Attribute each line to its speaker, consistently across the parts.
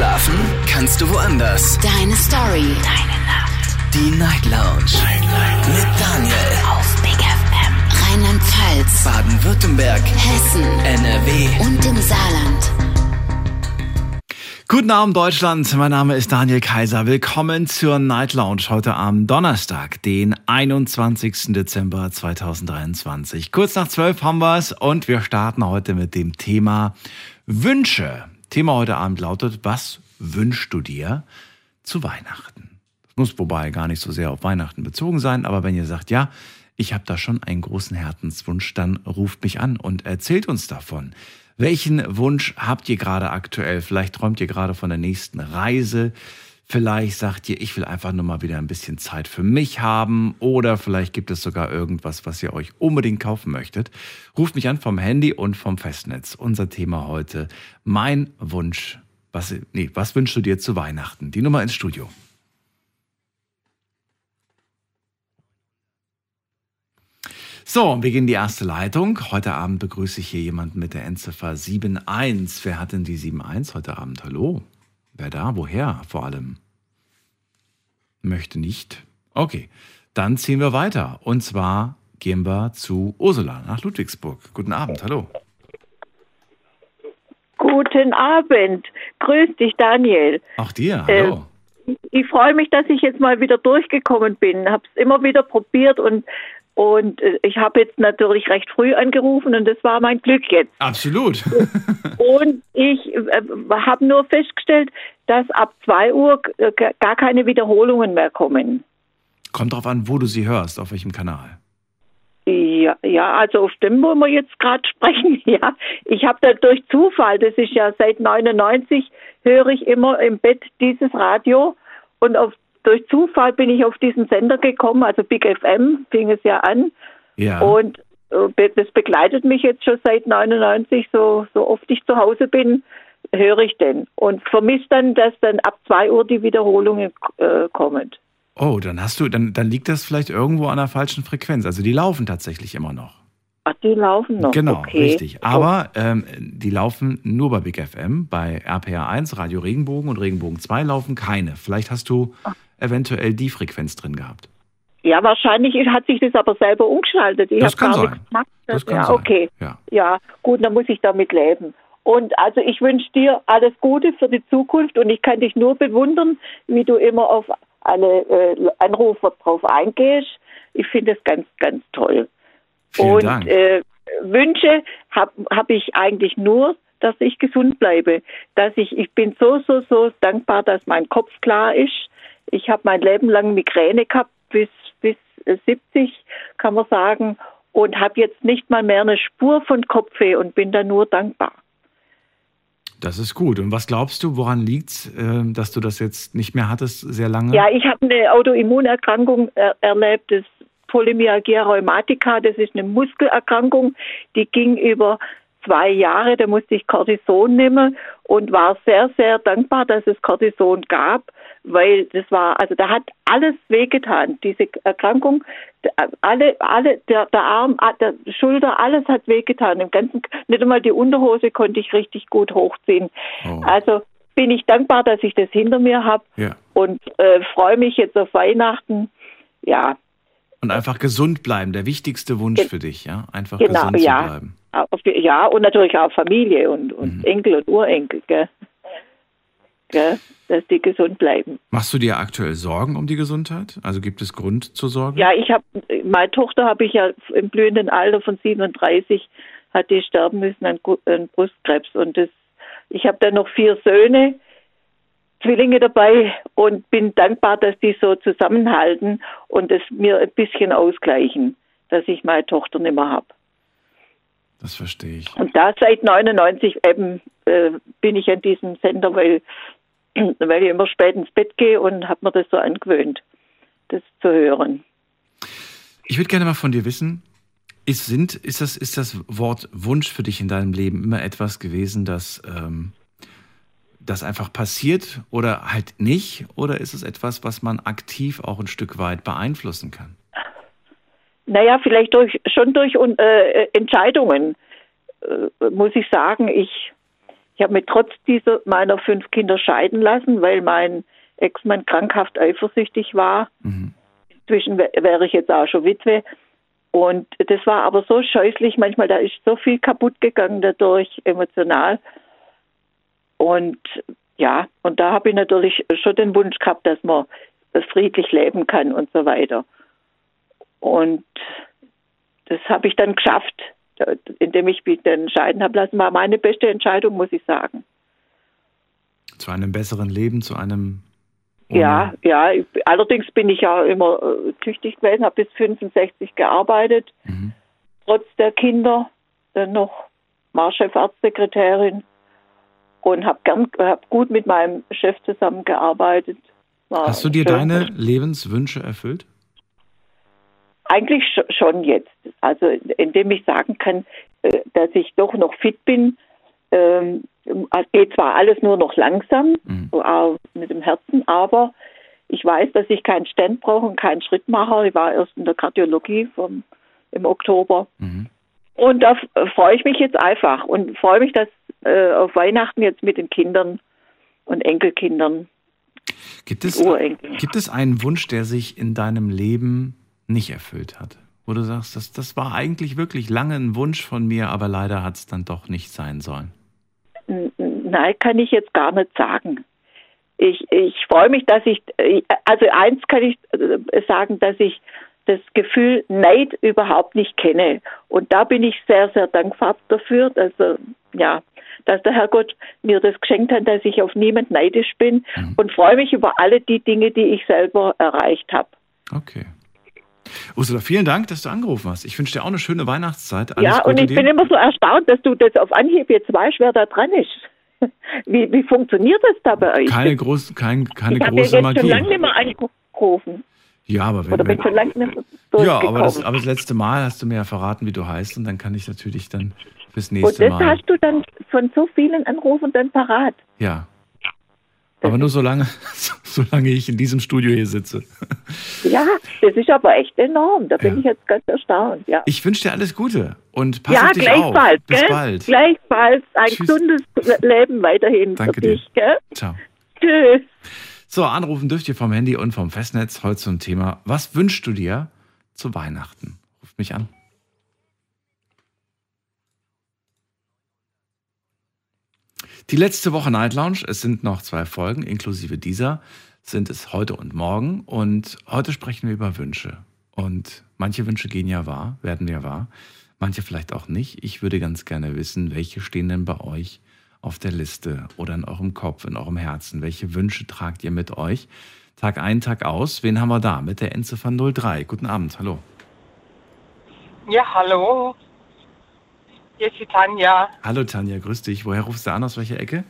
Speaker 1: Schlafen kannst du woanders.
Speaker 2: Deine Story. Deine Nacht.
Speaker 1: Die Night Lounge. Night, Night. Mit Daniel.
Speaker 2: Auf Big FM. Rheinland-Pfalz.
Speaker 1: Baden-Württemberg.
Speaker 2: Hessen.
Speaker 1: NRW.
Speaker 2: Und im Saarland.
Speaker 3: Guten Abend Deutschland, mein Name ist Daniel Kaiser. Willkommen zur Night Lounge heute am Donnerstag, den 21. Dezember 2023. Kurz nach 12 haben wir es und wir starten heute mit dem Thema Wünsche. Thema heute Abend lautet, was wünschst du dir zu Weihnachten? Das muss wobei gar nicht so sehr auf Weihnachten bezogen sein, aber wenn ihr sagt, ja, ich habe da schon einen großen Herzenswunsch, dann ruft mich an und erzählt uns davon. Welchen Wunsch habt ihr gerade aktuell? Vielleicht träumt ihr gerade von der nächsten Reise. Vielleicht sagt ihr, ich will einfach nur mal wieder ein bisschen Zeit für mich haben. Oder vielleicht gibt es sogar irgendwas, was ihr euch unbedingt kaufen möchtet. Ruft mich an vom Handy und vom Festnetz. Unser Thema heute, mein Wunsch. Was, nee, was wünschst du dir zu Weihnachten? Die Nummer ins Studio. So, wir gehen die erste Leitung. Heute Abend begrüße ich hier jemanden mit der Endziffer 71. Wer hat denn die 71 heute Abend? Hallo? Wer da? Woher vor allem? Möchte nicht. Okay, dann ziehen wir weiter. Und zwar gehen wir zu Ursula nach Ludwigsburg. Guten Abend, hallo.
Speaker 4: Guten Abend. Grüß dich, Daniel.
Speaker 3: Auch dir, hallo.
Speaker 4: Äh, ich freue mich, dass ich jetzt mal wieder durchgekommen bin. Habe es immer wieder probiert und und äh, ich habe jetzt natürlich recht früh angerufen und das war mein Glück jetzt.
Speaker 3: Absolut.
Speaker 4: und ich äh, habe nur festgestellt, dass ab 2 Uhr äh, gar keine Wiederholungen mehr kommen.
Speaker 3: Kommt drauf an, wo du sie hörst, auf welchem Kanal.
Speaker 4: Ja, ja, also auf dem, wo wir jetzt gerade sprechen, ja. Ich habe da durch Zufall, das ist ja seit 99, höre ich immer im Bett dieses Radio und auf durch Zufall bin ich auf diesen Sender gekommen, also Big FM fing es ja an.
Speaker 3: Ja.
Speaker 4: Und äh, das begleitet mich jetzt schon seit 99, so, so oft ich zu Hause bin, höre ich den. Und vermisse dann, dass dann ab 2 Uhr die Wiederholungen äh, kommen.
Speaker 3: Oh, dann hast du, dann, dann liegt das vielleicht irgendwo an der falschen Frequenz. Also die laufen tatsächlich immer noch.
Speaker 4: Ach, die laufen noch.
Speaker 3: Genau,
Speaker 4: okay.
Speaker 3: richtig. Aber ähm, die laufen nur bei Big FM. Bei RPA 1, Radio Regenbogen und Regenbogen 2 laufen keine. Vielleicht hast du eventuell die Frequenz drin gehabt.
Speaker 4: Ja, wahrscheinlich hat sich das aber selber umgeschaltet. Ich
Speaker 3: das kann
Speaker 4: gar
Speaker 3: sein. Gemacht. Das kann
Speaker 4: ja,
Speaker 3: sein.
Speaker 4: okay.
Speaker 3: Ja.
Speaker 4: ja, gut, dann muss ich damit leben. Und also ich wünsche dir alles Gute für die Zukunft und ich kann dich nur bewundern, wie du immer auf alle äh, Anrufer drauf eingehst. Ich finde es ganz, ganz toll.
Speaker 3: Vielen
Speaker 4: und
Speaker 3: Dank.
Speaker 4: Äh, Wünsche habe hab ich eigentlich nur, dass ich gesund bleibe. Dass ich, ich bin so, so, so dankbar, dass mein Kopf klar ist, ich habe mein Leben lang Migräne gehabt, bis, bis 70, kann man sagen, und habe jetzt nicht mal mehr eine Spur von Kopfweh und bin da nur dankbar.
Speaker 3: Das ist gut. Und was glaubst du, woran liegt es, äh, dass du das jetzt nicht mehr hattest, sehr lange?
Speaker 4: Ja, ich habe eine Autoimmunerkrankung er erlebt, das Polymyalgia rheumatica, das ist eine Muskelerkrankung, die ging über zwei Jahre, da musste ich Cortison nehmen und war sehr, sehr dankbar, dass es Cortison gab weil das war, also da hat alles wehgetan. Diese Erkrankung, alle, alle, der, der Arm, der Schulter, alles hat wehgetan. Im ganzen, nicht einmal die Unterhose konnte ich richtig gut hochziehen. Oh. Also bin ich dankbar, dass ich das hinter mir habe
Speaker 3: ja.
Speaker 4: und äh, freue mich jetzt auf Weihnachten. Ja.
Speaker 3: Und einfach gesund bleiben, der wichtigste Wunsch für dich, ja? Einfach genau, gesund
Speaker 4: ja.
Speaker 3: zu bleiben.
Speaker 4: Ja, und natürlich auch Familie und, und mhm. Enkel und Urenkel, gell? Gell? dass die gesund bleiben.
Speaker 3: Machst du dir aktuell Sorgen um die Gesundheit? Also gibt es Grund zur Sorge?
Speaker 4: Ja, ich habe, meine Tochter habe ich ja im blühenden Alter von 37 hat die sterben müssen an, an Brustkrebs und das, ich habe dann noch vier Söhne, Zwillinge dabei und bin dankbar, dass die so zusammenhalten und es mir ein bisschen ausgleichen, dass ich meine Tochter nicht mehr habe.
Speaker 3: Das verstehe ich.
Speaker 4: Und da seit 99 eben äh, bin ich an diesem Sender, weil weil ich immer spät ins Bett gehe und habe mir das so angewöhnt, das zu hören.
Speaker 3: Ich würde gerne mal von dir wissen, ist, sind, ist, das, ist das Wort Wunsch für dich in deinem Leben immer etwas gewesen, das, ähm, das einfach passiert oder halt nicht? Oder ist es etwas, was man aktiv auch ein Stück weit beeinflussen kann?
Speaker 4: Naja, vielleicht durch, schon durch äh, Entscheidungen, äh, muss ich sagen. Ich Ich habe mich trotz dieser meiner fünf Kinder scheiden lassen, weil mein Ex-Mann krankhaft eifersüchtig war.
Speaker 3: Mhm.
Speaker 4: Inzwischen wär- wäre ich jetzt auch schon Witwe. Und das war aber so scheußlich, manchmal da ist so viel kaputt gegangen dadurch, emotional. Und ja, und da habe ich natürlich schon den Wunsch gehabt, dass man friedlich leben kann und so weiter. Und das habe ich dann geschafft, indem ich mich entscheiden habe lassen. War meine beste Entscheidung, muss ich sagen.
Speaker 3: Zu einem besseren Leben, zu einem.
Speaker 4: Ja, ja. Ich, allerdings bin ich ja immer äh, tüchtig gewesen, habe bis 65 gearbeitet,
Speaker 3: Mhm.
Speaker 4: trotz der Kinder. Dann noch war Chefarztsekretärin und habe gern, hab gut mit meinem Chef zusammengearbeitet. War
Speaker 3: Hast du dir
Speaker 4: schön.
Speaker 3: deine Lebenswünsche erfüllt?
Speaker 4: Eigentlich sch- schon jetzt. Also indem ich sagen kann, äh, dass ich doch noch fit bin. Ähm, es geht zwar alles nur noch langsam,
Speaker 3: Mhm.
Speaker 4: so mit dem Herzen, aber ich weiß, dass ich keinen Stand brauche und keinen Schrittmacher. Ich war erst in der Kardiologie vom, im Oktober.
Speaker 3: Mhm.
Speaker 4: Und da f- freue ich mich jetzt einfach und freue mich, dass äh, auf Weihnachten jetzt mit den Kindern und Enkelkindern,
Speaker 3: Gibt es,
Speaker 4: Urenkeln.
Speaker 3: gibt es einen Wunsch, der sich in deinem Leben nicht erfüllt hat? Wo du sagst, das, das war eigentlich wirklich lange ein Wunsch von mir, aber leider hat es dann doch nicht sein sollen.
Speaker 4: Nein, kann ich jetzt gar nicht sagen. Ich, ich freue mich, dass ich, also eins kann ich äh, sagen, dass ich das Gefühl Neid überhaupt nicht kenne. Und da bin ich sehr, sehr dankbar dafür, dass, äh, ja, dass der Herrgott mir das geschenkt hat, dass ich auf niemand neidisch bin
Speaker 3: Mhm.
Speaker 4: und freue mich über alle die Dinge, die ich selber erreicht habe.
Speaker 3: Okay. Ursula, vielen Dank, dass du angerufen hast. Ich wünsche dir auch eine schöne Weihnachtszeit. Alles
Speaker 4: ja, und ich
Speaker 3: dir.
Speaker 4: bin immer so erstaunt, dass du das auf Anhieb jetzt weißt, wer da dran ist. Wie, wie funktioniert das da bei euch?
Speaker 3: keine groß, kein, keine
Speaker 4: ich habe ja
Speaker 3: große
Speaker 4: jetzt schon lange
Speaker 3: Magie.
Speaker 4: nicht mehr angerufen.
Speaker 3: Ja, aber wenn,
Speaker 4: Oder bin schon lange nicht mehr
Speaker 3: ja, aber das, aber das letzte Mal hast du mir ja verraten, wie du heißt, und dann kann ich natürlich dann fürs
Speaker 4: Und
Speaker 3: nächste
Speaker 4: das
Speaker 3: Mal.
Speaker 4: hast du dann von so vielen Anrufen dann parat.
Speaker 3: Ja. Aber nur solange, solange ich in diesem Studio hier sitze.
Speaker 4: Ja, das ist aber echt enorm. Da bin
Speaker 3: Ja.
Speaker 4: ich jetzt ganz erstaunt. Ja,
Speaker 3: Ich wünsche dir alles Gute und pass
Speaker 4: ja
Speaker 3: auf dich
Speaker 4: gleichfalls.
Speaker 3: auf. Bis
Speaker 4: gell?
Speaker 3: bald.
Speaker 4: Gleichfalls ein
Speaker 3: Tschüss.
Speaker 4: gesundes Leben weiterhin
Speaker 3: Danke
Speaker 4: für
Speaker 3: dir.
Speaker 4: dich. Gell?
Speaker 3: Ciao.
Speaker 4: Tschüss.
Speaker 3: So, anrufen dürft ihr vom Handy und vom Festnetz heute zum Thema. Was wünschst du dir zu Weihnachten? Ruft mich an. Die letzte Woche Night Lounge, es sind noch zwei Folgen, inklusive dieser, sind es heute und morgen. Und heute sprechen wir über Wünsche. Und manche Wünsche gehen ja wahr, werden ja wahr. Manche vielleicht auch nicht. Ich würde ganz gerne wissen, welche stehen denn bei euch auf der Liste oder in eurem Kopf, in eurem Herzen? Welche Wünsche tragt ihr mit euch? Tag ein, Tag aus. Wen haben wir da? Mit der Endziffer 03. Guten Abend, hallo.
Speaker 5: Ja, hallo. Hier ist die Tanja
Speaker 3: Hallo Tanja, grüß dich. Woher rufst du an? Aus welcher Ecke?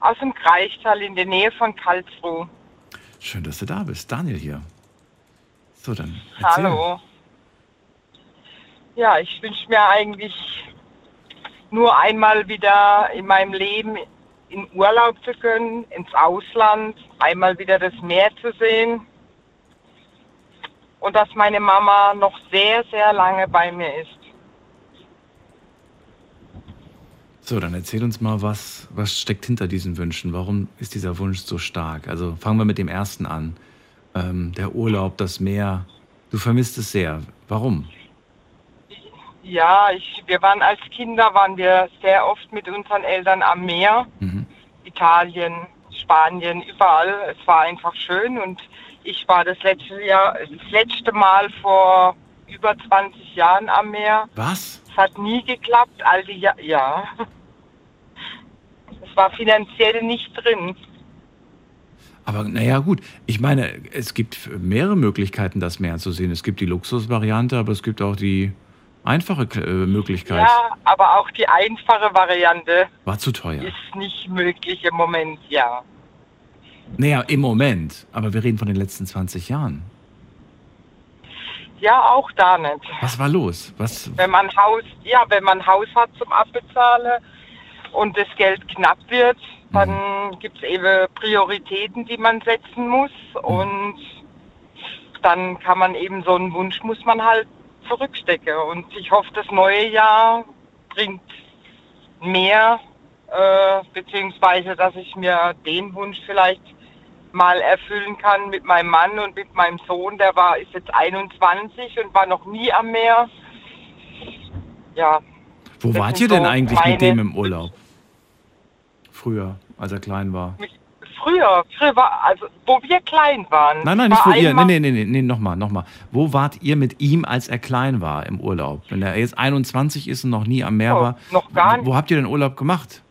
Speaker 5: aus dem Kreichtal in der Nähe von Karlsruhe.
Speaker 3: Schön, dass du da bist. Daniel hier. So, dann erzähl.
Speaker 5: Hallo. Ja, ich wünsche mir eigentlich nur einmal wieder in meinem Leben in Urlaub zu können, ins Ausland, einmal wieder das Meer zu sehen und dass meine Mama noch sehr, sehr lange bei mir ist.
Speaker 3: So, dann erzähl uns mal, was, was steckt hinter diesen Wünschen? Warum ist dieser Wunsch so stark? Also fangen wir mit dem ersten an. Ähm, der Urlaub, das Meer. Du vermisst es sehr. Warum?
Speaker 5: Ja, ich, wir waren als Kinder, waren wir sehr oft mit unseren Eltern am Meer.
Speaker 3: Mhm.
Speaker 5: Italien, Spanien, überall. Es war einfach schön und ich war das letzte Jahr, das letzte Mal vor über 20 Jahren am Meer.
Speaker 3: Was?
Speaker 5: Es hat nie geklappt, all die ja, ja. Es war finanziell nicht drin.
Speaker 3: Aber naja, gut. Ich meine, es gibt mehrere Möglichkeiten, das Meer zu sehen. Es gibt die Luxusvariante, aber es gibt auch die einfache äh, Möglichkeit.
Speaker 5: Ja, aber auch die einfache Variante
Speaker 3: War zu teuer.
Speaker 5: ist nicht möglich im Moment, ja.
Speaker 3: Naja, im Moment. Aber wir reden von den letzten 20 Jahren.
Speaker 5: Ja, auch da nicht.
Speaker 3: Was war los? Was?
Speaker 5: wenn man Haus, ja, wenn man Haus hat zum Abbezahlen und das Geld knapp wird, dann gibt es eben Prioritäten, die man setzen muss und dann kann man eben so einen Wunsch muss man halt zurückstecken und ich hoffe, das neue Jahr bringt mehr äh, beziehungsweise dass ich mir den Wunsch vielleicht mal erfüllen kann mit meinem Mann und mit meinem Sohn. Der war ist jetzt 21 und war noch nie am Meer. Ja,
Speaker 3: Wo wart ihr denn
Speaker 5: so
Speaker 3: eigentlich mit dem im Urlaub? Früher, als er klein war.
Speaker 5: früher, früher war, also wo wir klein waren.
Speaker 3: Nein, nein,
Speaker 5: Ich
Speaker 3: nicht
Speaker 5: war
Speaker 3: wo ihr. Nee, nee, nee, nee, nochmal, nochmal. Wo wart ihr mit ihm, als er klein war im Urlaub? Wenn er jetzt 21 ist und noch nie am Meer
Speaker 5: Oh,
Speaker 3: war.
Speaker 5: noch gar
Speaker 3: Wo habt ihr denn Urlaub gemacht?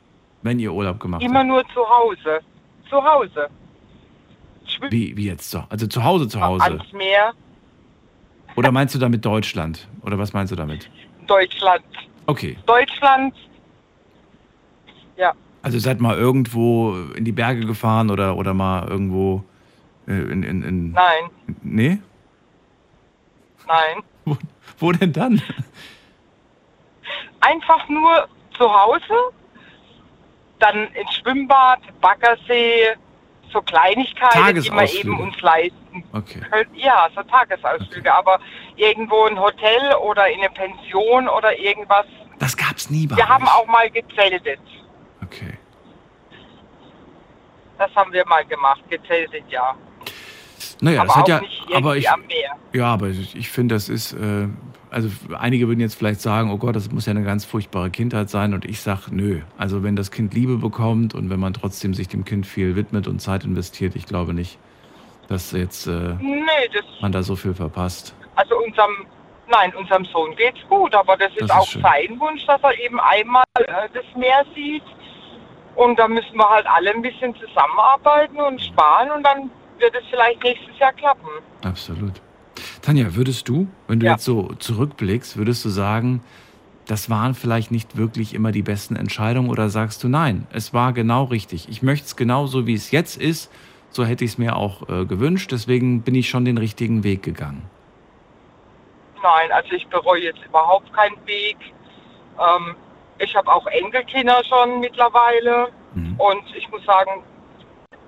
Speaker 3: Wenn ihr Urlaub gemacht
Speaker 5: Immer
Speaker 3: habt?
Speaker 5: nur zu Hause. Zu Hause.
Speaker 3: Wie, wie jetzt so? Also zu Hause, zu Hause.
Speaker 5: ans Meer,
Speaker 3: Oder meinst du damit Deutschland? Oder was meinst du damit?
Speaker 5: Deutschland.
Speaker 3: Okay.
Speaker 5: Deutschland, ja,
Speaker 3: Also seid mal irgendwo in die Berge gefahren oder, oder mal irgendwo äh, in, in, in.
Speaker 5: nein,
Speaker 3: Nee?
Speaker 5: nein.
Speaker 3: Wo, wo denn dann?
Speaker 5: Einfach nur zu Hause, dann ins Schwimmbad, Baggersee, so Kleinigkeiten, die wir eben uns leisten
Speaker 3: Okay.
Speaker 5: können. Ja, so Tagesausflüge, aber irgendwo ein Hotel oder in eine Pension oder irgendwas.
Speaker 3: Das gab's nie bei
Speaker 5: Wir haben
Speaker 3: euch.
Speaker 5: auch mal gezeltet.
Speaker 3: Okay.
Speaker 5: Das haben wir mal gemacht, gezeltet, ja.
Speaker 3: Naja,
Speaker 5: aber
Speaker 3: das hat
Speaker 5: auch
Speaker 3: ja.
Speaker 5: nicht irgendwie
Speaker 3: Aber ich,
Speaker 5: am Meer.
Speaker 3: ja, aber ich, ich finde, das ist. Äh, also einige würden jetzt vielleicht sagen, oh Gott, das muss ja eine ganz furchtbare Kindheit sein. Und ich sage, nö. Also wenn das Kind Liebe bekommt und wenn man trotzdem sich dem Kind viel widmet und Zeit investiert, ich glaube nicht, dass jetzt äh,
Speaker 5: Nee, das,
Speaker 3: man da so viel verpasst.
Speaker 5: also unserem, nein, unserem Sohn geht's gut, aber das ist
Speaker 3: Das ist
Speaker 5: auch
Speaker 3: schön.
Speaker 5: sein Wunsch, dass er eben einmal äh, das Meer sieht. Und da müssen wir halt alle ein bisschen zusammenarbeiten und sparen und dann wird es vielleicht nächstes Jahr klappen.
Speaker 3: Absolut. Tanja, würdest du, wenn du
Speaker 5: Ja.
Speaker 3: jetzt so zurückblickst, würdest du sagen, das waren vielleicht nicht wirklich immer die besten Entscheidungen oder sagst du, nein, es war genau richtig. Ich möchte es genau so, wie es jetzt ist. So hätte ich es mir auch äh, gewünscht. Deswegen bin ich schon den richtigen Weg gegangen.
Speaker 5: Nein, also ich bereue jetzt überhaupt keinen Weg. Ähm, ich habe auch Enkelkinder schon mittlerweile
Speaker 3: Mhm.
Speaker 5: und ich muss sagen,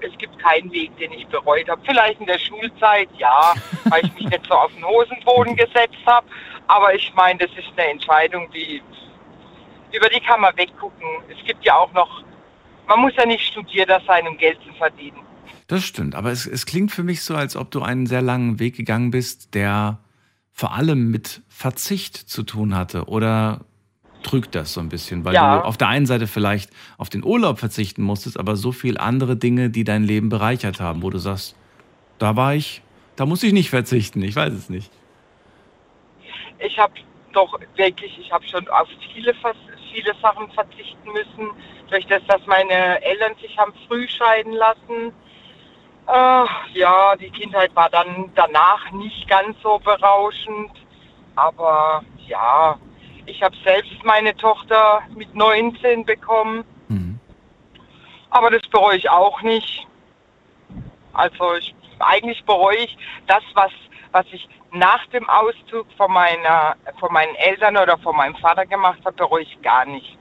Speaker 5: es gibt keinen Weg, den ich bereut habe. Vielleicht in der Schulzeit, ja, weil ich mich nicht so auf den Hosenboden gesetzt habe. Aber ich meine, das ist eine Entscheidung, die über die kann man weggucken. Es gibt ja auch noch, man muss ja nicht studiert sein, um Geld zu verdienen.
Speaker 3: Das stimmt, aber es, es klingt für mich so, als ob du einen sehr langen Weg gegangen bist, der vor allem mit Verzicht zu tun hatte. Oder trügt das so ein bisschen? Weil
Speaker 5: Ja.
Speaker 3: du auf der einen Seite vielleicht auf den Urlaub verzichten musstest, aber so viel andere Dinge, die dein Leben bereichert haben, wo du sagst, da war ich, da muss ich nicht verzichten, ich weiß es nicht.
Speaker 5: ich habe doch wirklich, ich habe schon auf viele, viele Sachen verzichten müssen, durch das, dass meine Eltern sich haben früh scheiden lassen. Äh, ja, die Kindheit war dann danach nicht ganz so berauschend, aber ja, ich habe selbst meine Tochter mit 19 bekommen,
Speaker 3: Mhm.
Speaker 5: aber das bereue ich auch nicht. Also ich, eigentlich bereue ich das, was, was ich nach dem Auszug von, meiner, von meinen Eltern oder von meinem Vater gemacht habe, bereue ich gar nicht.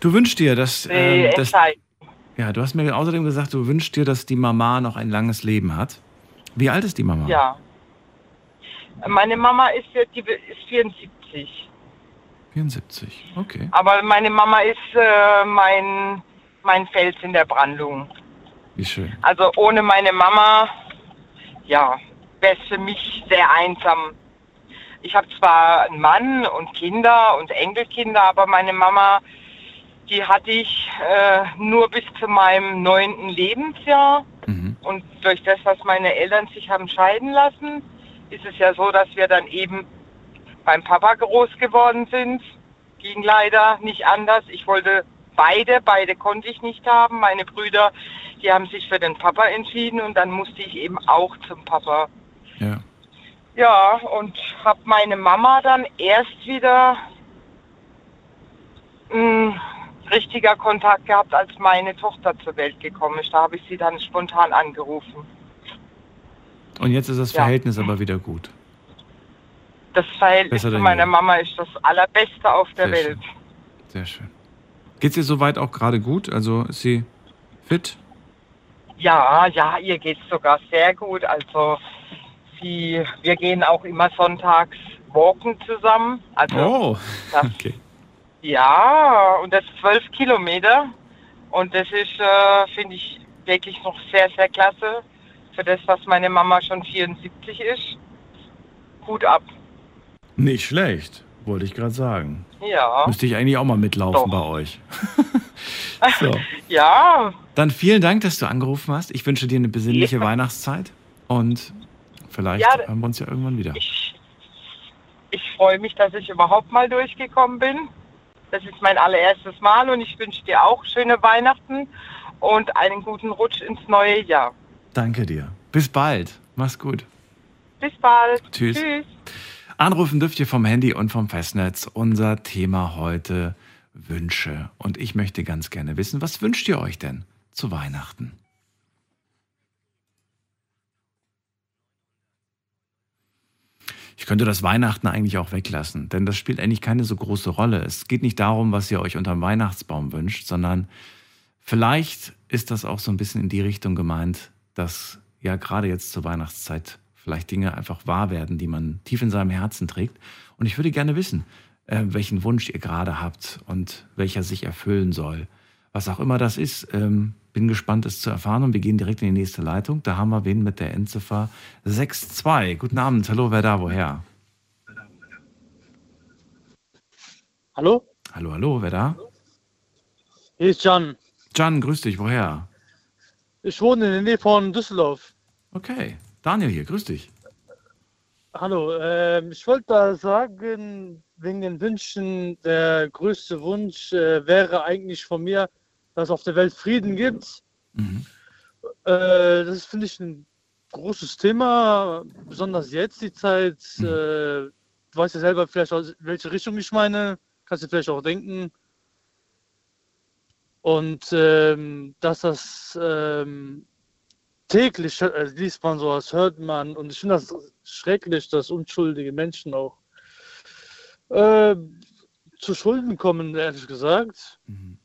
Speaker 3: Du wünschst dir, dass, ähm, dass ja, du hast mir außerdem gesagt, du wünschst dir, dass die Mama noch ein langes Leben hat. Wie alt ist die Mama?
Speaker 5: Ja. Meine Mama ist, jetzt- die ist 74.
Speaker 3: 74. Okay.
Speaker 5: Aber meine Mama ist äh, mein, mein Fels in der Brandung.
Speaker 3: Wie schön.
Speaker 5: Also ohne meine Mama, ja, wäre es für mich sehr einsam. Ich habe zwar einen Mann und Kinder und Enkelkinder, aber meine Mama, die hatte ich äh, nur bis zu meinem neunten Lebensjahr.
Speaker 3: Mhm.
Speaker 5: Und durch das, was meine Eltern sich haben scheiden lassen, ist es ja so, dass wir dann eben beim Papa groß geworden sind. Ging leider nicht anders. Ich wollte beide, beide konnte ich nicht haben. Meine Brüder, die haben sich für den Papa entschieden und dann musste ich eben auch zum Papa.
Speaker 3: Ja.
Speaker 5: Ja, und habe meine Mama dann erst wieder mh, richtiger Kontakt gehabt, als meine Tochter zur Welt gekommen ist. Da habe ich sie dann spontan angerufen.
Speaker 3: Und jetzt ist das
Speaker 5: Ja.
Speaker 3: Verhältnis aber wieder gut.
Speaker 5: Das Verhältnis zu meiner. Mama ist das allerbeste auf der
Speaker 3: Sehr
Speaker 5: Welt.
Speaker 3: Sehr schön. Geht's ihr soweit auch gerade gut? Also ist sie fit?
Speaker 5: Ja, ja, ihr geht's sogar sehr gut. Also sie, wir gehen auch immer sonntags walken zusammen. Also
Speaker 3: Oh,
Speaker 5: das,
Speaker 3: okay.
Speaker 5: Ja, und das zwölf Kilometer. Und das ist, äh, finde ich, wirklich noch sehr, sehr klasse. Für das, was meine Mama schon 74 ist. Hut ab.
Speaker 3: Nicht schlecht, wollte ich gerade sagen.
Speaker 5: Ja.
Speaker 3: Müsste ich eigentlich auch mal mitlaufen
Speaker 5: Doch.
Speaker 3: bei euch. so.
Speaker 5: Ja,
Speaker 3: Dann vielen Dank, dass du angerufen hast. Ich wünsche dir eine besinnliche
Speaker 5: Ja.
Speaker 3: Weihnachtszeit und vielleicht
Speaker 5: Ja,
Speaker 3: hören wir uns ja irgendwann wieder.
Speaker 5: ich, ich freue mich, dass ich überhaupt mal durchgekommen bin. Das ist mein allererstes Mal und ich wünsche dir auch schöne Weihnachten und einen guten Rutsch ins neue Jahr.
Speaker 3: Danke dir. Bis bald. Mach's gut.
Speaker 5: Bis bald.
Speaker 3: Tschüss.
Speaker 5: Tschüss.
Speaker 3: Anrufen dürft ihr vom Handy und vom Festnetz. Unser Thema heute Wünsche. Und ich möchte ganz gerne wissen, was wünscht ihr euch denn zu Weihnachten? Ich könnte das Weihnachten eigentlich auch weglassen, denn das spielt eigentlich keine so große Rolle. Es geht nicht darum, was ihr euch unterm Weihnachtsbaum wünscht, sondern vielleicht ist das auch so ein bisschen in die Richtung gemeint, dass ja gerade jetzt zur Weihnachtszeit vielleicht Dinge einfach wahr werden, die man tief in seinem Herzen trägt. Und ich würde gerne wissen, äh, welchen Wunsch ihr gerade habt und welcher sich erfüllen soll. Was auch immer das ist, ähm, bin gespannt, es zu erfahren. Und wir gehen direkt in die nächste Leitung. Da haben wir wen mit der Endziffer 62. Guten Abend, hallo, wer da, woher?
Speaker 6: Hallo,
Speaker 3: Hallo, hallo, wer da?
Speaker 6: hier ist Jan.
Speaker 3: Can, grüß dich, woher?
Speaker 6: Ich wohne in der Nähe von Düsseldorf.
Speaker 3: Okay, Daniel hier, grüß dich.
Speaker 6: Hallo, ähm, ich wollte da sagen, wegen den Wünschen, der größte Wunsch äh, wäre eigentlich von mir, dass es auf der Welt Frieden gibt.
Speaker 3: Mhm.
Speaker 6: Äh, das finde ich ein großes Thema, besonders jetzt die Zeit.
Speaker 3: Mhm.
Speaker 6: Äh, du weißt ja selber vielleicht, aus welche Richtung ich meine, kannst du vielleicht auch denken. Und ähm, dass das ähm, täglich liest man sowas, hört man. Und ich finde das schrecklich, dass unschuldige Menschen auch äh, zu Schulden kommen, ehrlich gesagt.
Speaker 3: Mhm.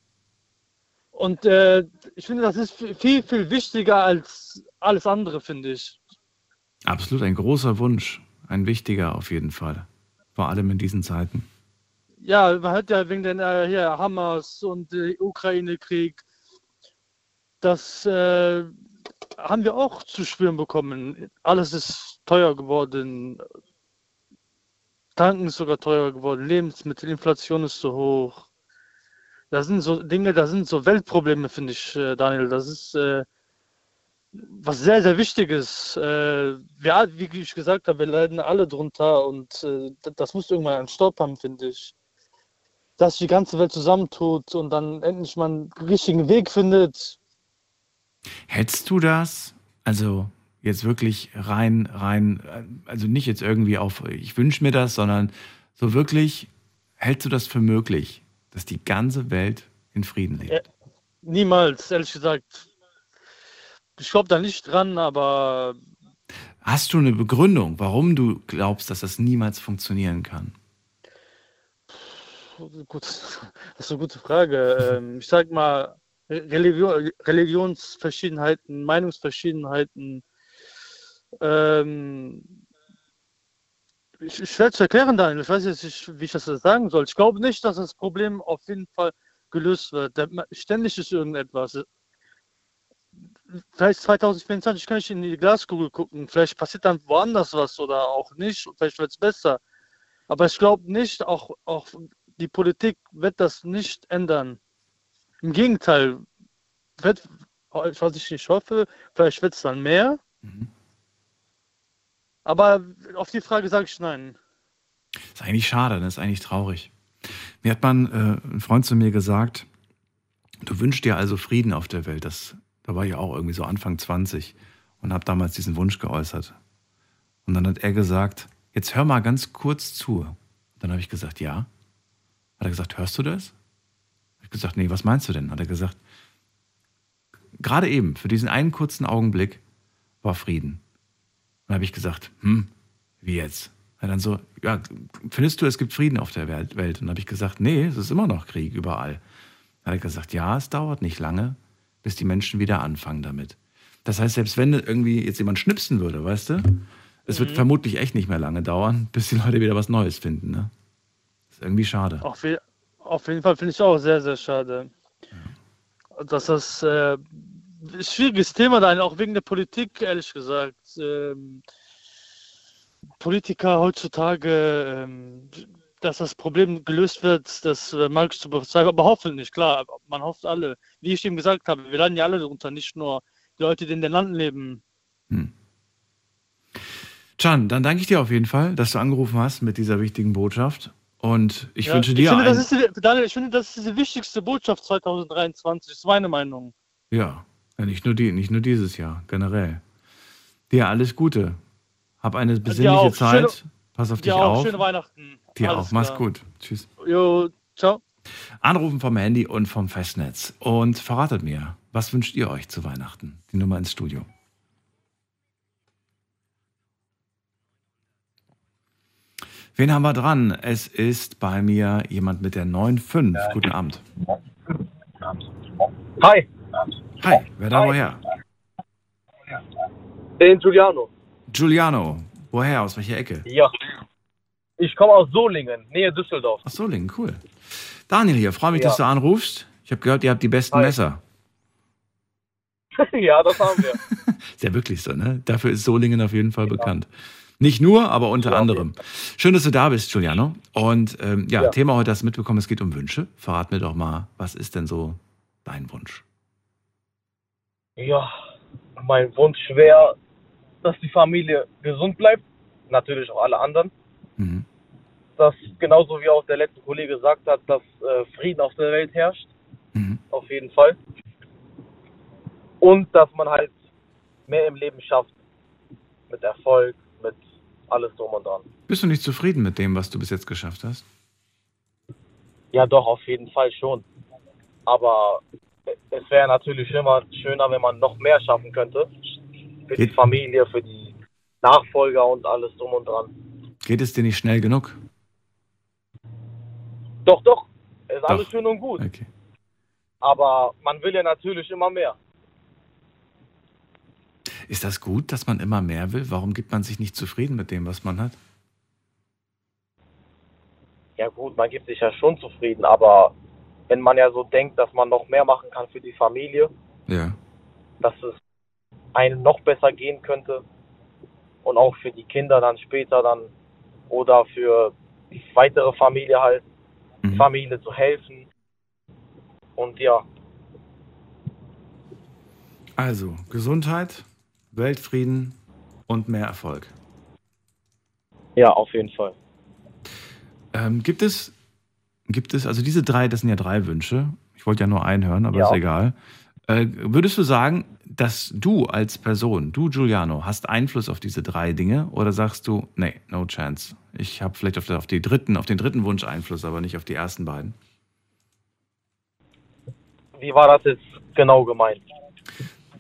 Speaker 6: Und äh, ich finde, das ist viel, viel wichtiger als alles andere, finde ich.
Speaker 3: Absolut ein großer Wunsch, ein wichtiger auf jeden Fall. Vor allem in diesen Zeiten.
Speaker 6: Ja, man hat ja wegen den äh, hier, Hamas und äh, Ukraine-Krieg, das äh, haben wir auch zu spüren bekommen. Alles ist teuer geworden. Tanken ist sogar teuer geworden. Lebensmittelinflation ist so hoch. Das sind so Dinge, das sind so Weltprobleme, finde ich, äh, Daniel. Das ist äh, was sehr, sehr Wichtiges. Äh, ja, wie ich gesagt habe, wir leiden alle drunter und äh, das muss irgendwann einen Stopp haben, finde ich. Dass die ganze Welt zusammentut und dann endlich mal einen richtigen Weg findet.
Speaker 3: Hättest du das, also jetzt wirklich rein, rein, also nicht jetzt irgendwie auf, ich wünsche mir das, sondern so wirklich, hältst du das für möglich, dass die ganze Welt in Frieden lebt?
Speaker 6: Ja. Niemals, ehrlich gesagt. Ich glaube da nicht dran, aber
Speaker 3: Hast du eine Begründung, warum du glaubst, dass das niemals funktionieren kann?
Speaker 6: gut, das ist eine gute Frage. Ähm, ich sag mal, Religion, Religionsverschiedenheiten, Meinungsverschiedenheiten, ähm, schwer zu erklären, Daniel. Ich weiß jetzt nicht, wie ich das sagen soll. Ich glaube nicht, dass das Problem auf jeden Fall gelöst wird. Ständig ist irgendetwas. Vielleicht 2024 kann ich in die Glaskugel gucken. Vielleicht passiert dann woanders was oder auch nicht. Vielleicht wird es besser. Aber ich glaube nicht, auch, auch die Politik wird das nicht ändern. Im Gegenteil, wird, ich weiß nicht, ich hoffe, vielleicht wird es dann mehr.
Speaker 3: Mhm.
Speaker 6: Aber auf die Frage sage ich nein.
Speaker 3: ist eigentlich schade, das ist eigentlich traurig. Mir hat man, äh, ein Freund zu mir gesagt, du wünschst dir also Frieden auf der Welt. Das, da war ich auch irgendwie so Anfang 20 und habe damals diesen Wunsch geäußert. Und dann hat er gesagt, jetzt hör mal ganz kurz zu. Dann habe ich gesagt, ja. Hat er gesagt, hörst du das? Ich gesagt, nee, was meinst du denn? Hat er gesagt, gerade eben, für diesen einen kurzen Augenblick war Frieden. Dann habe ich gesagt, hm, wie jetzt? Er dann so, ja, findest du, es gibt Frieden auf der Welt? Und dann habe ich gesagt, nee, es ist immer noch Krieg überall. Dann hat er gesagt, ja, es dauert nicht lange, bis die Menschen wieder anfangen damit. Das heißt, selbst wenn irgendwie jetzt jemand schnipsen würde, weißt du, es wird vermutlich echt nicht mehr lange dauern, bis die Leute wieder was Neues finden. Ne? ist irgendwie schade.
Speaker 6: Je, Auf jeden Fall finde ich auch sehr, sehr schade. Dass das äh, schwieriges Thema da, auch wegen der Politik, ehrlich gesagt. Ähm, Politiker heutzutage, ähm, dass das Problem gelöst wird, das äh, mag ich zu bezweifeln, aber hoffentlich, klar, man hofft alle. Wie ich eben gesagt habe, wir leiden ja alle darunter, nicht nur die Leute, die in den Landen leben. Hm.
Speaker 3: Can, dann danke ich dir auf jeden Fall, dass du angerufen hast mit dieser wichtigen Botschaft. Und ich ja, wünsche dir.
Speaker 6: Ich finde, das ist Daniel, ich finde, das ist die wichtigste Botschaft 2023, ist meine Meinung.
Speaker 3: Ja, nicht nur die, nicht nur dieses Jahr, generell. Dir alles Gute. Hab eine besinnliche Zeit. Schöne, Pass auf dich auch, auf.
Speaker 6: Schöne Weihnachten.
Speaker 3: Dir alles auch. Mach's gut. Tschüss.
Speaker 6: Jo, ciao.
Speaker 3: Anrufen vom Handy und vom Festnetz. Und verratet mir, was wünscht ihr euch zu Weihnachten? Die Nummer ins Studio. Wen haben wir dran? Es ist bei mir jemand mit der 9.5. Ja. Guten Abend.
Speaker 7: Hi.
Speaker 3: Hi, wer da Hi. woher?
Speaker 7: Den Giuliano.
Speaker 3: Giuliano, woher? Aus welcher Ecke?
Speaker 7: Ja. Ich komme aus Solingen, Nähe Düsseldorf.
Speaker 3: Aus Solingen, cool. Daniel hier, freue mich, ja. dass du anrufst. Ich habe gehört, ihr habt die besten Hi. Messer.
Speaker 7: ja, das haben wir.
Speaker 3: ist ja wirklich so, ne? Dafür ist Solingen auf jeden Fall ja. bekannt. Nicht nur, aber unter ja, anderem. Schön, dass du da bist, Giuliano. Und ähm, ja, ja, Thema heute hast du mitbekommen, es geht um Wünsche. Verrat mir doch mal, was ist denn so dein Wunsch?
Speaker 7: Ja, mein Wunsch wäre, dass die Familie gesund bleibt. Natürlich auch alle anderen. Mhm. Dass genauso wie auch der letzte Kollege gesagt hat, dass äh, Frieden auf der Welt herrscht. Mhm. Auf jeden Fall. Und dass man halt mehr im Leben schafft. Mit Erfolg, alles drum und dran.
Speaker 3: Bist du nicht zufrieden mit dem, was du bis jetzt geschafft hast?
Speaker 7: Ja, doch, auf jeden Fall schon. Aber es wäre natürlich immer schöner, wenn man noch mehr schaffen könnte. Für Geht die Familie, für die Nachfolger und alles drum und dran.
Speaker 3: Geht es dir nicht schnell genug?
Speaker 7: Doch, doch. Ist doch. alles schön und gut. Okay. Aber man will ja natürlich immer mehr.
Speaker 3: Ist das gut, dass man immer mehr will? Warum gibt man sich nicht zufrieden mit dem, was man hat?
Speaker 7: Ja gut, man gibt sich ja schon zufrieden, aber wenn man ja so denkt, dass man noch mehr machen kann für die Familie,
Speaker 3: ja.
Speaker 7: dass es einem noch besser gehen könnte und auch für die Kinder dann später dann oder für die weitere Familie halt, mhm. Familie zu helfen und ja.
Speaker 3: Also Gesundheit, Weltfrieden und mehr Erfolg.
Speaker 7: Ja, auf jeden Fall.
Speaker 3: Ähm, gibt es, gibt es, also diese drei, das sind ja drei Wünsche. Ich wollte ja nur einen hören, aber ja. ist egal. Äh, würdest du sagen, dass du als Person, du Giuliano, hast Einfluss auf diese drei Dinge oder sagst du, nee, no chance. Ich habe vielleicht auf, auf, die dritten, auf den dritten Wunsch Einfluss, aber nicht auf die ersten beiden?
Speaker 7: Wie war das jetzt genau gemeint?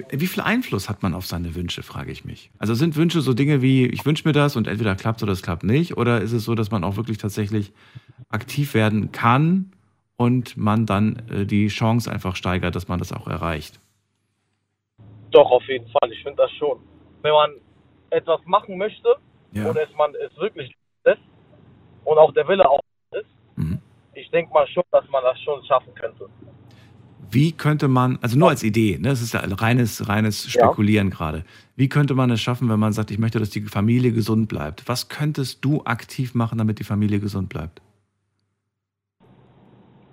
Speaker 3: Wie viel Einfluss hat man auf seine Wünsche, frage ich mich. Also sind Wünsche so Dinge wie, ich wünsche mir das und entweder klappt oder es klappt nicht? Oder ist es so, dass man auch wirklich tatsächlich aktiv werden kann und man dann äh, die Chance einfach steigert, dass man das auch erreicht?
Speaker 7: Doch, auf jeden Fall. Ich finde das schon. Wenn man etwas machen möchte ja. und es man es wirklich ist und auch der Wille auch ist, mhm. ich denke mal schon, dass man das schon schaffen könnte.
Speaker 3: Wie könnte man, also nur als Idee, ne, das ist ja reines, reines Spekulieren ja. gerade. Wie könnte man es schaffen, wenn man sagt, ich möchte, dass die Familie gesund bleibt? Was könntest du aktiv machen, damit die Familie gesund bleibt?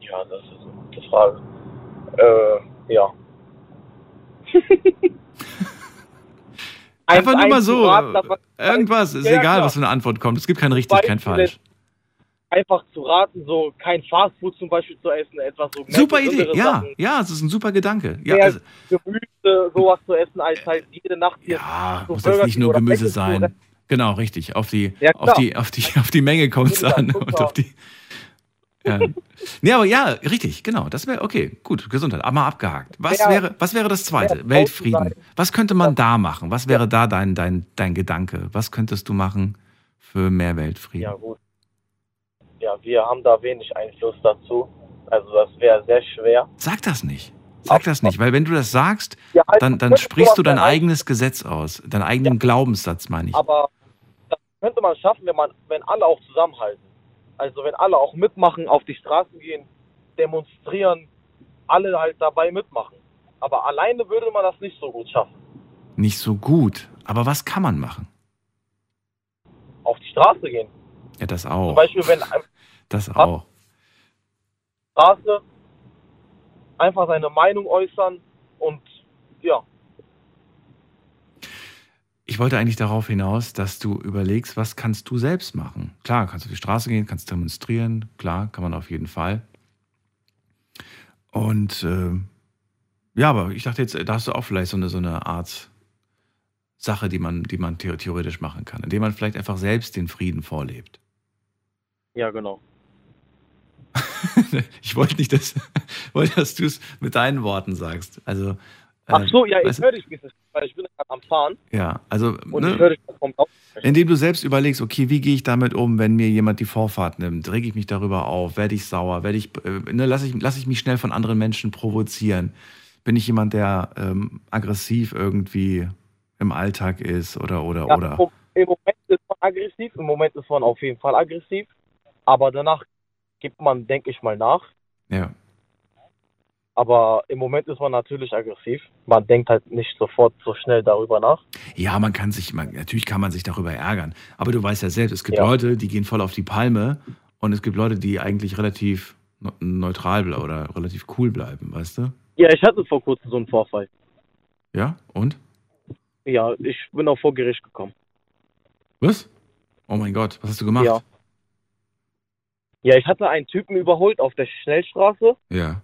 Speaker 7: Ja, das ist eine gute Frage. Äh, ja.
Speaker 3: Einfach nur mal so. Irgendwas, ist egal, was für eine Antwort kommt. Es gibt kein richtig, kein falsch
Speaker 7: einfach zu raten, so kein Fastfood zum Beispiel zu essen, etwas so.
Speaker 3: Super Idee, ja, Sachen. ja, es ist ein super Gedanke. Ja,
Speaker 7: also, Gemüse, sowas zu essen, als halt jede Nacht
Speaker 3: hier. Ja, so muss das nicht nur Gemüse sein. Genau, richtig. Auf die, ja, auf die, auf die, auf die Menge kommt es an und auf die. Ja. nee, aber ja, richtig, genau. Das wäre okay, gut, Gesundheit, aber mal abgehakt. Was ja, wäre, was wäre das zweite? Ja, Weltfrieden. Was könnte man da machen? Was wäre da dein, dein, dein Gedanke? Was könntest du machen für mehr Weltfrieden?
Speaker 7: Ja, gut ja, wir haben da wenig Einfluss dazu. Also das wäre sehr schwer.
Speaker 3: Sag das nicht. Sag das nicht, weil wenn du das sagst, ja, also dann, dann sprichst du dein eigenes Gesetz aus, deinen eigenen ja. Glaubenssatz, meine ich.
Speaker 7: Aber das könnte man schaffen, wenn man, wenn alle auch zusammenhalten. Also wenn alle auch mitmachen, auf die Straßen gehen demonstrieren, alle halt dabei mitmachen. Aber alleine würde man das nicht so gut schaffen.
Speaker 3: Nicht so gut. Aber was kann man machen?
Speaker 7: Auf die Straße gehen.
Speaker 3: Ja, das auch.
Speaker 7: Zum Beispiel, wenn
Speaker 3: Das auch.
Speaker 7: Straße einfach seine Meinung äußern und ja,
Speaker 3: Ich wollte eigentlich darauf hinaus, dass du überlegst, was kannst du selbst machen? Klar, kannst du auf die Straße gehen, kannst demonstrieren, klar, kann man auf jeden Fall. Und äh, ja, aber ich dachte jetzt, da hast du auch vielleicht so eine, so eine Art Sache, die man, die man the- theoretisch machen kann, indem man vielleicht einfach selbst den Frieden vorlebt.
Speaker 7: Ja genau.
Speaker 3: ich wollte nicht, dass, wollte, dass du es mit deinen Worten sagst. Also, äh,
Speaker 7: Ach so, ja, ich höre dich weil ich bin gerade am Fahren
Speaker 3: ja, also
Speaker 7: und
Speaker 3: ne,
Speaker 7: ich höre dich vom.
Speaker 3: Indem du selbst überlegst, okay, wie gehe ich damit um, wenn mir jemand die Vorfahrt nimmt? Reg ich mich darüber auf? Werde ich sauer? Werde ich, äh, ne, lasse ich, lass ich mich schnell von anderen Menschen provozieren? Bin ich jemand, der ähm, aggressiv irgendwie im Alltag ist oder oder
Speaker 7: Ja,
Speaker 3: oder?
Speaker 7: Im Moment ist man aggressiv, im Moment ist man auf jeden Fall aggressiv, aber danach gibt man, denke ich mal, nach.
Speaker 3: Ja.
Speaker 7: Aber im Moment ist man natürlich aggressiv. Man denkt halt nicht sofort so schnell darüber nach.
Speaker 3: ja, man kann sich, man, natürlich kann man sich darüber ärgern. Aber du weißt ja selbst, es gibt
Speaker 7: Ja.
Speaker 3: Leute, die gehen voll auf die Palme und es gibt Leute, die eigentlich relativ ne- neutral bleiben oder relativ cool bleiben, weißt du?
Speaker 7: Ja, ich hatte vor kurzem so einen Vorfall.
Speaker 3: Ja, und?
Speaker 7: Ja, ich bin auch vor Gericht gekommen.
Speaker 3: Was? Oh mein Gott, was hast du gemacht?
Speaker 7: Ja. Ja, ich hatte einen Typen überholt auf der Schnellstraße
Speaker 3: Ja.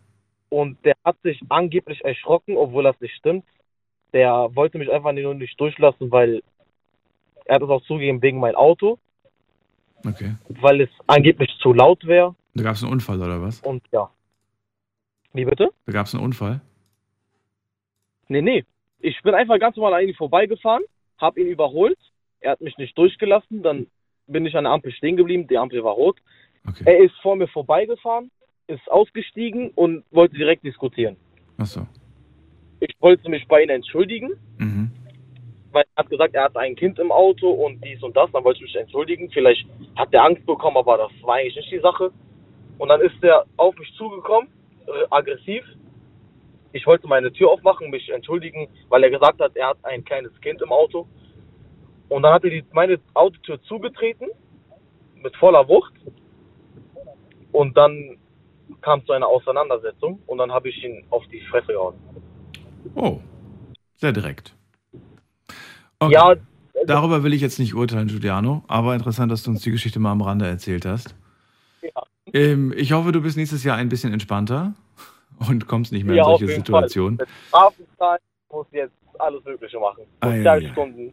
Speaker 7: und der hat sich angeblich erschrocken, obwohl das nicht stimmt. Der wollte mich einfach nur nicht durchlassen, weil er hat es auch zugegeben wegen mein Auto,
Speaker 3: Okay.
Speaker 7: weil es angeblich zu laut wäre
Speaker 3: Da gab es einen Unfall oder was?
Speaker 7: und ja. Wie bitte?
Speaker 3: Da gab es einen Unfall?
Speaker 7: Nee, nee. Ich bin einfach ganz normal an ihm vorbeigefahren, hab ihn überholt. Er hat mich nicht durchgelassen. Dann bin ich an der Ampel stehen geblieben. Die Ampel war rot.
Speaker 3: Okay.
Speaker 7: Er ist vor mir vorbeigefahren, ist ausgestiegen und wollte direkt diskutieren.
Speaker 3: Achso.
Speaker 7: Ich wollte mich bei ihm entschuldigen,
Speaker 3: Mhm.
Speaker 7: weil er hat gesagt, er hat ein Kind im Auto und dies und das. Dann wollte ich mich entschuldigen. Vielleicht hat er Angst bekommen, aber das war eigentlich nicht die Sache. Und dann ist er auf mich zugekommen, äh, aggressiv. Ich wollte meine Tür aufmachen, mich entschuldigen, weil er gesagt hat, er hat ein kleines Kind im Auto. Und dann hat er die, meine Autotür zugetreten, mit voller Wucht. Und dann kam es zu einer Auseinandersetzung und dann habe ich ihn auf die Fresse gehauen.
Speaker 3: Oh. Sehr direkt. Okay.
Speaker 7: Ja,
Speaker 3: Darüber will ich jetzt nicht urteilen, Giuliano, aber interessant, dass du uns die Geschichte mal am Rande erzählt hast.
Speaker 7: Ja.
Speaker 3: Ähm, ich hoffe, du bist nächstes Jahr ein bisschen entspannter und kommst nicht mehr
Speaker 7: Ja,
Speaker 3: in solche Situationen.
Speaker 7: Strafenzahlen muss jetzt alles Mögliche machen.
Speaker 3: Ah, ja,
Speaker 7: Sozialstunden.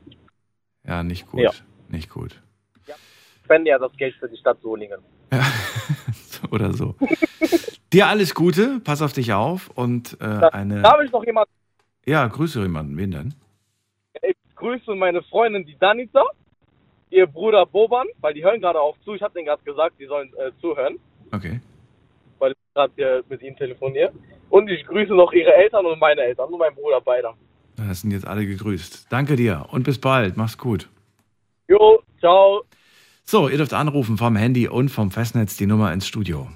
Speaker 3: Ja, nicht gut.
Speaker 7: Ja.
Speaker 3: Nicht gut.
Speaker 7: Spende ja das Geld für die Stadt Solingen.
Speaker 3: Ja. Oder so. Dir alles Gute, pass auf dich auf und äh, eine.
Speaker 7: Darf ich noch jemand?
Speaker 3: Ja, grüße jemanden. Wen denn?
Speaker 7: Ich grüße meine Freundin, die Danica, ihr Bruder Boban, weil die hören gerade auch zu. Ich habe denen gerade gesagt, die sollen äh, zuhören,
Speaker 3: Okay.
Speaker 7: weil ich gerade hier mit ihnen telefoniere. Und ich grüße noch ihre Eltern und meine Eltern und mein Bruder beide.
Speaker 3: Das sind jetzt alle gegrüßt. Danke dir und bis bald. Mach's gut.
Speaker 7: Jo, ciao.
Speaker 3: So, ihr dürft anrufen vom Handy und vom Festnetz die Nummer ins Studio.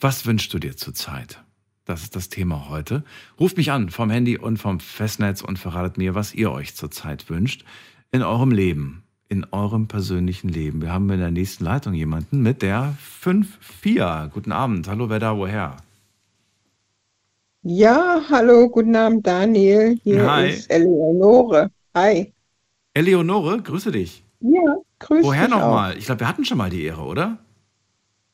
Speaker 3: Was wünschst du dir zurzeit? Das ist das Thema heute. Ruft mich an vom Handy und vom Festnetz und verratet mir, was ihr euch zurzeit wünscht in eurem Leben, in eurem persönlichen Leben. Wir haben in der nächsten Leitung jemanden mit der 5-4. Guten Abend. Hallo, wer da, woher?
Speaker 8: Ja, hallo, guten Abend, Daniel. Hier
Speaker 3: Hi.
Speaker 8: ist Eleonore. Hi.
Speaker 3: Eleonore, grüße dich.
Speaker 8: Ja, grüß
Speaker 3: Woher
Speaker 8: dich auch.
Speaker 3: nochmal? Ich glaube, wir hatten schon mal die Ehre, oder?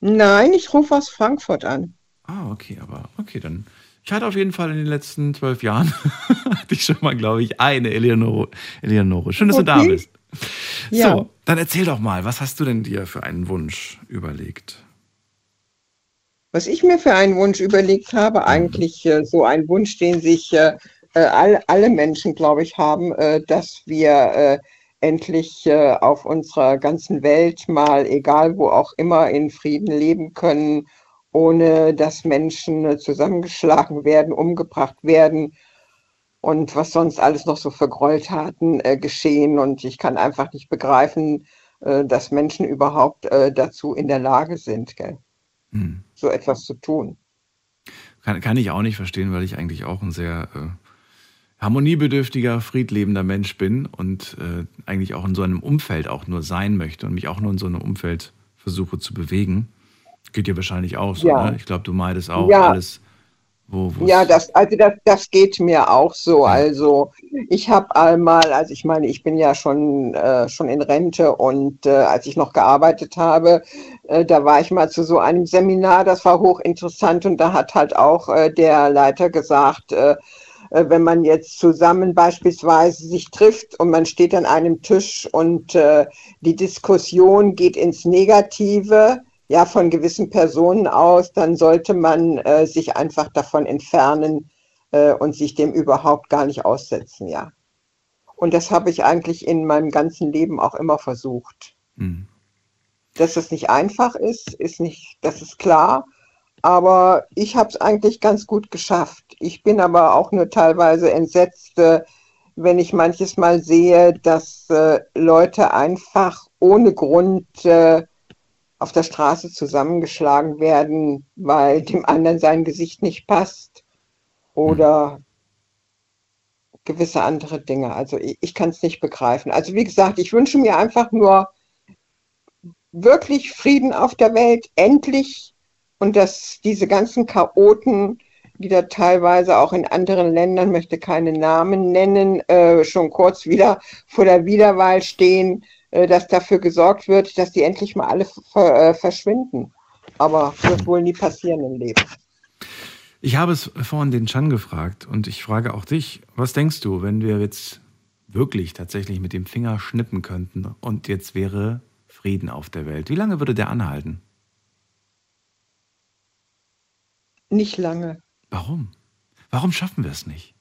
Speaker 8: Nein, ich rufe aus Frankfurt an.
Speaker 3: Ah, okay, aber okay, dann. Ich hatte auf jeden Fall in den letzten zwölf Jahren, hatte ich schon mal, glaube ich, eine Eleonore. Eleonore. Schön, dass du da
Speaker 8: Okay.
Speaker 3: bist.
Speaker 8: Ja.
Speaker 3: So, dann erzähl doch mal, was hast du denn dir für einen Wunsch überlegt?
Speaker 8: Was ich mir für einen Wunsch überlegt habe, eigentlich äh, so ein Wunsch, den sich äh, äh, all, alle Menschen, glaube ich, haben, äh, dass wir äh, endlich äh, auf unserer ganzen Welt mal, egal wo auch immer, in Frieden leben können, ohne dass Menschen zusammengeschlagen werden, umgebracht werden und was sonst alles noch so für Gräueltaten geschehen. Und ich kann einfach nicht begreifen, dass Menschen überhaupt dazu in der Lage sind, gell? Hm. so etwas zu tun.
Speaker 3: Kann, kann ich auch nicht verstehen, weil ich eigentlich auch ein sehr äh, harmoniebedürftiger, friedlebender Mensch bin und äh, eigentlich auch in so einem Umfeld auch nur sein möchte und mich auch nur in so einem Umfeld versuche zu bewegen. Geht dir wahrscheinlich auch so, ja. ne? Ich glaube, du meidest auch ja. alles.
Speaker 8: Wo, ja, das, also das, das geht mir auch so. Also ich habe einmal, also ich meine, ich bin ja schon, äh, schon in Rente und äh, als ich noch gearbeitet habe, äh, da war ich mal zu so einem Seminar, das war hochinteressant und da hat halt auch äh, der Leiter gesagt, äh, äh, wenn man jetzt zusammen beispielsweise sich trifft und man steht an einem Tisch und die Diskussion geht ins Negative, ja, von gewissen Personen aus, dann sollte man äh, sich einfach davon entfernen äh, und sich dem überhaupt gar nicht aussetzen, ja. Und das habe ich eigentlich in meinem ganzen Leben auch immer versucht. Mhm. Dass es nicht einfach ist, ist nicht, das ist klar. Aber ich habe es eigentlich ganz gut geschafft. Ich bin aber auch nur teilweise entsetzt, äh, wenn ich manches Mal sehe, dass äh, Leute einfach ohne Grund äh, auf der Straße zusammengeschlagen werden, weil dem anderen sein Gesicht nicht passt oder gewisse andere Dinge. Also ich, ich kann es nicht begreifen. Also wie gesagt, ich wünsche mir einfach nur wirklich Frieden auf der Welt, endlich und dass diese ganzen Chaoten, die da teilweise auch in anderen Ländern, möchte keine Namen nennen, äh, schon kurz wieder vor der Wiederwahl stehen, dass dafür gesorgt wird, dass die endlich mal alle äh, verschwinden. Aber wird wohl nie passieren im Leben.
Speaker 3: Ich habe es vorhin den Chan gefragt und ich frage auch dich, was denkst du, wenn wir jetzt wirklich tatsächlich mit dem Finger schnippen könnten und jetzt wäre Frieden auf der Welt? Wie lange würde der anhalten?
Speaker 8: Nicht lange.
Speaker 3: Warum? Warum schaffen wir es nicht?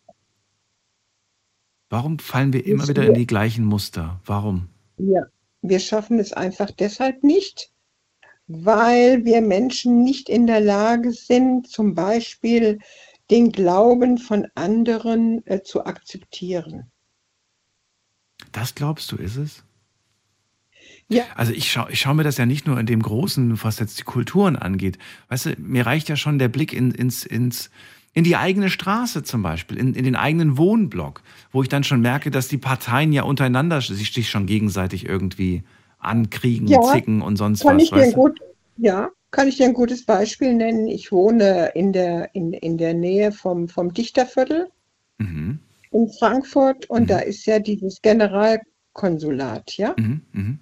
Speaker 3: Warum fallen wir immer wieder in die gleichen Muster? Warum?
Speaker 8: Ja, wir schaffen es einfach deshalb nicht, weil wir Menschen nicht in der Lage sind, zum Beispiel den Glauben von anderen äh, zu akzeptieren.
Speaker 3: Das glaubst du, ist es? Ja. Also ich schaue ich schau mir das ja nicht nur in dem Großen, was jetzt die Kulturen angeht. Weißt du, mir reicht ja schon der Blick in, ins, ins, in die eigene Straße zum Beispiel, in, in den eigenen Wohnblock, wo ich dann schon merke, dass die Parteien ja untereinander sich schon gegenseitig irgendwie ankriegen, ja, zicken und sonst
Speaker 8: kann
Speaker 3: was.
Speaker 8: Ich dir gut, ja, kann ich dir ein gutes Beispiel nennen? Ich wohne in der, in, in der Nähe vom, vom Dichterviertel mhm. in Frankfurt und mhm. da ist ja dieses Generalkonsulat, ja? Mhm. mhm.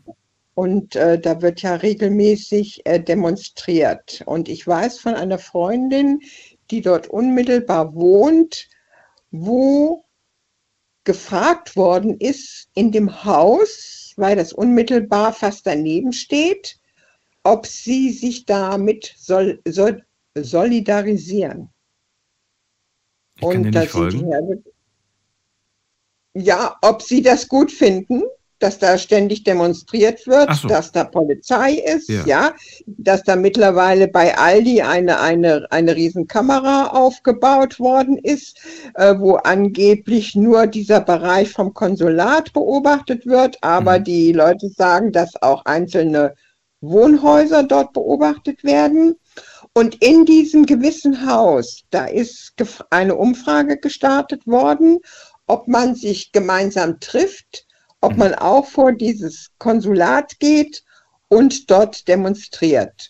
Speaker 8: Und äh, da wird ja regelmäßig äh, demonstriert. Und ich weiß von einer Freundin, die dort unmittelbar wohnt, wo gefragt worden ist in dem Haus, weil das unmittelbar fast daneben steht, ob sie sich damit sol sol solidarisieren.
Speaker 3: Ich Und da sind die,
Speaker 8: ja, ob sie das gut finden, dass da ständig demonstriert wird, so. dass da Polizei ist, ja. ja. dass da mittlerweile bei Aldi eine, eine, eine Riesenkamera aufgebaut worden ist, äh, wo angeblich nur dieser Bereich vom Konsulat beobachtet wird, aber mhm. die Leute sagen, dass auch einzelne Wohnhäuser dort beobachtet werden. Und in diesem gewissen Haus, da ist eine Umfrage gestartet worden, ob man sich gemeinsam trifft ob man auch vor dieses Konsulat geht und dort demonstriert.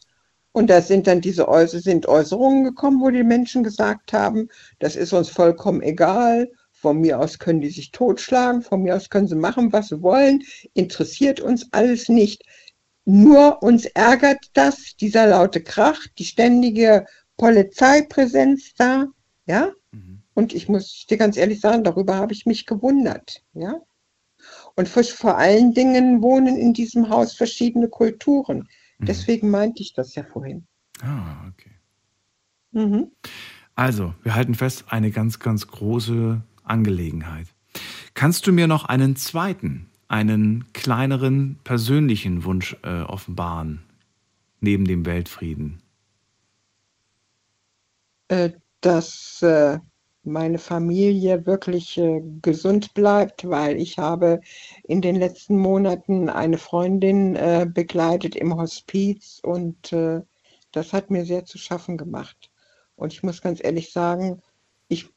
Speaker 8: Und da sind dann diese Äußer sind Äußerungen gekommen, wo die Menschen gesagt haben, das ist uns vollkommen egal, von mir aus können die sich totschlagen, von mir aus können sie machen, was sie wollen, interessiert uns alles nicht. Nur uns ärgert das, dieser laute Krach, die ständige Polizeipräsenz da, ja. Mhm. Und ich muss dir ganz ehrlich sagen, darüber habe ich mich gewundert, ja. Und vor allen Dingen wohnen in diesem Haus verschiedene Kulturen. Mhm. Deswegen meinte ich das ja vorhin.
Speaker 3: Ah, okay. Mhm. Also, wir halten fest, eine ganz, ganz große Angelegenheit. Kannst du mir noch einen zweiten, einen kleineren persönlichen Wunsch äh, offenbaren, neben dem Weltfrieden?
Speaker 8: Äh, dass äh, meine Familie wirklich äh, gesund bleibt, weil ich habe in den letzten Monaten eine Freundin äh, begleitet im Hospiz und äh, das hat mir sehr zu schaffen gemacht. Und ich muss ganz ehrlich sagen, ich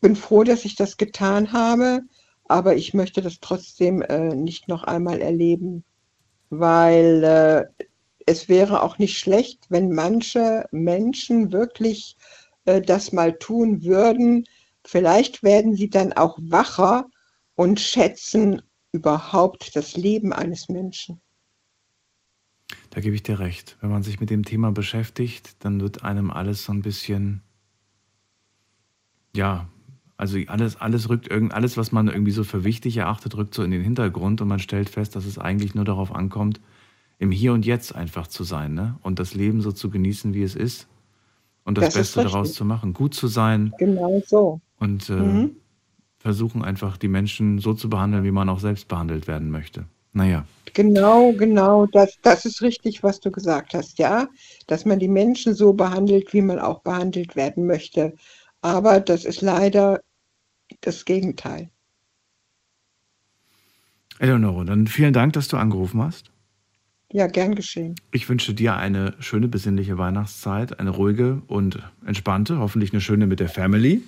Speaker 8: bin froh, dass ich das getan habe, aber ich möchte das trotzdem äh, nicht noch einmal erleben, weil äh, es wäre auch nicht schlecht, wenn manche Menschen wirklich das mal tun würden, vielleicht werden sie dann auch wacher und schätzen überhaupt das Leben eines Menschen.
Speaker 3: Da gebe ich dir recht. Wenn man sich mit dem Thema beschäftigt, dann wird einem alles so ein bisschen, ja, also alles, alles rückt irgend, alles, was man irgendwie so für wichtig erachtet, rückt so in den Hintergrund und man stellt fest, dass es eigentlich nur darauf ankommt, im Hier und Jetzt einfach zu sein, ne? Und das Leben so zu genießen, wie es ist und das, das Beste daraus zu machen, gut zu sein.
Speaker 8: Genau so.
Speaker 3: Und äh, mhm. versuchen einfach die Menschen so zu behandeln, wie man auch selbst behandelt werden möchte. Naja.
Speaker 8: Genau, genau, das, das ist richtig, was du gesagt hast, ja, dass man die Menschen so behandelt, wie man auch behandelt werden möchte. Aber das ist leider das Gegenteil.
Speaker 3: Eleonore, dann vielen Dank, dass du angerufen hast.
Speaker 8: Ja, gern geschehen.
Speaker 3: Ich wünsche dir eine schöne, besinnliche Weihnachtszeit, eine ruhige und entspannte, hoffentlich eine schöne mit der Family.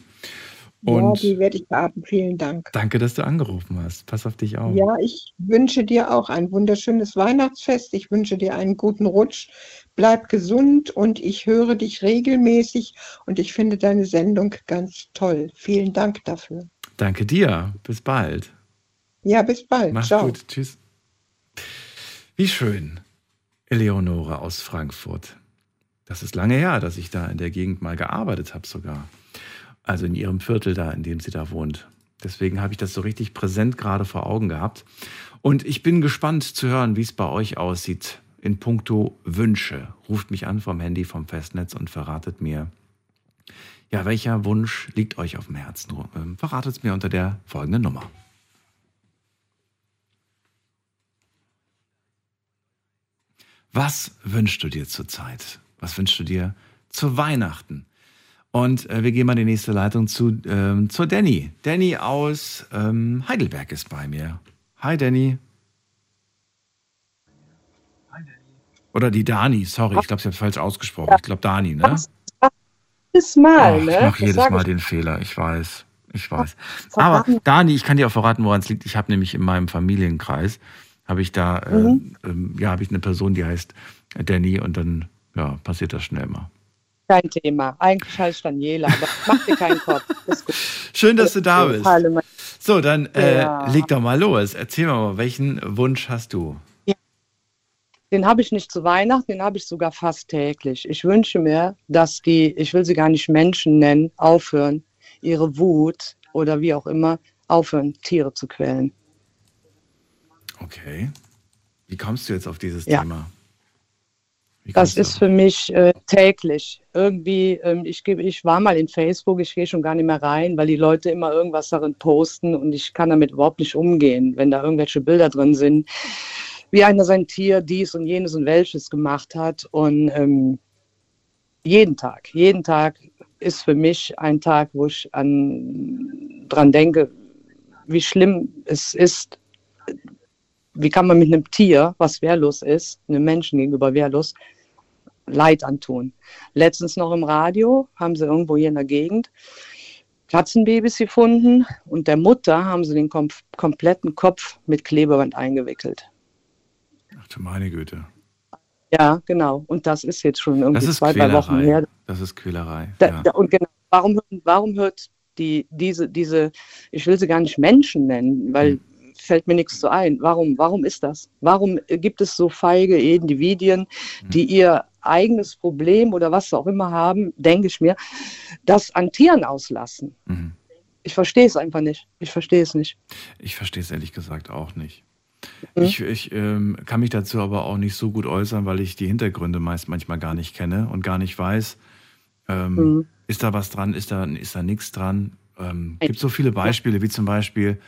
Speaker 8: Und ja, die werde ich haben. Vielen Dank.
Speaker 3: Danke, dass du angerufen hast. Pass auf dich auf.
Speaker 8: Ja, ich wünsche dir auch ein wunderschönes Weihnachtsfest. Ich wünsche dir einen guten Rutsch. Bleib gesund und ich höre dich regelmäßig und ich finde deine Sendung ganz toll. Vielen Dank dafür.
Speaker 3: Danke dir. Bis bald.
Speaker 8: Ja, bis bald.
Speaker 3: Mach's Ciao. gut. Tschüss. Wie schön. Eleonore aus Frankfurt. Das ist lange her, dass ich da in der Gegend mal gearbeitet habe sogar. Also in ihrem Viertel da, in dem sie da wohnt. Deswegen habe ich das so richtig präsent gerade vor Augen gehabt. Und ich bin gespannt zu hören, wie es bei euch aussieht in puncto Wünsche. Ruft mich an vom Handy, vom Festnetz und verratet mir, ja, welcher Wunsch liegt euch auf dem Herzen? Ähm, verratet es mir unter der folgenden Nummer. Was wünschst du dir zurzeit? Was wünschst du dir zu Weihnachten? Und äh, wir gehen mal in die nächste Leitung zu, ähm, zur Danny. Danny aus ähm, Heidelberg ist bei mir. Hi Danny. Hi Danny. Oder die Dani, sorry, ich glaube, sie hat falsch ausgesprochen. Ich glaube Dani, ne?
Speaker 8: Jedes Mal,
Speaker 3: oh, ich mache jedes Mal den Fehler, ich weiß. Ich weiß. Aber Dani, ich kann dir auch verraten, woran es liegt. Ich habe nämlich in meinem Familienkreis habe ich da, äh, mhm. ähm, ja, habe ich eine Person, die heißt Danny und dann ja, passiert das schnell mal.
Speaker 8: Kein Thema. Eigentlich heißt Daniela, aber mach dir keinen Kopf.
Speaker 3: Schön, dass du da bist. So, dann äh, ja. leg doch mal los. Erzähl mal, welchen Wunsch hast du? Ja.
Speaker 8: Den habe ich nicht zu Weihnachten, den habe ich sogar fast täglich. Ich wünsche mir, dass die, ich will sie gar nicht Menschen nennen, aufhören, ihre Wut oder wie auch immer, aufhören, Tiere zu quälen.
Speaker 3: Okay. Wie kommst du jetzt auf dieses ja. Thema?
Speaker 8: Das ist für mich äh, täglich. Irgendwie, ähm, ich, ich war mal in Facebook, ich gehe schon gar nicht mehr rein, weil die Leute immer irgendwas darin posten und ich kann damit überhaupt nicht umgehen, wenn da irgendwelche Bilder drin sind, wie einer sein Tier dies und jenes und welches gemacht hat. Und ähm, jeden Tag, jeden Tag ist für mich ein Tag, wo ich an, dran denke, wie schlimm es ist, wie kann man mit einem Tier, was wehrlos ist, einem Menschen gegenüber wehrlos, Leid antun. Letztens noch im Radio haben sie irgendwo hier in der Gegend Katzenbabys gefunden und der Mutter haben sie den kom kompletten Kopf mit Klebeband eingewickelt.
Speaker 3: Ach du meine Güte.
Speaker 8: Ja, genau. Und das ist jetzt schon irgendwie zwei,
Speaker 3: drei
Speaker 8: Wochen her.
Speaker 3: Das ist Quälerei.
Speaker 8: Da, da, und genau, warum, warum hört die, diese, diese, ich will sie gar nicht Menschen nennen, weil hm fällt mir nichts so ein. Warum, warum ist das? Warum gibt es so feige Individuen, die mhm. ihr eigenes Problem oder was auch immer haben, denke ich mir, das an Tieren auslassen? Mhm. Ich verstehe es einfach nicht. Ich verstehe es nicht.
Speaker 3: Ich verstehe es ehrlich gesagt auch nicht. Mhm. Ich, ich ähm, kann mich dazu aber auch nicht so gut äußern, weil ich die Hintergründe meist manchmal gar nicht kenne und gar nicht weiß, ähm, mhm. ist da was dran, ist da, ist da nichts dran. Ähm, gibt so viele Beispiele, wie zum Beispiel,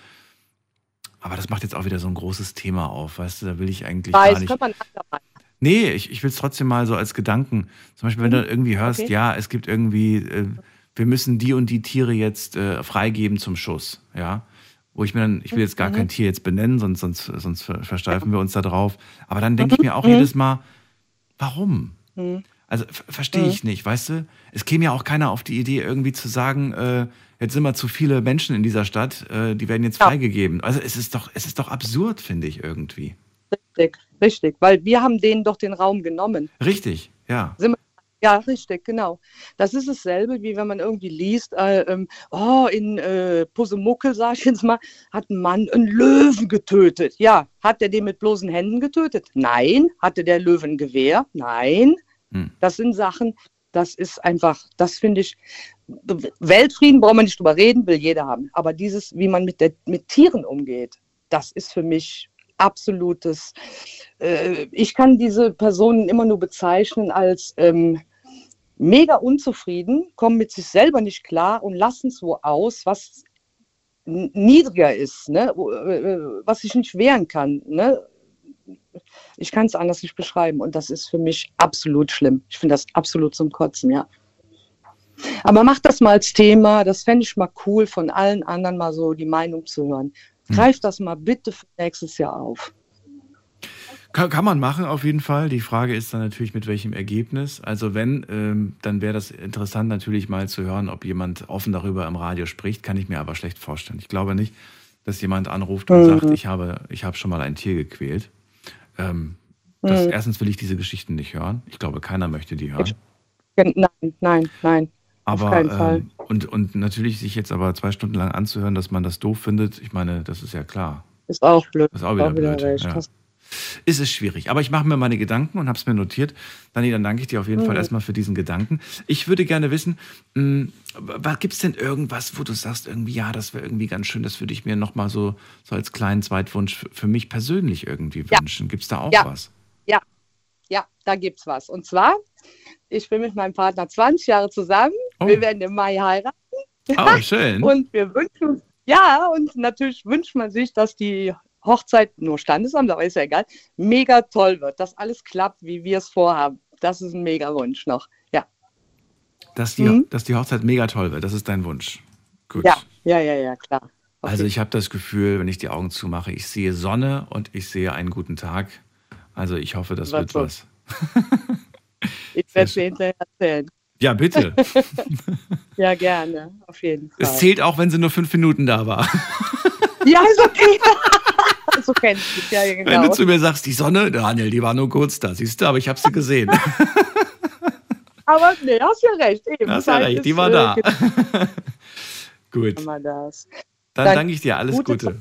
Speaker 3: aber das macht jetzt auch wieder so ein großes Thema auf, weißt du, da will ich eigentlich Weiß, gar nicht. Man nee, ich, ich will es trotzdem mal so als Gedanken. Zum Beispiel, wenn mhm. du irgendwie hörst, okay. ja, es gibt irgendwie äh, wir müssen die und die Tiere jetzt äh, freigeben zum Schuss, ja. Wo ich mir dann, ich will jetzt gar
Speaker 9: Mhm.
Speaker 3: kein Tier jetzt benennen, sonst, sonst, sonst ver- versteifen wir uns da drauf. Aber dann denke ich mir auch jedes Mal, warum?
Speaker 9: Mhm.
Speaker 3: Also ver- verstehe ich nicht, weißt du? Es käme ja auch keiner auf die Idee, irgendwie zu sagen, äh, jetzt sind wir zu viele Menschen in dieser Stadt, äh, die werden jetzt
Speaker 9: Ja.
Speaker 3: freigegeben. Also es ist doch, es ist doch absurd, finde ich irgendwie.
Speaker 9: Richtig, richtig, weil wir haben denen doch den Raum genommen.
Speaker 3: Richtig, ja.
Speaker 9: Ja, richtig, genau. Das ist dasselbe, wie wenn man irgendwie liest, äh, ähm, oh, in äh, Pusemuckel, sag ich jetzt mal, hat ein Mann einen Löwen getötet. Ja, hat er den mit bloßen Händen getötet? Nein. Hatte der Löwen ein Gewehr? Nein.
Speaker 3: Hm.
Speaker 9: Das sind Sachen, das ist einfach, das finde ich, Weltfrieden brauchen wir nicht drüber reden, will jeder haben. Aber dieses, wie man mit, der, mit Tieren umgeht, das ist für mich absolutes. Äh, ich kann diese Personen immer nur bezeichnen als ähm, mega unzufrieden, kommen mit sich selber nicht klar und lassen so aus, was niedriger ist, ne? wo- äh, was ich nicht wehren kann. Ne? Ich kann es anders nicht beschreiben und das ist für mich absolut schlimm. Ich finde das absolut zum Kotzen, ja. Aber mach das mal als Thema, das fände ich mal cool, von allen anderen mal so die Meinung zu hören. Greif das mal bitte für nächstes Jahr auf.
Speaker 3: Kann, kann man machen, auf jeden Fall. Die Frage ist dann natürlich, mit welchem Ergebnis. Also wenn, ähm, dann wäre das interessant natürlich mal zu hören, ob jemand offen darüber im Radio spricht. Kann ich mir aber schlecht vorstellen. Ich glaube nicht, dass jemand anruft und
Speaker 9: Mhm.
Speaker 3: sagt, ich habe, ich habe schon mal ein Tier gequält. Ähm, das,
Speaker 9: Mhm.
Speaker 3: Erstens will ich diese Geschichten nicht hören. Ich glaube, keiner möchte die hören.
Speaker 9: Nein, nein, nein. Auf
Speaker 3: Aber
Speaker 9: keinen Fall.
Speaker 3: ähm, und, und natürlich sich jetzt aber zwei Stunden lang anzuhören, dass man das doof findet, ich meine, das ist ja klar.
Speaker 9: Ist auch blöd.
Speaker 3: Ist auch wieder blöd.
Speaker 9: recht.
Speaker 3: ja. Ist es schwierig. Aber ich mache mir meine Gedanken und habe es mir notiert. Dani, dann danke ich dir auf jeden
Speaker 9: Mhm.
Speaker 3: Fall erstmal für diesen Gedanken. Ich würde gerne wissen, gibt es denn irgendwas, wo du sagst, irgendwie, ja, das wäre irgendwie ganz schön, das würde ich mir nochmal so, so als kleinen Zweitwunsch für, für mich persönlich irgendwie
Speaker 9: Ja.
Speaker 3: wünschen. Gibt es da auch
Speaker 9: Ja.
Speaker 3: was?
Speaker 9: Da gibt's was. Und zwar, ich bin mit meinem Partner 20 Jahre zusammen.
Speaker 3: Oh.
Speaker 9: Wir werden im Mai heiraten.
Speaker 3: Oh, schön.
Speaker 9: Und wir wünschen uns, ja, und natürlich wünscht man sich, dass die Hochzeit nur Standesamt, aber ist ja egal, mega toll wird, dass alles klappt, wie wir es vorhaben. Das ist ein mega Wunsch noch. Ja,
Speaker 3: Dass die,
Speaker 9: Mhm.
Speaker 3: dass die Hochzeit mega toll wird, das ist dein Wunsch. Gut.
Speaker 9: ja, ja, ja, ja, klar.
Speaker 3: Also ich habe das Gefühl, wenn ich die Augen zumache, ich sehe Sonne und ich sehe einen guten Tag. Also ich hoffe, das wird
Speaker 9: Wird so.
Speaker 3: was.
Speaker 9: Ich werde dir hinterher erzählen.
Speaker 3: Ja, bitte.
Speaker 9: Ja, gerne, auf jeden Fall.
Speaker 3: Es zählt auch, wenn sie nur fünf Minuten da war.
Speaker 9: Ja, ist okay. so kennst du es, ja, ja,
Speaker 3: Wenn
Speaker 9: genau.
Speaker 3: du zu mir sagst, die Sonne, Daniel, die war nur kurz da, siehst du, aber ich habe sie gesehen.
Speaker 9: Aber nee, hast ja recht. Eben.
Speaker 3: Hast ja recht, die war
Speaker 9: äh,
Speaker 3: da.
Speaker 9: genau
Speaker 3: Gut, dann
Speaker 9: Dann
Speaker 3: danke ich dir, alles
Speaker 9: gute
Speaker 3: Gute.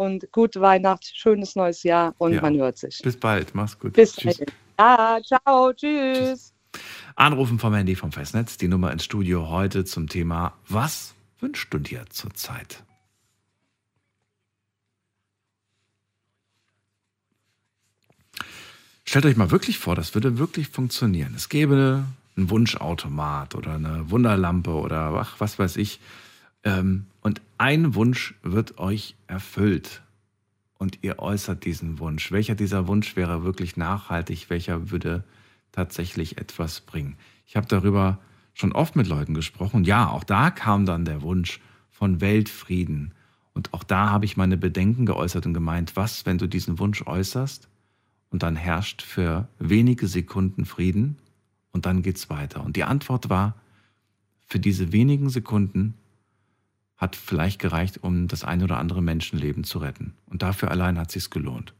Speaker 9: Und gute Weihnacht, schönes neues Jahr und
Speaker 3: Ja.
Speaker 9: man hört sich.
Speaker 3: Bis bald, mach's gut.
Speaker 9: Bis
Speaker 3: Tschüss.
Speaker 9: dahin. Ja, ciao, tschüss.
Speaker 3: Anrufen vom Handy vom Festnetz, die Nummer ins Studio heute zum Thema Was wünschst du dir zurzeit? Stellt euch mal wirklich vor, das würde wirklich funktionieren. Es gäbe einen Wunschautomat oder eine Wunderlampe oder ach, was weiß ich. Ähm, und ein Wunsch wird euch erfüllt. Und ihr äußert diesen Wunsch. Welcher dieser Wunsch wäre wirklich nachhaltig? Welcher würde tatsächlich etwas bringen? Ich habe darüber schon oft mit Leuten gesprochen. Ja, auch da kam dann der Wunsch von Weltfrieden. Und auch da habe ich meine Bedenken geäußert und gemeint, was, wenn du diesen Wunsch äußerst und dann herrscht für wenige Sekunden Frieden und dann geht's weiter. Und die Antwort war, für diese wenigen Sekunden hat vielleicht gereicht, um das ein oder andere Menschenleben zu retten. Und dafür allein hat sich's gelohnt.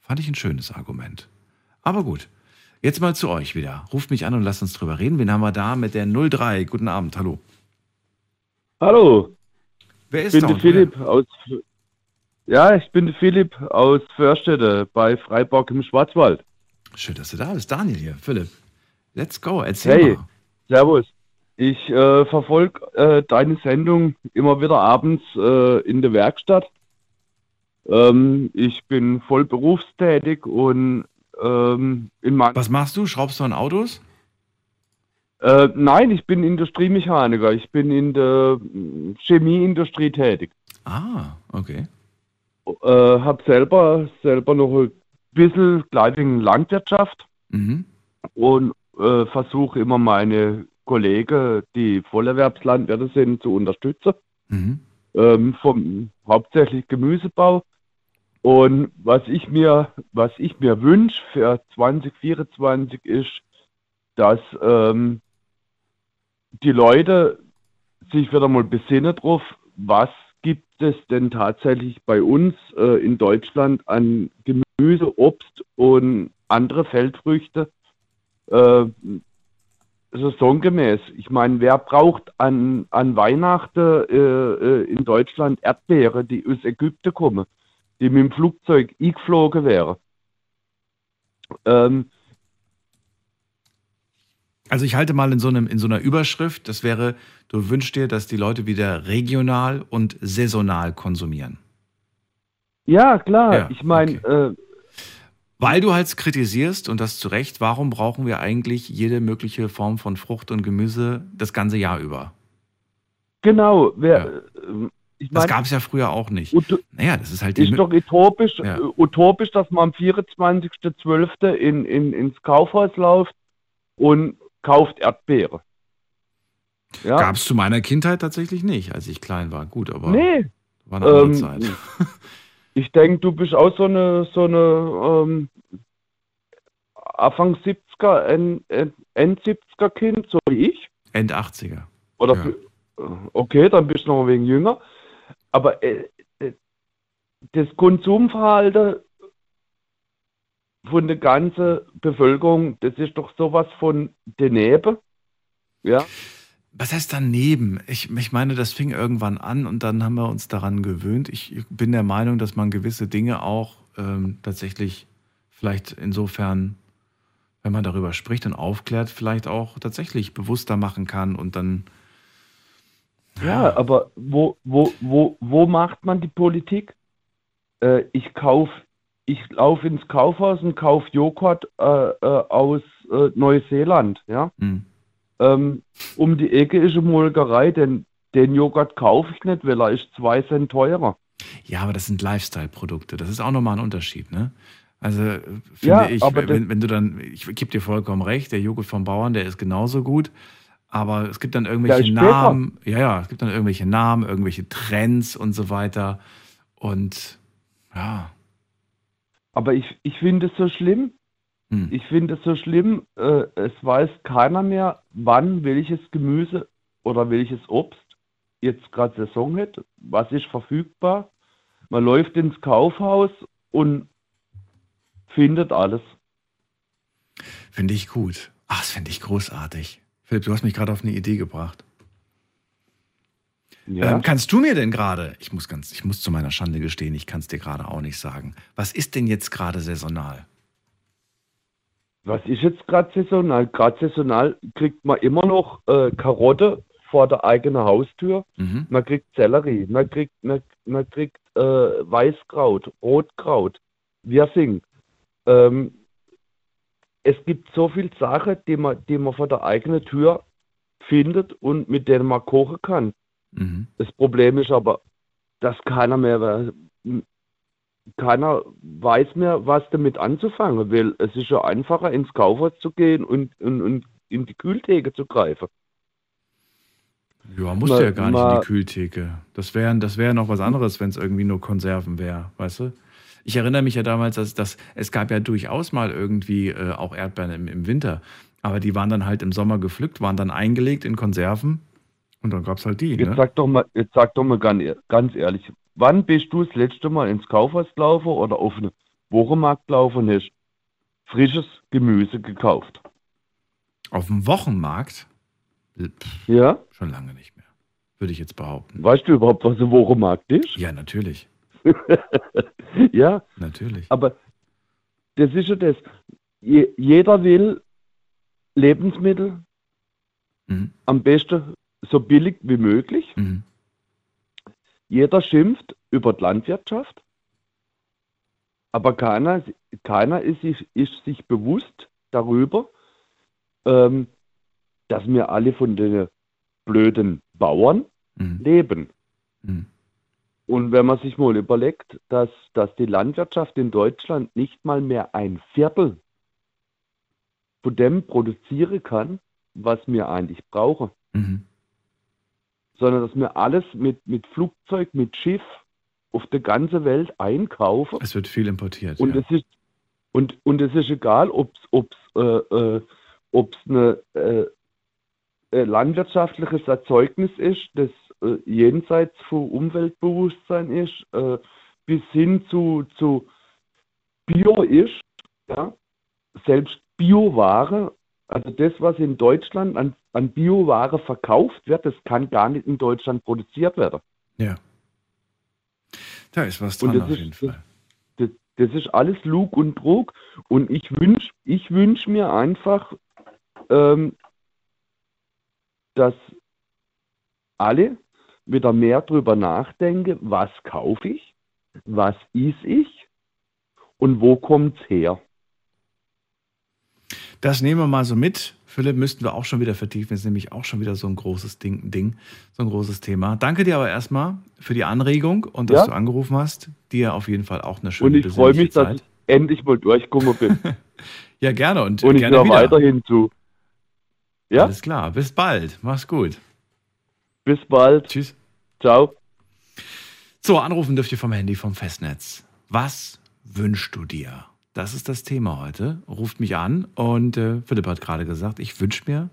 Speaker 3: Fand ich ein schönes Argument. Aber gut, jetzt mal zu euch wieder. Ruft mich an und lasst uns drüber reden. Wen haben wir da mit der 03? Guten Abend, hallo.
Speaker 10: Hallo,
Speaker 3: Wer
Speaker 10: ich
Speaker 3: ist
Speaker 10: bin
Speaker 3: da?
Speaker 10: der? Philipp aus. Ja, ich bin der Philipp aus Förstede bei Freiburg im Schwarzwald.
Speaker 3: Schön, dass du da bist. Daniel hier, Philipp. Let's go, erzähl
Speaker 10: Hey,
Speaker 3: mal.
Speaker 10: Servus. Ich äh, verfolge äh, deine Sendung immer wieder abends äh, in der Werkstatt. Ähm, ich bin voll berufstätig und ähm, in meinem.
Speaker 3: Was machst du? Schraubst du an Autos?
Speaker 10: Äh, nein, ich bin Industriemechaniker. Ich bin in der mm, Chemieindustrie tätig.
Speaker 3: Ah, okay.
Speaker 10: Äh, hab selber, selber noch ein bisschen Kleidung Landwirtschaft
Speaker 3: Mhm.
Speaker 10: und äh, versuche immer meine Kollegen, die Vollerwerbslandwirte sind, zu unterstützen.
Speaker 3: Mhm.
Speaker 10: Ähm, vom hauptsächlich Gemüsebau. Und was ich mir, was ich mir wünsche für 2024 ist, dass ähm, die Leute sich wieder mal besinnen drauf, was gibt es denn tatsächlich bei uns äh, in Deutschland an Gemüse, Obst und andere Feldfrüchte äh, saisongemäß. Ich meine, wer braucht an, an Weihnachten äh, äh, in Deutschland Erdbeere, die aus Ägypten kommen, die mit dem Flugzeug eingeflogen wären? Ähm,
Speaker 3: Also ich halte mal in so, einem, in so einer Überschrift, das wäre, du wünschst dir, dass die Leute wieder regional und saisonal konsumieren.
Speaker 10: ja, klar.
Speaker 3: Ja,
Speaker 10: ich meine, äh,
Speaker 3: Weil du halt kritisierst, und das zu Recht, warum brauchen wir eigentlich jede mögliche Form von Frucht und Gemüse das ganze Jahr über?
Speaker 10: genau. Wer, äh, ich
Speaker 3: Das gab es ja früher auch nicht.
Speaker 10: Ut-
Speaker 3: Naja, das ist halt
Speaker 10: ist doch utopisch,
Speaker 3: Ja.
Speaker 10: äh, utopisch, dass man am 24.12. In, in, ins Kaufhaus läuft und kauft Erdbeere. Ja,
Speaker 3: Gab es zu meiner Kindheit tatsächlich nicht, als ich klein war. Gut, aber
Speaker 10: nee.
Speaker 3: war eine andere
Speaker 10: Ähm,
Speaker 3: Zeit.
Speaker 10: Ich denke, du bist auch so eine, so eine ähm, Anfang 70er, End, End, End 70er Kind, so wie ich.
Speaker 3: End 80er.
Speaker 10: Oder
Speaker 3: Ja.
Speaker 10: für- okay, dann bist du noch ein wenig jünger. Aber äh, äh, das Konsumverhalten von der ganzen Bevölkerung, das ist doch sowas von daneben. Ja.
Speaker 3: Was heißt daneben? Ich, ich meine, das fing irgendwann an und dann haben wir uns daran gewöhnt. Ich bin der Meinung, dass man gewisse Dinge auch ähm, tatsächlich vielleicht insofern, wenn man darüber spricht und aufklärt, vielleicht auch tatsächlich bewusster machen kann und dann.
Speaker 10: Ja, aber wo, wo, wo, wo macht man die Politik? Äh, ich kauf, ich laufe ins Kaufhaus und kaufe Joghurt äh, äh, aus äh, Neuseeland, ja.
Speaker 3: Hm.
Speaker 10: Ähm, um die Ecke ist eine Molkerei, denn den Joghurt kaufe ich nicht, weil er ist zwei Cent teurer.
Speaker 3: Ja, aber das sind Lifestyle-Produkte. Das ist auch nochmal ein Unterschied, ne? Also äh, finde
Speaker 10: Ja,
Speaker 3: ich, wenn, wenn du dann, ich gebe dir vollkommen recht, der Joghurt vom Bauern, der ist genauso gut. Aber es gibt dann irgendwelche. Namen, ja, ja, es gibt dann irgendwelche Namen, irgendwelche Trends und so weiter. Und ja,
Speaker 10: Aber ich, ich finde es so schlimm.
Speaker 3: Hm.
Speaker 10: Ich finde es so schlimm, äh, es weiß keiner mehr, wann welches Gemüse oder welches Obst jetzt gerade Saison hat, was ist verfügbar. Man läuft ins Kaufhaus und findet alles.
Speaker 3: finde ich gut. Ach, das finde ich großartig. Philipp, du hast mich gerade auf eine Idee gebracht.
Speaker 10: Ja.
Speaker 3: Ähm, kannst du mir denn gerade, ich muss ganz, ich muss zu meiner Schande gestehen, ich kann es dir gerade auch nicht sagen. Was ist denn jetzt gerade saisonal?
Speaker 10: Was ist jetzt gerade saisonal? Gerade saisonal kriegt man immer noch äh, Karotte vor der eigenen Haustür.
Speaker 3: Mhm.
Speaker 10: Man kriegt Sellerie, man kriegt, man, man kriegt äh, Weißkraut, Rotkraut, Wirsing. Ähm, es gibt so viele Sachen, die man, die man vor der eigenen Tür findet und mit denen man kochen kann.
Speaker 3: Mhm.
Speaker 10: Das Problem ist aber, dass keiner mehr, keiner weiß mehr, was damit anzufangen, weil es ist ja einfacher, ins Kaufhaus zu gehen und, und, und in die Kühltheke zu greifen.
Speaker 3: Ja, musst
Speaker 10: Ma-
Speaker 3: du ja gar nicht in die Kühltheke. Das wäre das wär noch was anderes, wenn es irgendwie nur Konserven wäre, weißt du? Ich erinnere mich ja damals, dass, dass es gab ja durchaus mal irgendwie äh, auch Erdbeeren im, im Winter. Aber die waren dann halt im Sommer gepflückt, waren dann eingelegt in Konserven und dann gab es halt die.
Speaker 10: Jetzt
Speaker 3: Ne?
Speaker 10: sag doch mal, jetzt sag doch mal ganz ehrlich, wann bist du das letzte Mal ins Kaufhaus gelaufen oder auf einen Wochenmarkt gelaufen und hast frisches Gemüse gekauft?
Speaker 3: Auf dem Wochenmarkt? Pff,
Speaker 10: Ja?
Speaker 3: schon lange nicht mehr. Würde ich jetzt behaupten.
Speaker 10: Weißt du überhaupt, was ein Wochenmarkt ist?
Speaker 3: Ja, natürlich.
Speaker 10: ja,
Speaker 3: Natürlich.
Speaker 10: aber das ist ja das. Je, jeder will Lebensmittel
Speaker 3: Mhm.
Speaker 10: am besten so billig wie möglich.
Speaker 3: Mhm.
Speaker 10: Jeder schimpft über die Landwirtschaft, aber keiner, keiner ist, sich, ist sich bewusst darüber, ähm, dass wir alle von den blöden Bauern
Speaker 3: Mhm.
Speaker 10: leben.
Speaker 3: Mhm.
Speaker 10: Und wenn man sich mal überlegt, dass, dass die Landwirtschaft in Deutschland nicht mal mehr ein Viertel von dem produzieren kann, was wir eigentlich brauchen.
Speaker 3: Mhm.
Speaker 10: Sondern dass wir alles mit, mit Flugzeug, mit Schiff auf der ganzen Welt einkaufen.
Speaker 3: Es wird viel importiert.
Speaker 10: Und
Speaker 3: ja.
Speaker 10: es ist und, und es ist egal, ob es äh, äh, ob's eine äh, äh, landwirtschaftliches Erzeugnis ist, das äh, jenseits von Umweltbewusstsein ist, äh, bis hin zu, zu Bio ist, ja, selbst Bioware, also das, was in Deutschland an, an Bioware verkauft wird, das kann gar nicht in Deutschland produziert werden.
Speaker 3: Ja. Da ist was dran
Speaker 10: das
Speaker 3: auf
Speaker 10: ist-
Speaker 3: jeden Fall.
Speaker 10: Das, das ist alles Lug und Trug. Und ich wünsche ich wünsch mir einfach, ähm, dass alle wieder mehr drüber nachdenken, was kaufe ich, was is ich und wo kommt's her.
Speaker 3: Das nehmen wir mal so mit. Philipp, müssten wir auch schon wieder vertiefen. Das ist nämlich auch schon wieder so ein großes Ding, Ding so ein großes Thema. Danke dir aber erstmal für die Anregung und dass
Speaker 10: Ja.
Speaker 3: du angerufen hast. Dir auf jeden Fall auch eine schöne
Speaker 10: Und ich freue mich,
Speaker 3: besinnliche
Speaker 10: dass ich endlich mal durchgekommen bin.
Speaker 3: Ja, gerne und,
Speaker 10: und ich
Speaker 3: gerne wieder.
Speaker 10: weiterhin zu. Ja,
Speaker 3: Alles klar. Bis bald. Mach's gut.
Speaker 10: bis bald.
Speaker 3: Tschüss.
Speaker 10: Ciao.
Speaker 3: So, anrufen dürft ihr vom Handy vom Festnetz. Was wünschst du dir? Das ist das Thema heute. Ruft mich an und äh, Philipp hat gerade gesagt, ich wünsche mir,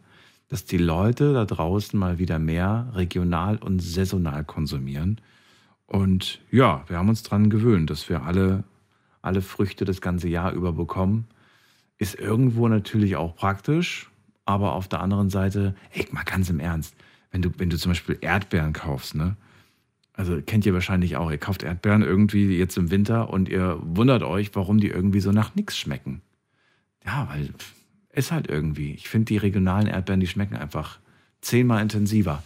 Speaker 3: dass die Leute da draußen mal wieder mehr regional und saisonal konsumieren. Und ja, wir haben uns dran gewöhnt, dass wir alle, alle Früchte das ganze Jahr über bekommen. Ist irgendwo natürlich auch praktisch, aber auf der anderen Seite, ey, mal ganz im Ernst, wenn du, wenn du zum Beispiel Erdbeeren kaufst, ne? Also kennt ihr wahrscheinlich auch, ihr kauft Erdbeeren irgendwie jetzt im Winter und ihr wundert euch, warum die irgendwie so nach nichts schmecken. Ja, weil ist halt irgendwie. Ich finde die regionalen Erdbeeren, die schmecken einfach zehnmal intensiver.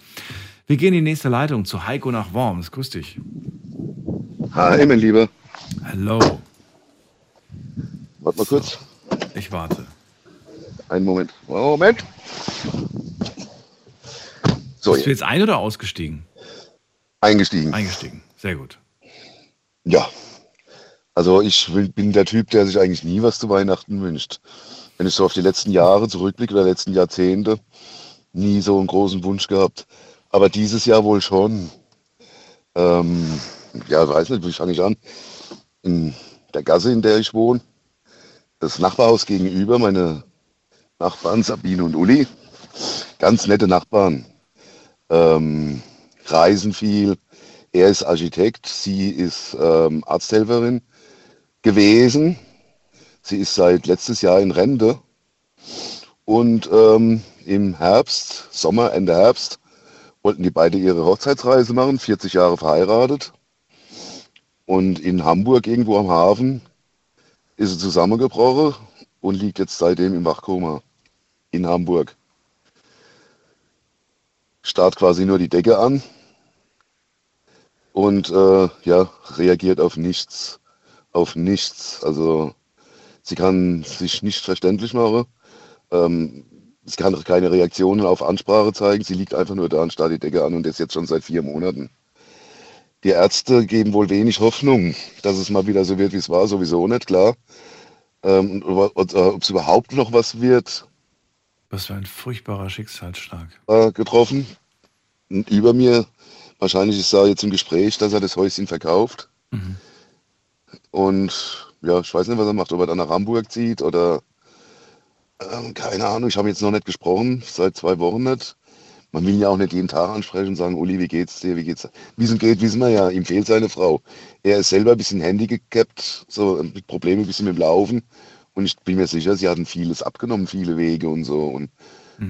Speaker 3: Wir gehen in die nächste Leitung zu Heiko nach Worms. Grüß dich.
Speaker 11: Hi, mein Lieber.
Speaker 3: Hallo.
Speaker 11: Warte mal kurz.
Speaker 3: Ich warte.
Speaker 11: Einen Moment. Moment. So,
Speaker 3: Bist du jetzt ein- oder ausgestiegen?
Speaker 11: Eingestiegen.
Speaker 3: Eingestiegen. Sehr gut.
Speaker 11: Ja. Also ich bin der Typ, der sich eigentlich nie was zu Weihnachten wünscht. Wenn ich so auf die letzten Jahre zurückblicke oder letzten Jahrzehnte, nie so einen großen Wunsch gehabt. Aber dieses Jahr wohl schon. Ähm, ja, weiß nicht, wie fange ich an? In der Gasse, in der ich wohne, das Nachbarhaus gegenüber, meine Nachbarn Sabine und Uli, ganz nette Nachbarn, ähm, reisen viel. Er ist Architekt, sie ist ähm, Arzthelferin gewesen. Sie ist seit letztes Jahr in Rente. Und ähm, im Herbst, Sommer, Ende Herbst, wollten die beide ihre Hochzeitsreise machen, 40 Jahre verheiratet. Und in Hamburg, irgendwo am Hafen, ist sie zusammengebrochen und liegt jetzt seitdem im Wachkoma in Hamburg. Starrt quasi nur die Decke an und äh, ja, reagiert auf nichts, auf nichts. Also sie kann sich nicht verständlich machen. Ähm, sie kann keine Reaktionen auf Ansprache zeigen. Sie liegt einfach nur da und starrt die Decke an und das jetzt schon seit vier Monaten. Die Ärzte geben wohl wenig Hoffnung, dass es mal wieder so wird, wie es war, sowieso nicht, klar. Ähm, ob es überhaupt noch was wird,
Speaker 3: Was für ein furchtbarer Schicksalsschlag.
Speaker 11: äh, getroffen. Und über mir, wahrscheinlich ist er jetzt im Gespräch, dass er das Häuschen verkauft. Und ja, ich weiß nicht, was er macht, ob er dann nach Hamburg zieht oder ähm, keine Ahnung, ich habe jetzt noch nicht gesprochen, seit zwei Wochen nicht. Man will ihn ja auch nicht jeden Tag ansprechen und sagen, Uli, wie geht's dir, wie geht's? Wie es ihm geht, wissen wir ja, ihm fehlt seine Frau. Er ist selber ein bisschen Handy gecapt, so mit Problemen ein bisschen mit dem Laufen. Und ich bin mir sicher, sie hatten vieles abgenommen, viele Wege und so. Und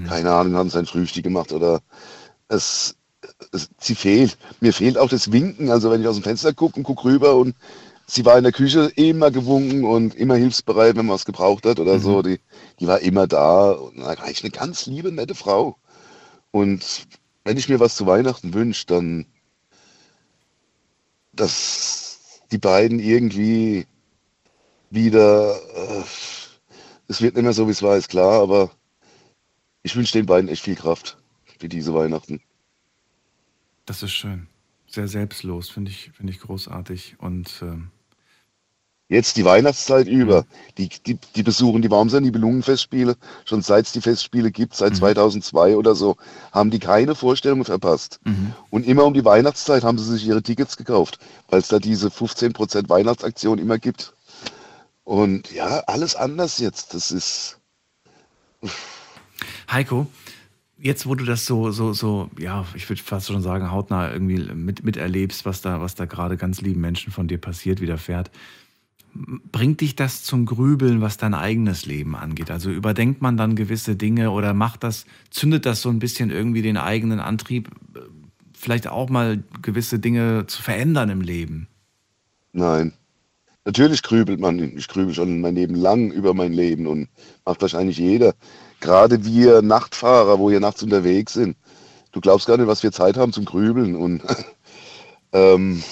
Speaker 11: keine Ahnung, haben sein Frühstück gemacht oder es, sie fehlt. Mir fehlt auch das Winken. Also wenn ich aus dem Fenster gucke und gucke rüber und sie war in der Küche immer gewunken und immer hilfsbereit, wenn man was gebraucht hat oder so. Die, die war immer da. Und eigentlich eine ganz liebe, nette Frau. Und wenn ich mir was zu Weihnachten wünsche, dann, dass die beiden irgendwie wieder, äh, es wird nicht mehr so, wie es war, ist klar, aber ich wünsche den beiden echt viel Kraft für diese Weihnachten.
Speaker 3: Das ist schön. Sehr selbstlos, finde ich, finde ich großartig. Und ähm,
Speaker 11: Jetzt die Weihnachtszeit über. Die, die, die besuchen die Wormser Nibelungenfestspiele. Schon seit es die Festspiele gibt, seit 2002 oder so, haben die keine Vorstellungen verpasst.
Speaker 3: Mhm.
Speaker 11: Und immer um die Weihnachtszeit haben sie sich ihre Tickets gekauft, weil es da diese 15% Weihnachtsaktion immer gibt. Und ja, alles anders jetzt. Das ist.
Speaker 3: Heiko, jetzt wo du das so, so, so, ja, ich würde fast schon sagen, hautnah irgendwie mit, miterlebst, was da, was da gerade ganz lieben Menschen von dir passiert, widerfährt, bringt dich das zum Grübeln, was dein eigenes Leben angeht? Also überdenkt man dann gewisse Dinge oder macht das, zündet das so ein bisschen irgendwie den eigenen Antrieb, vielleicht auch mal gewisse Dinge zu verändern im Leben?
Speaker 11: Nein. Natürlich grübelt man. Ich grübel schon mein Leben lang über mein Leben und macht wahrscheinlich jeder. Gerade wir Nachtfahrer, wo wir nachts unterwegs sind. Du glaubst gar nicht, was wir Zeit haben zum Grübeln. Und ähm,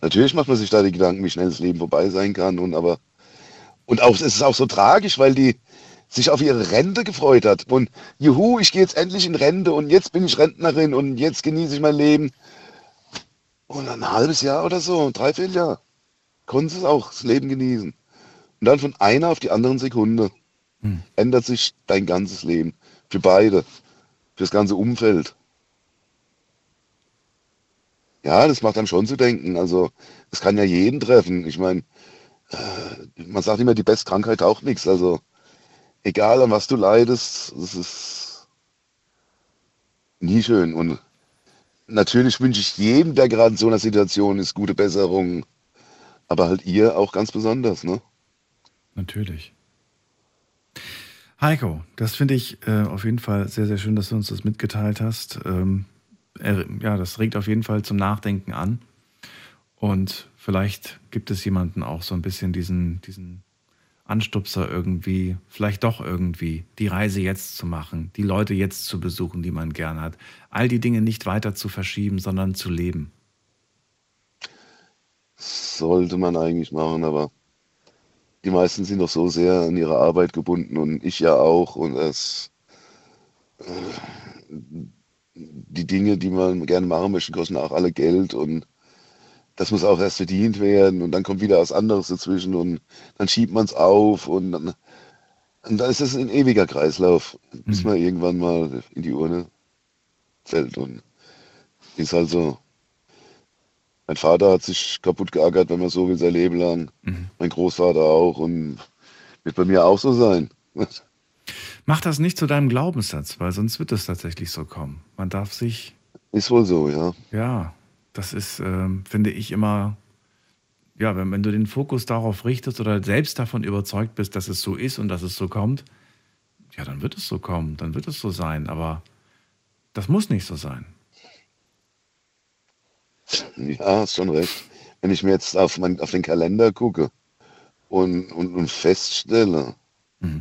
Speaker 11: natürlich macht man sich da die Gedanken, wie schnell das Leben vorbei sein kann. Und aber und auch, es ist auch so tragisch, weil die sich auf ihre Rente gefreut hat. Und juhu, ich gehe jetzt endlich in Rente und jetzt bin ich Rentnerin und jetzt genieße ich mein Leben. Und ein halbes Jahr oder so, ein Dreivierteljahr, konnten sie auch, das Leben genießen. Und dann von einer auf die anderen Sekunde ändert sich dein ganzes Leben. Für beide. Für das ganze Umfeld. Ja, das macht dann schon zu denken. Also, es kann ja jeden treffen. Ich meine, äh, man sagt immer, die Bestkrankheit auch nichts. Also, egal an was du leidest, es ist nie schön. Und natürlich wünsche ich jedem, der gerade in so einer Situation ist, gute Besserung. Aber halt ihr auch ganz besonders, ne?
Speaker 3: Natürlich. Heiko, das finde ich äh, auf jeden Fall sehr, sehr schön, dass du uns das mitgeteilt hast. Ähm, er, ja, das regt auf jeden Fall zum Nachdenken an. Und vielleicht gibt es jemanden auch so ein bisschen diesen, diesen Anstupser irgendwie, vielleicht doch irgendwie, die Reise jetzt zu machen, die Leute jetzt zu besuchen, die man gern hat. All die Dinge nicht weiter zu verschieben, sondern zu leben.
Speaker 11: Sollte man eigentlich machen, aber die meisten sind doch so sehr an ihre Arbeit gebunden und ich ja auch. Und es, äh, die Dinge, die man gerne machen möchte, kosten auch alle Geld. Und das muss auch erst verdient werden. Und dann kommt wieder was anderes dazwischen. Und dann schiebt man es auf. Und dann, und dann ist es ein ewiger Kreislauf, bis man irgendwann mal in die Urne fällt. Und ist halt so. Mein Vater hat sich kaputt geackert, wenn man so will, sein Leben lang. Mein Großvater auch und wird bei mir auch so sein.
Speaker 3: Mach das nicht zu deinem Glaubenssatz, weil sonst wird es tatsächlich so kommen. Man darf sich.
Speaker 11: Ist wohl so, ja.
Speaker 3: Ja, das ist, ähm, finde ich, immer. Ja, wenn, wenn du den Fokus darauf richtest oder selbst davon überzeugt bist, dass es so ist und dass es so kommt, ja, dann wird es so kommen, dann wird es so sein. Aber das muss nicht so sein.
Speaker 11: Ja, hast schon recht. Wenn ich mir jetzt auf, mein, auf den Kalender gucke und, und, und feststelle,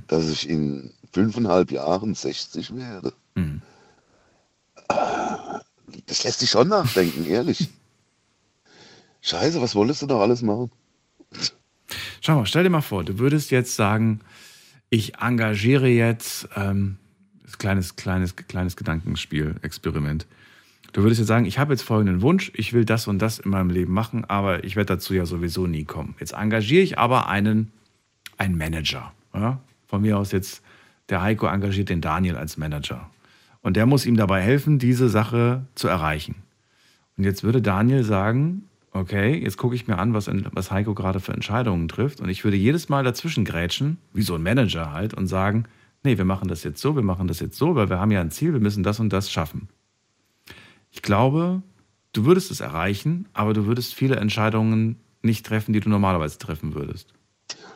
Speaker 11: dass ich in fünfeinhalb Jahren 60 werde, das lässt dich schon nachdenken, ehrlich. Scheiße, was wolltest du noch alles machen?
Speaker 3: Schau mal, stell dir mal vor, du würdest jetzt sagen, ich engagiere jetzt, ähm, kleines, kleines, kleines Gedankenspiel, Experiment. Du würdest jetzt sagen, ich habe jetzt folgenden Wunsch, ich will das und das in meinem Leben machen, aber ich werde dazu ja sowieso nie kommen. Jetzt engagiere ich aber einen, einen Manager. Ja? Von mir aus jetzt, der Heiko engagiert den Daniel als Manager. Und der muss ihm dabei helfen, diese Sache zu erreichen. Und jetzt würde Daniel sagen, okay, jetzt gucke ich mir an, was, was Heiko gerade für Entscheidungen trifft. Und ich würde jedes Mal dazwischen grätschen, wie so ein Manager halt, und sagen, nee, wir machen das jetzt so, wir machen das jetzt so, weil wir haben ja ein Ziel, wir müssen das und das schaffen. Ich glaube, du würdest es erreichen, aber du würdest viele Entscheidungen nicht treffen, die du normalerweise treffen würdest.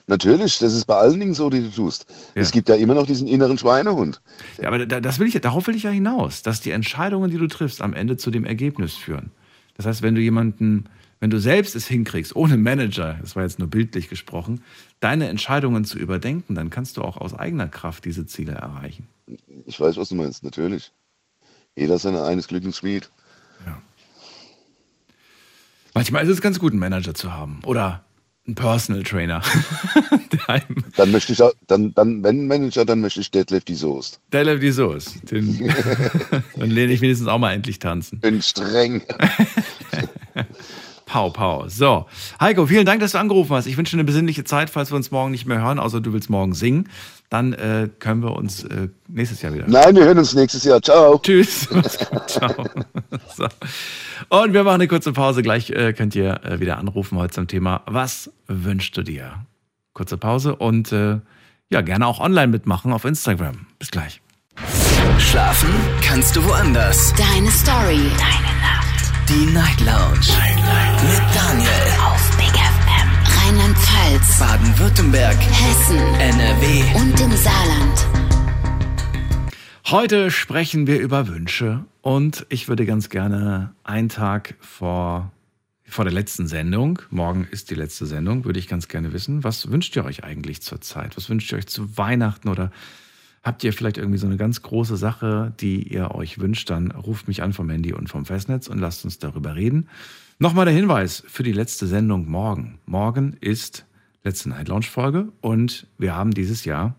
Speaker 11: Natürlich, das ist bei allen Dingen so, die du tust.
Speaker 3: Ja.
Speaker 11: Es gibt ja immer noch diesen inneren Schweinehund.
Speaker 3: Ja, aber da- das will ich, darauf will ich ja hinaus, dass die Entscheidungen, die du triffst, am Ende zu dem Ergebnis führen. Das heißt, wenn du jemanden, wenn du selbst es hinkriegst, ohne Manager, das war jetzt nur bildlich gesprochen, deine Entscheidungen zu überdenken, dann kannst du auch aus eigener Kraft diese Ziele erreichen.
Speaker 11: Ich weiß, was du meinst, natürlich. Jeder seine eines Glückes Schmied.
Speaker 3: Manchmal ist es ganz gut, einen Manager zu haben oder einen Personal Trainer.
Speaker 11: Dann möchte ich auch, dann, dann, wenn Manager, dann möchte ich Deadlift die Soest.
Speaker 3: Level die Soße. Den, dann lehne ich wenigstens auch mal endlich tanzen.
Speaker 11: Bin streng.
Speaker 3: Pau, pau. So. Heiko, vielen Dank, dass du angerufen hast. Ich wünsche dir eine besinnliche Zeit, falls wir uns morgen nicht mehr hören, außer du willst morgen singen. Dann äh, können wir uns äh, nächstes Jahr wieder.
Speaker 11: Nein, wir hören uns nächstes Jahr. Ciao.
Speaker 3: Tschüss. Ciao. So. Und wir machen eine kurze Pause. Gleich äh, könnt ihr äh, wieder anrufen heute zum Thema Was wünschst du dir? Kurze Pause und äh, ja, gerne auch online mitmachen auf Instagram. Bis gleich.
Speaker 1: Schlafen kannst du woanders.
Speaker 2: Deine Story. Deine Nacht.
Speaker 1: Die Night Lounge. Night, Night. Mit Daniel.
Speaker 2: Rheinland-Pfalz.
Speaker 1: Baden-Württemberg.
Speaker 2: Hessen.
Speaker 1: NRW.
Speaker 2: Und im Saarland.
Speaker 3: Heute sprechen wir über Wünsche und ich würde ganz gerne einen Tag vor, vor der letzten Sendung, morgen ist die letzte Sendung, würde ich ganz gerne wissen, was wünscht ihr euch eigentlich zur Zeit? Was wünscht ihr euch zu Weihnachten oder habt ihr vielleicht irgendwie so eine ganz große Sache, die ihr euch wünscht? Dann ruft mich an vom Handy und vom Festnetz und lasst uns darüber reden. Nochmal der Hinweis für die letzte Sendung morgen. Morgen ist letzte Night Lounge Folge und wir haben dieses Jahr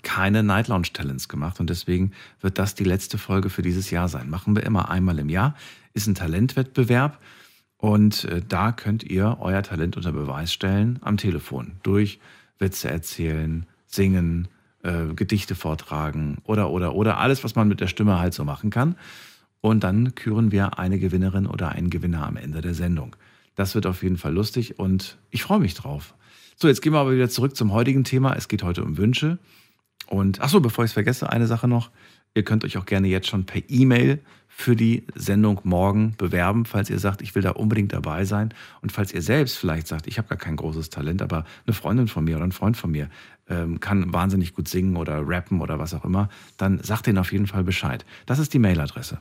Speaker 3: keine Night Lounge Talents gemacht und deswegen wird das die letzte Folge für dieses Jahr sein. Machen wir immer einmal im Jahr, ist ein Talentwettbewerb und äh, da könnt ihr euer Talent unter Beweis stellen am Telefon durch Witze erzählen, singen, äh, Gedichte vortragen oder oder oder alles, was man mit der Stimme halt so machen kann. Und dann küren wir eine Gewinnerin oder einen Gewinner am Ende der Sendung. Das wird auf jeden Fall lustig und ich freue mich drauf. So, jetzt gehen wir aber wieder zurück zum heutigen Thema. Es geht heute um Wünsche. Und ach so, bevor ich es vergesse, eine Sache noch. Ihr könnt euch auch gerne jetzt schon per E-Mail für die Sendung morgen bewerben, falls ihr sagt, ich will da unbedingt dabei sein. Und falls ihr selbst vielleicht sagt, ich habe gar kein großes Talent, aber eine Freundin von mir oder ein Freund von mir ähm, kann wahnsinnig gut singen oder rappen oder was auch immer, dann sagt denen auf jeden Fall Bescheid. Das ist die Mailadresse.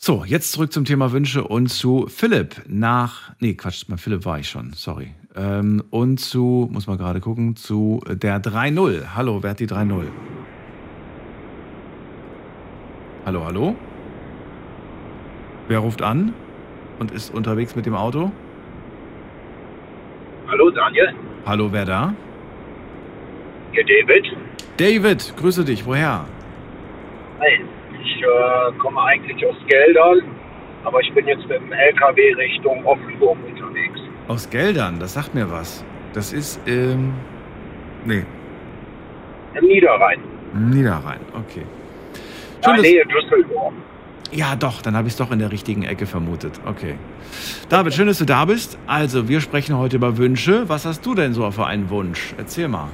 Speaker 3: So, jetzt zurück zum Thema Wünsche und zu Philipp nach, nee, Quatsch, bei Philipp war ich schon, sorry. Ähm, und zu, muss man gerade gucken, zu der 3.0. Hallo, wer hat die 3.0? Hallo, hallo? Wer ruft an und ist unterwegs mit dem Auto?
Speaker 12: Hallo Daniel,
Speaker 3: Hallo, wer da?
Speaker 12: hier David.
Speaker 3: David, grüße dich, woher?
Speaker 12: Hi, ich äh, komme eigentlich aus Geldern, aber ich bin jetzt mit dem LKW Richtung Offenburg unterwegs.
Speaker 3: Aus Geldern, das sagt mir was. Das ist, ähm, nee,
Speaker 12: Im Niederrhein,
Speaker 3: Niederrhein, okay.
Speaker 12: in
Speaker 3: Schön,
Speaker 12: der
Speaker 3: dass-
Speaker 12: Nähe Düsseldorf.
Speaker 3: Ja, doch, dann habe ich es doch in der richtigen Ecke vermutet. Okay. David, schön, dass du da bist. Also, wir sprechen heute über Wünsche. Was hast du denn so für einen Wunsch? Erzähl mal.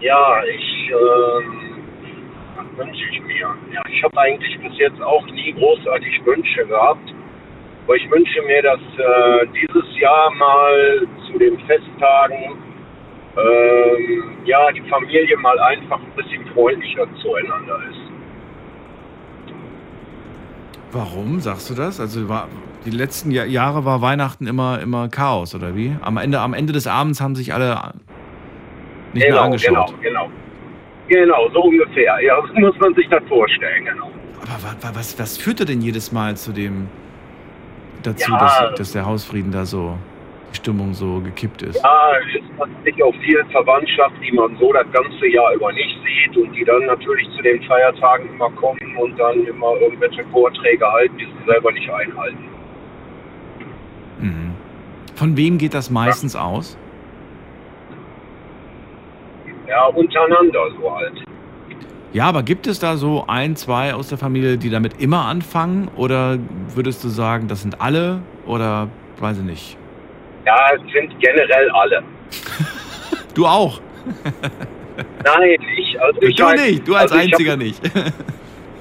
Speaker 12: Ja, ich, was wünsche ich mir? Ja, ich habe eigentlich bis jetzt auch nie großartig Wünsche gehabt. Aber ich wünsche mir, dass äh, dieses Jahr mal zu den Festtagen ähm, ja, die Familie mal einfach ein bisschen freundlicher zueinander ist.
Speaker 3: Warum sagst du das? Also, war, die letzten Jahr, Jahre war Weihnachten immer, immer Chaos, oder wie? Am Ende, am Ende des Abends haben sich alle nicht mehr
Speaker 12: genau,
Speaker 3: angeschaut.
Speaker 12: genau, genau. Genau, so ungefähr. Ja, so muss man sich das vorstellen, genau.
Speaker 3: Aber wa- wa- was, was führte denn jedes Mal zu dem, dazu,
Speaker 12: Ja.
Speaker 3: dass, dass der Hausfrieden da so, die Stimmung so gekippt ist?
Speaker 12: Ja, es hat sich auf viel Verwandtschaft, die man so das ganze Jahr über nicht sieht und die dann natürlich zu den Feiertagen immer kommen und dann immer irgendwelche Vorträge halten, die sie selber nicht einhalten.
Speaker 3: Mhm. Von wem geht das meistens aus?
Speaker 12: Ja, untereinander so halt.
Speaker 3: Ja, aber gibt es da so ein, zwei aus der Familie, die damit immer anfangen? Oder würdest du sagen, das sind alle? Oder weiß ich nicht.
Speaker 12: Ja, es sind generell alle.
Speaker 3: Du auch?
Speaker 12: Nein, ich, also ich
Speaker 3: du
Speaker 12: halt-
Speaker 3: nicht, du als
Speaker 12: also
Speaker 3: Einziger
Speaker 12: hab,
Speaker 3: nicht.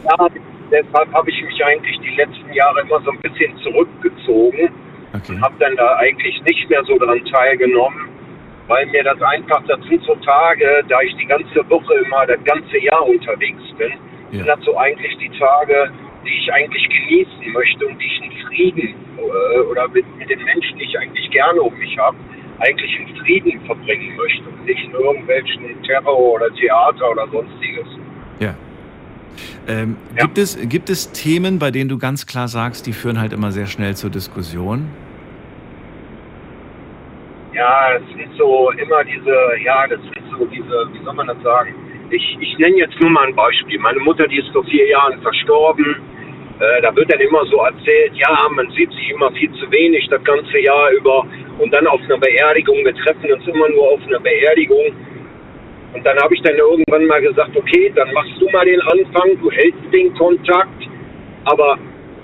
Speaker 12: Ja, deshalb habe ich mich eigentlich die letzten Jahre immer so ein bisschen zurückgezogen und habe dann da eigentlich nicht mehr so dran teilgenommen, weil mir das einfach, das sind so Tage, da ich die ganze Woche immer das ganze Jahr unterwegs bin, sind das so eigentlich die Tage, die ich eigentlich genießen möchte und die ich in Frieden äh, oder mit, mit den Menschen, die ich eigentlich gerne um mich habe, eigentlich in Frieden verbringen möchte und nicht in irgendwelchen Terror oder Theater oder sonstiges.
Speaker 3: Ja. Ähm, Gibt, es, gibt es Themen, bei denen du ganz klar sagst, die führen halt immer sehr schnell zur Diskussion?
Speaker 12: Ja, es sind so immer diese, ja, das sind so diese, wie soll man das sagen? ich, ich nenne jetzt nur mal ein Beispiel. Meine Mutter, die ist vor vier Jahren verstorben. Äh, da wird dann immer so erzählt, ja, man sieht sich immer viel zu wenig das ganze Jahr über und dann auf einer Beerdigung, wir treffen uns immer nur auf einer Beerdigung. Und dann habe ich dann irgendwann mal gesagt, okay, dann machst du mal den Anfang, du hältst den Kontakt, aber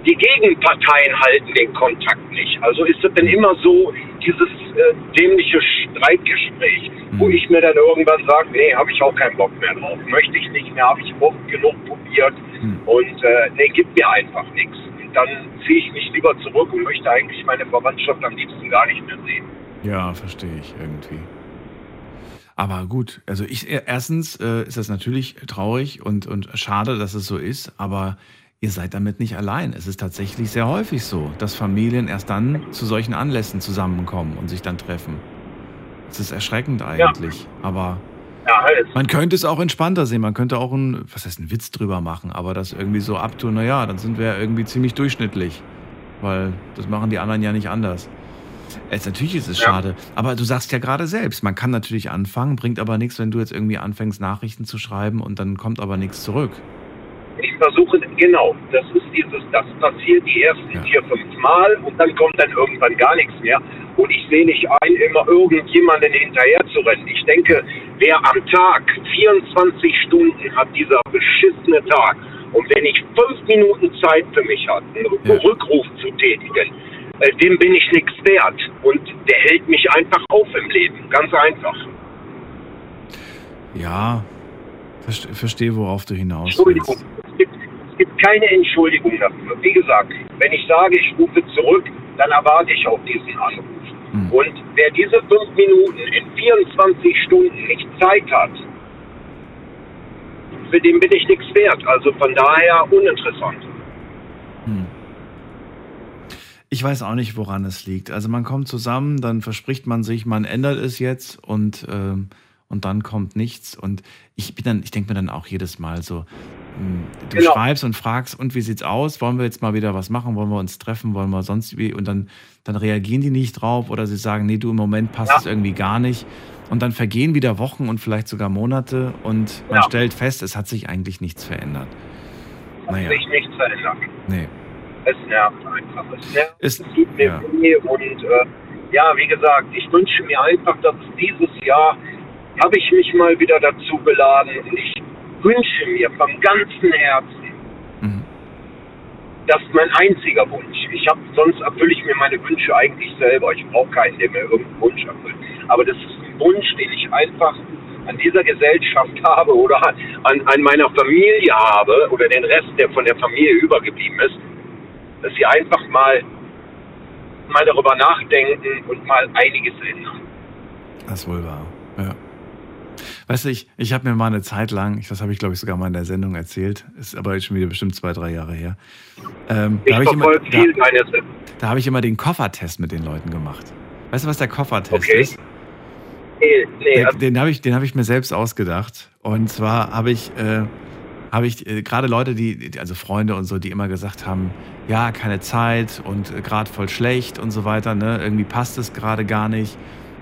Speaker 12: die Gegenparteien halten den Kontakt nicht. Also ist es dann immer so dieses äh, dämliche Streitgespräch, mhm. wo ich mir dann irgendwann sage, nee, habe ich auch keinen Bock mehr drauf, möchte ich nicht mehr, habe ich oft genug probiert mhm. und äh, nee, gibt mir einfach nichts. Und dann ziehe ich mich lieber zurück und möchte eigentlich meine Verwandtschaft am liebsten gar nicht mehr sehen.
Speaker 3: Ja, verstehe ich irgendwie. Aber gut, also ich erstens äh, ist das natürlich traurig und, und schade, dass es so ist, aber ihr seid damit nicht allein. Es ist tatsächlich sehr häufig so, dass Familien erst dann zu solchen Anlässen zusammenkommen und sich dann treffen. Es ist erschreckend eigentlich, ja. aber ja, man könnte es auch entspannter sehen. Man könnte auch einen, was heißt, einen Witz drüber machen, aber das irgendwie so abtun, naja, dann sind wir irgendwie ziemlich durchschnittlich, weil das machen die anderen ja nicht anders. Es, natürlich ist es ja. schade, aber du sagst ja gerade selbst, man kann natürlich anfangen, bringt aber nichts, wenn du jetzt irgendwie anfängst, Nachrichten zu schreiben und dann kommt aber nichts zurück.
Speaker 12: Ich versuche, genau, das ist dieses, das passiert die ersten ja. vier, fünf Mal und dann kommt dann irgendwann gar nichts mehr. Und ich sehe nicht ein, immer irgendjemanden hinterher zu rennen. Ich denke, wer am Tag 24 Stunden hat, dieser beschissene Tag, und wenn ich fünf Minuten Zeit für mich habe, einen ja. Rückruf zu tätigen, äh, dem bin ich nichts wert. Und der hält mich einfach auf im Leben. Ganz einfach.
Speaker 3: Ja, verstehe, worauf du hinaus
Speaker 12: Entschuldigung. willst es gibt keine Entschuldigung dafür. Wie gesagt, wenn ich sage, ich rufe zurück, dann erwarte ich auch diesen Anruf. Mhm. Und wer diese fünf Minuten in 24 Stunden nicht Zeit hat, für den bin ich nichts wert. Also von daher uninteressant.
Speaker 3: Mhm. Ich weiß auch nicht, woran es liegt. Also man kommt zusammen, dann verspricht man sich, man ändert es jetzt und, ähm, und dann kommt nichts. Und ich bin dann, ich denke mir dann auch jedes Mal so, Du genau. schreibst und fragst, und wie sieht's aus? Wollen wir jetzt mal wieder was machen? Wollen wir uns treffen? Wollen wir sonst wie? Und dann, dann reagieren die nicht drauf oder sie sagen, nee, du im Moment passt ja. es irgendwie gar nicht. Und dann vergehen wieder Wochen und vielleicht sogar Monate und man ja. stellt fest, es hat sich eigentlich nichts verändert.
Speaker 12: Hat naja. sich nichts verändert.
Speaker 3: Nee.
Speaker 12: Es nervt einfach. Es nervt. Es, es tut mir ja. weh und äh, ja, wie gesagt, ich wünsche mir einfach, dass dieses Jahr habe ich mich mal wieder dazu beladen und ich wünsche mir vom ganzen Herzen, mhm. das ist mein einziger Wunsch. Ich habe sonst erfülle ich mir meine Wünsche eigentlich selber. Ich brauche keinen, der mir irgendeinen Wunsch erfüllt. Aber das ist ein Wunsch, den ich einfach an dieser Gesellschaft habe oder an, an meiner Familie habe oder den Rest, der von der Familie übergeblieben ist, dass sie einfach mal mal darüber nachdenken und mal einiges ändern.
Speaker 3: Das ist wohl wahr. Weißt du, ich, ich habe mir mal eine Zeit lang, das habe ich glaube ich sogar mal in der Sendung erzählt, ist aber jetzt schon wieder bestimmt zwei, drei Jahre her. Ähm, ich da habe ich, immer, da, da hab ich immer den Koffertest mit den Leuten gemacht. Weißt du, was der Koffertest okay. ist? Nee, nee, den, den habe ich, hab ich mir selbst ausgedacht. Und zwar habe ich, äh, hab ich äh, gerade Leute, die, also Freunde und so, die immer gesagt haben, ja, keine Zeit und äh, gerade voll schlecht und so weiter, ne? irgendwie passt es gerade gar nicht.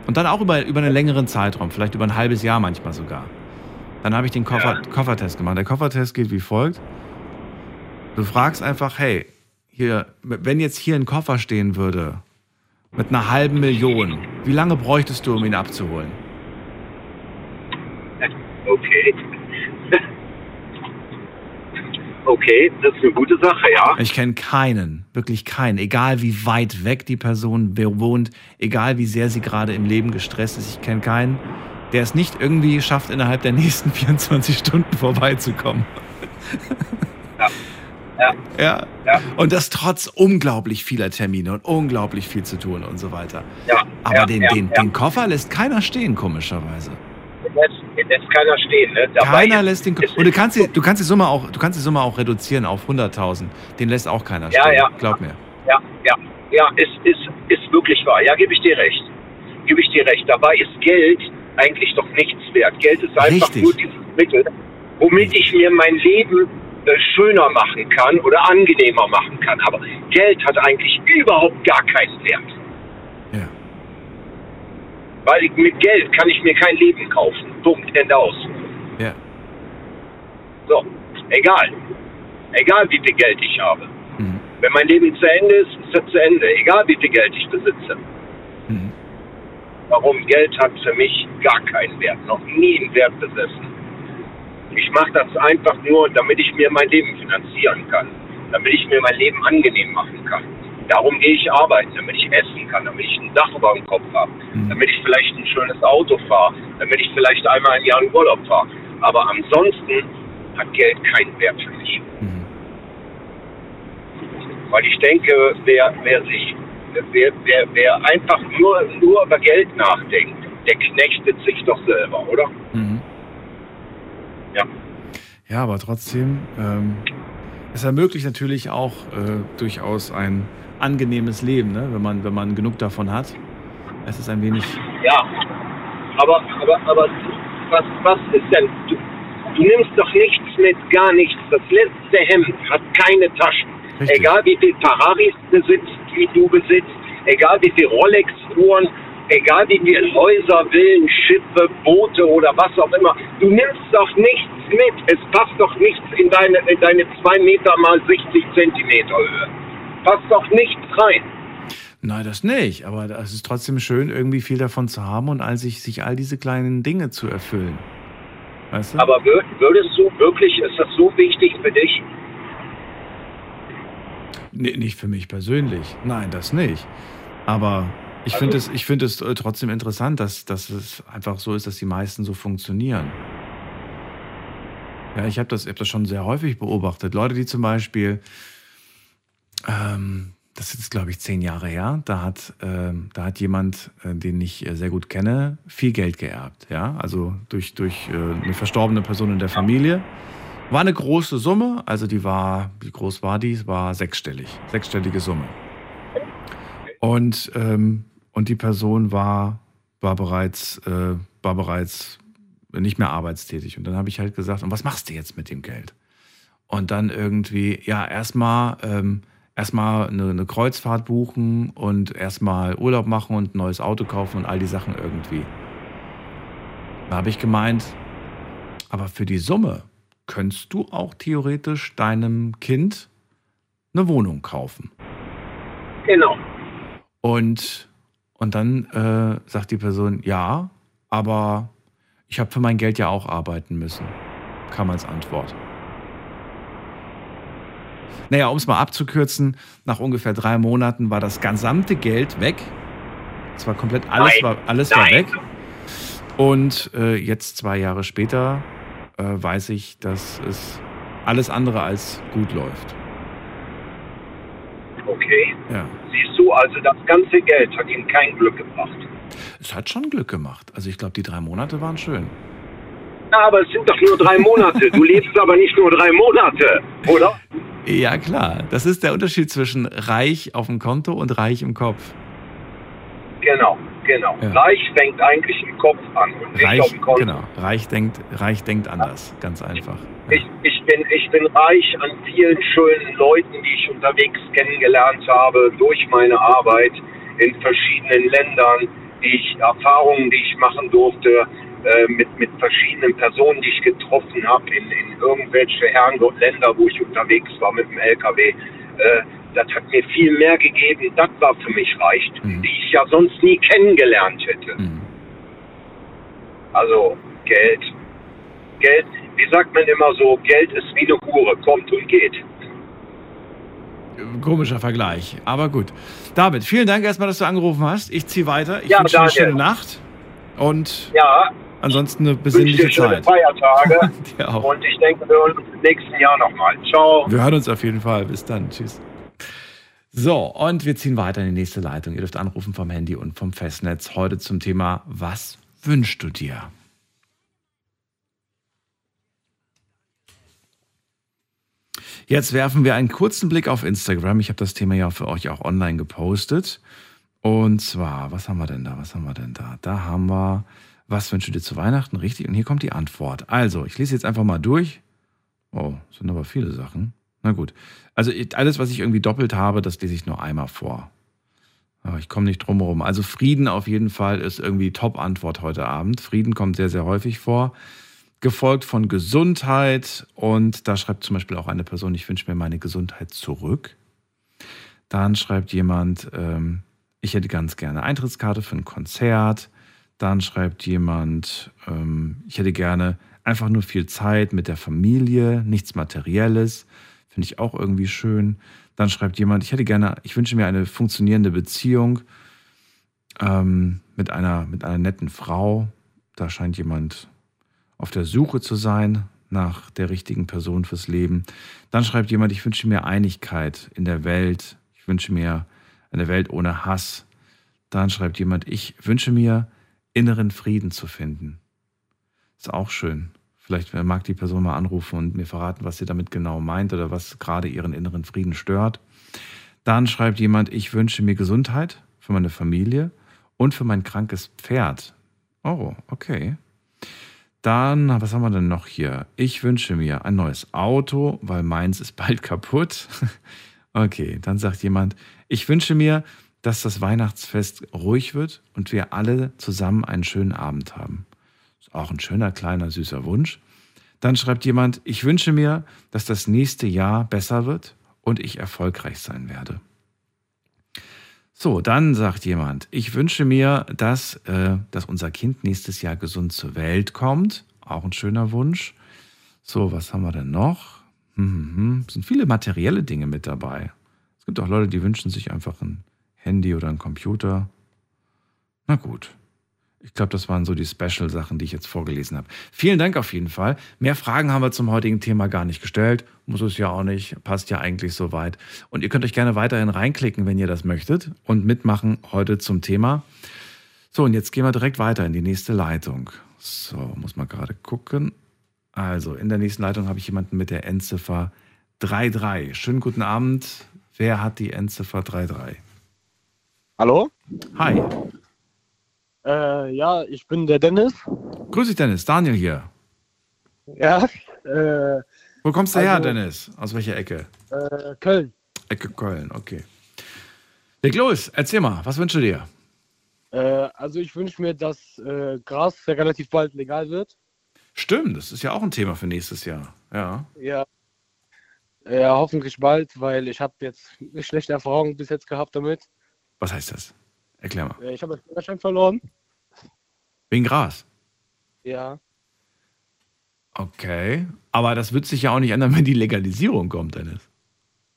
Speaker 3: Und dann auch über, über einen längeren Zeitraum, vielleicht über ein halbes Jahr manchmal sogar. Dann habe ich den Koffer, ja. Koffertest gemacht. Der Koffertest geht wie folgt. Du fragst einfach, hey, hier, wenn jetzt hier ein Koffer stehen würde mit einer halben Million, wie lange bräuchtest du, um ihn abzuholen?
Speaker 12: Okay. Okay, das ist eine gute Sache, ja.
Speaker 3: Ich kenne keinen, wirklich keinen, egal wie weit weg die Person wohnt, egal wie sehr sie gerade im Leben gestresst ist, ich kenne keinen, der es nicht irgendwie schafft, innerhalb der nächsten 24 Stunden vorbeizukommen. Ja. Ja. ja. ja. Und das trotz unglaublich vieler Termine und unglaublich viel zu tun und so weiter. Ja. Aber ja, den, den, den Koffer lässt keiner stehen, komischerweise
Speaker 12: lässt, lässt keiner stehen. Ne?
Speaker 3: keiner lässt den. Und du kannst, die, du, kannst die Summe auch, du kannst die Summe auch reduzieren auf 100.000. Den lässt auch keiner
Speaker 12: ja,
Speaker 3: stehen.
Speaker 12: Ja,
Speaker 3: Glaub mir.
Speaker 12: Ja, ja, ja, ist, ist, ist wirklich wahr. Ja, gebe ich dir recht. Gebe ich dir recht. Dabei ist Geld eigentlich doch nichts wert. Geld ist einfach Richtig. nur dieses Mittel, womit ich mir mein Leben äh, schöner machen kann oder angenehmer machen kann. Aber Geld hat eigentlich überhaupt gar keinen Wert. Weil ich, mit Geld kann ich mir kein Leben kaufen. Punkt, Ende aus.
Speaker 3: Ja.
Speaker 12: So, egal. Egal wie viel Geld ich habe. Mhm. Wenn mein Leben zu Ende ist, ist es zu Ende. Egal wie viel Geld ich besitze. Mhm. Warum? Geld hat für mich gar keinen Wert. Noch nie einen Wert besessen. Ich mache das einfach nur, damit ich mir mein Leben finanzieren kann. Damit ich mir mein Leben angenehm machen kann. Darum gehe ich arbeiten, damit ich essen kann, damit ich ein Dach über dem Kopf habe, mhm. damit ich vielleicht ein schönes Auto fahre, damit ich vielleicht einmal im Jahr in Urlaub fahre. Aber ansonsten hat Geld keinen Wert für mich. Mhm. Weil ich denke, wer, wer sich, wer, wer, wer einfach nur, nur über Geld nachdenkt, der knechtet sich doch selber, oder? Mhm.
Speaker 3: Ja. Ja, aber trotzdem, ähm, es ermöglicht natürlich auch äh, durchaus ein angenehmes Leben, ne? wenn, man, wenn man genug davon hat. Es ist ein wenig.
Speaker 12: Ja, aber, aber, aber was, was ist denn? Du, du nimmst doch nichts mit, gar nichts. Das letzte Hemd hat keine Taschen. Richtig. Egal wie viel Ferraris besitzt, wie du besitzt, egal wie viel Rolex-Uhren, egal wie viel Häuser, Villen, Schiffe, Boote oder was auch immer. Du nimmst doch nichts mit. Es passt doch nichts in deine, in deine 2 Meter mal 60 Zentimeter Höhe passt doch nichts rein.
Speaker 3: Nein, das nicht. Aber es ist trotzdem schön, irgendwie viel davon zu haben und all sich, sich all diese kleinen Dinge zu erfüllen.
Speaker 12: Weißt du? Aber würdest du wirklich, ist das so wichtig für dich?
Speaker 3: Nee, nicht für mich persönlich. Nein, das nicht. Aber ich also, finde es, find es äh, trotzdem interessant, dass, dass es einfach so ist, dass die meisten so funktionieren. Ja, ich habe das, hab das schon sehr häufig beobachtet. Leute, die zum Beispiel ähm, das ist, glaube ich, zehn Jahre her. Da hat, ähm, da hat jemand, äh, den ich äh, sehr gut kenne, viel Geld geerbt. Ja, also durch, durch äh, eine verstorbene Person in der Familie. War eine große Summe, also die war, wie groß war die? Es war sechsstellig, sechsstellige Summe. Und, ähm, und die Person war, war, bereits, äh, war bereits nicht mehr arbeitstätig. Und dann habe ich halt gesagt, und was machst du jetzt mit dem Geld? Und dann irgendwie, ja, erstmal ähm, erstmal eine, eine Kreuzfahrt buchen und erstmal Urlaub machen und ein neues Auto kaufen und all die Sachen irgendwie. Da habe ich gemeint, aber für die Summe könntest du auch theoretisch deinem Kind eine Wohnung kaufen.
Speaker 12: Genau.
Speaker 3: Und, und dann äh, sagt die Person, ja, aber ich habe für mein Geld ja auch arbeiten müssen, kam als Antwort. Naja, um es mal abzukürzen, nach ungefähr drei Monaten war das gesamte Geld weg. Es war komplett alles, Nein. war, alles war weg. Und äh, jetzt, zwei Jahre später, äh, weiß ich, dass es alles andere als gut läuft.
Speaker 12: Okay. Ja. Siehst du, also das ganze Geld hat ihm kein Glück gebracht.
Speaker 3: Es hat schon Glück gemacht. Also ich glaube, die drei Monate waren schön.
Speaker 12: Ja, aber es sind doch nur drei Monate. Du lebst aber nicht nur drei Monate, oder?
Speaker 3: Ja, klar. Das ist der Unterschied zwischen reich auf dem Konto und reich im Kopf.
Speaker 12: Genau, genau. Ja. Reich fängt eigentlich im Kopf an und nicht
Speaker 3: reich,
Speaker 12: auf dem Konto.
Speaker 3: Genau, reich denkt, reich denkt anders, ganz einfach.
Speaker 12: Ja. Ich, ich, bin, ich bin reich an vielen schönen Leuten, die ich unterwegs kennengelernt habe durch meine Arbeit in verschiedenen Ländern, die ich Erfahrungen, die ich machen durfte äh, mit, mit verschiedenen Personen, die ich getroffen habe in, in irgendwelche Herrengott Länder, wo ich unterwegs war mit dem LKW. Äh, das hat mir viel mehr gegeben. Das war für mich reicht, mhm. die ich ja sonst nie kennengelernt hätte. Mhm. Also Geld. Geld, wie sagt man immer so, Geld ist wie eine Hure, kommt und geht.
Speaker 3: Komischer Vergleich, aber gut. David, vielen Dank erstmal, dass du angerufen hast. Ich ziehe weiter. Ich ja, wünsche dir eine schöne Nacht. Und
Speaker 12: ja,
Speaker 3: Ansonsten eine besinnliche
Speaker 12: dir Zeit. Feiertage. und ich denke, wir hören uns im nächsten Jahr nochmal. Ciao.
Speaker 3: Wir hören uns auf jeden Fall. Bis dann. Tschüss. So, und wir ziehen weiter in die nächste Leitung. Ihr dürft anrufen vom Handy und vom Festnetz. Heute zum Thema, was wünschst du dir? Jetzt werfen wir einen kurzen Blick auf Instagram. Ich habe das Thema ja für euch auch online gepostet. Und zwar, was haben wir denn da? Was haben wir denn da? Da haben wir was wünschst du dir zu Weihnachten? Richtig. Und hier kommt die Antwort. Also, ich lese jetzt einfach mal durch. Oh, sind aber viele Sachen. Na gut. Also, alles, was ich irgendwie doppelt habe, das lese ich nur einmal vor. Aber ich komme nicht drum herum. Also, Frieden auf jeden Fall ist irgendwie Top-Antwort heute Abend. Frieden kommt sehr, sehr häufig vor. gefolgt von Gesundheit und da schreibt zum Beispiel auch eine Person, ich wünsche mir meine Gesundheit zurück. Dann schreibt jemand, ähm, ich hätte ganz gerne Eintrittskarte für ein Konzert. Dann schreibt jemand, ähm, ich hätte gerne einfach nur viel Zeit mit der Familie, nichts Materielles. Finde ich auch irgendwie schön. Dann schreibt jemand, ich hätte gerne, ich wünsche mir eine funktionierende Beziehung ähm, mit, einer, mit einer netten Frau. Da scheint jemand auf der Suche zu sein nach der richtigen Person fürs Leben. Dann schreibt jemand, ich wünsche mir Einigkeit in der Welt. Ich wünsche mir eine Welt ohne Hass. Dann schreibt jemand, ich wünsche mir inneren Frieden zu finden. Ist auch schön. Vielleicht mag die Person mal anrufen und mir verraten, was sie damit genau meint oder was gerade ihren inneren Frieden stört. Dann schreibt jemand, ich wünsche mir Gesundheit für meine Familie und für mein krankes Pferd. Oh, okay. Dann, was haben wir denn noch hier? Ich wünsche mir ein neues Auto, weil meins ist bald kaputt. Okay, dann sagt jemand, ich wünsche mir, dass das Weihnachtsfest ruhig wird und wir alle zusammen einen schönen Abend haben. Ist auch ein schöner, kleiner, süßer Wunsch. Dann schreibt jemand, ich wünsche mir, dass das nächste Jahr besser wird und ich erfolgreich sein werde. So, dann sagt jemand, ich wünsche mir, dass, äh, dass unser Kind nächstes Jahr gesund zur Welt kommt. Auch ein schöner Wunsch. So, was haben wir denn noch? Hm, hm, hm. Es sind viele materielle Dinge mit dabei. Es gibt auch Leute, die wünschen sich einfach ein Handy oder ein Computer. Na gut. Ich glaube, das waren so die Special-Sachen, die ich jetzt vorgelesen habe. Vielen Dank auf jeden Fall. Mehr Fragen haben wir zum heutigen Thema gar nicht gestellt. Muss es ja auch nicht. Passt ja eigentlich soweit. Und ihr könnt euch gerne weiterhin reinklicken, wenn ihr das möchtet und mitmachen heute zum Thema. So, und jetzt gehen wir direkt weiter in die nächste Leitung. So, muss man gerade gucken. Also, in der nächsten Leitung habe ich jemanden mit der Endziffer 33. Schönen guten Abend. Wer hat die Endziffer 33?
Speaker 13: Hallo?
Speaker 3: Hi.
Speaker 13: Äh, ja, ich bin der Dennis.
Speaker 3: Grüß dich, Dennis. Daniel hier.
Speaker 13: Ja. Äh,
Speaker 3: Wo kommst du her,
Speaker 13: also-
Speaker 3: Dennis? Aus welcher Ecke?
Speaker 13: äh, Köln.
Speaker 3: Ecke Köln, okay. Leg los, erzähl mal, was wünschst du dir?
Speaker 13: Äh, also ich wünsche mir, dass äh, Gras relativ bald legal wird.
Speaker 3: Stimmt, das ist ja auch ein Thema für nächstes Jahr. Ja.
Speaker 13: Ja. Ja, hoffentlich bald, weil ich habe jetzt schlechte Erfahrungen bis jetzt gehabt damit.
Speaker 3: Was heißt das? Erklär mal.
Speaker 13: Ich habe den Führerschein verloren.
Speaker 3: Wegen Gras.
Speaker 13: Ja.
Speaker 3: Okay. Aber das wird sich ja auch nicht ändern, wenn die Legalisierung kommt, Dennis.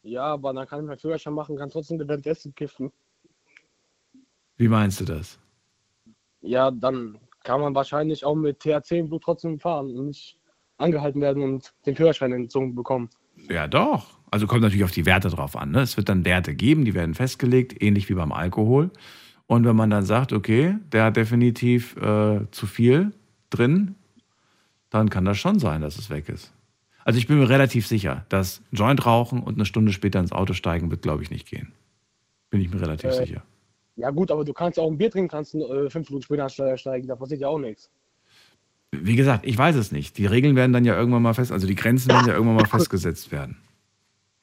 Speaker 13: Ja, aber dann kann ich meinen Führerschein machen, kann trotzdem währenddessen kiffen.
Speaker 3: Wie meinst du das?
Speaker 13: Ja, dann kann man wahrscheinlich auch mit THC im Blut trotzdem fahren und nicht angehalten werden und den Führerschein entzogen bekommen.
Speaker 3: Ja, doch. Also kommt natürlich auf die Werte drauf an. Ne? Es wird dann Werte geben, die werden festgelegt, ähnlich wie beim Alkohol. Und wenn man dann sagt, okay, der hat definitiv äh, zu viel drin, dann kann das schon sein, dass es weg ist. Also ich bin mir relativ sicher, dass Joint rauchen und eine Stunde später ins Auto steigen wird, glaube ich, nicht gehen. Bin ich mir relativ
Speaker 13: Äh,
Speaker 3: sicher.
Speaker 13: Ja gut, aber du kannst auch ein Bier trinken, kannst äh, fünf Minuten später steigen, da passiert ja auch nichts.
Speaker 3: Wie gesagt, ich weiß es nicht. Die Regeln werden dann ja irgendwann mal fest, also die Grenzen werden ja irgendwann mal festgesetzt werden.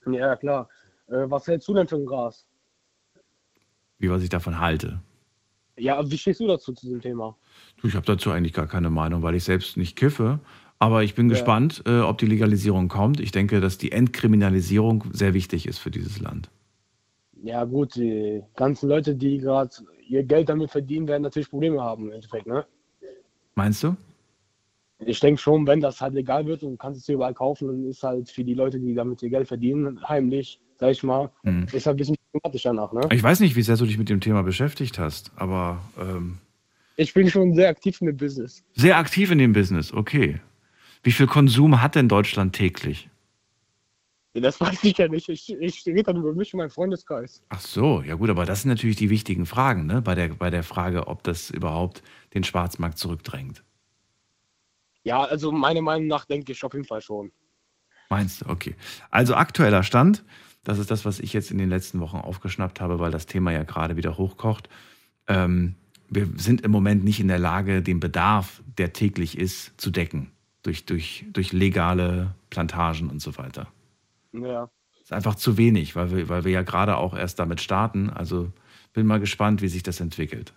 Speaker 13: Ja, klar. Äh, was hältst du denn für ein Gras?
Speaker 3: Wie was ich davon halte.
Speaker 13: Ja, wie stehst du dazu zu diesem Thema?
Speaker 3: Du, ich habe dazu eigentlich gar keine Meinung, weil ich selbst nicht kiffe. Aber ich bin
Speaker 13: Ja.
Speaker 3: gespannt, äh, ob die Legalisierung kommt. Ich denke, dass die Entkriminalisierung sehr wichtig ist für dieses Land.
Speaker 13: Ja gut, die ganzen Leute, die gerade ihr Geld damit verdienen, werden natürlich Probleme haben im Endeffekt, ne?
Speaker 3: Meinst du?
Speaker 13: Ich denke schon, wenn das halt legal wird und du kannst es hier überall kaufen, dann ist halt für die Leute, die damit ihr Geld verdienen, heimlich, sag ich mal,
Speaker 3: Mhm.
Speaker 13: ist halt ein bisschen problematisch danach, ne?
Speaker 3: Ich weiß nicht, wie sehr du dich mit dem Thema beschäftigt hast, aber ähm,
Speaker 13: Ich bin schon sehr aktiv in dem Business.
Speaker 3: sehr aktiv in dem Business, okay. Wie viel Konsum hat denn Deutschland täglich?
Speaker 13: Das weiß ich ja nicht. Ich, ich rede dann über mich und meinen Freundeskreis.
Speaker 3: Ach so, ja gut, aber das sind natürlich die wichtigen Fragen, ne? Bei der, bei der Frage, ob das überhaupt den Schwarzmarkt zurückdrängt.
Speaker 13: Ja, also meiner Meinung nach denke ich auf jeden Fall schon.
Speaker 3: Meinst du? Okay. Also aktueller Stand, das ist das, was ich jetzt in den letzten Wochen aufgeschnappt habe, weil das Thema ja gerade wieder hochkocht. Ähm, wir sind im Moment nicht in der Lage, den Bedarf, der täglich ist, zu decken. Durch, durch, durch legale Plantagen und so weiter.
Speaker 13: Ja.
Speaker 3: ist einfach zu wenig, weil wir, weil wir ja gerade auch erst damit starten. Also bin mal gespannt, wie sich das entwickelt.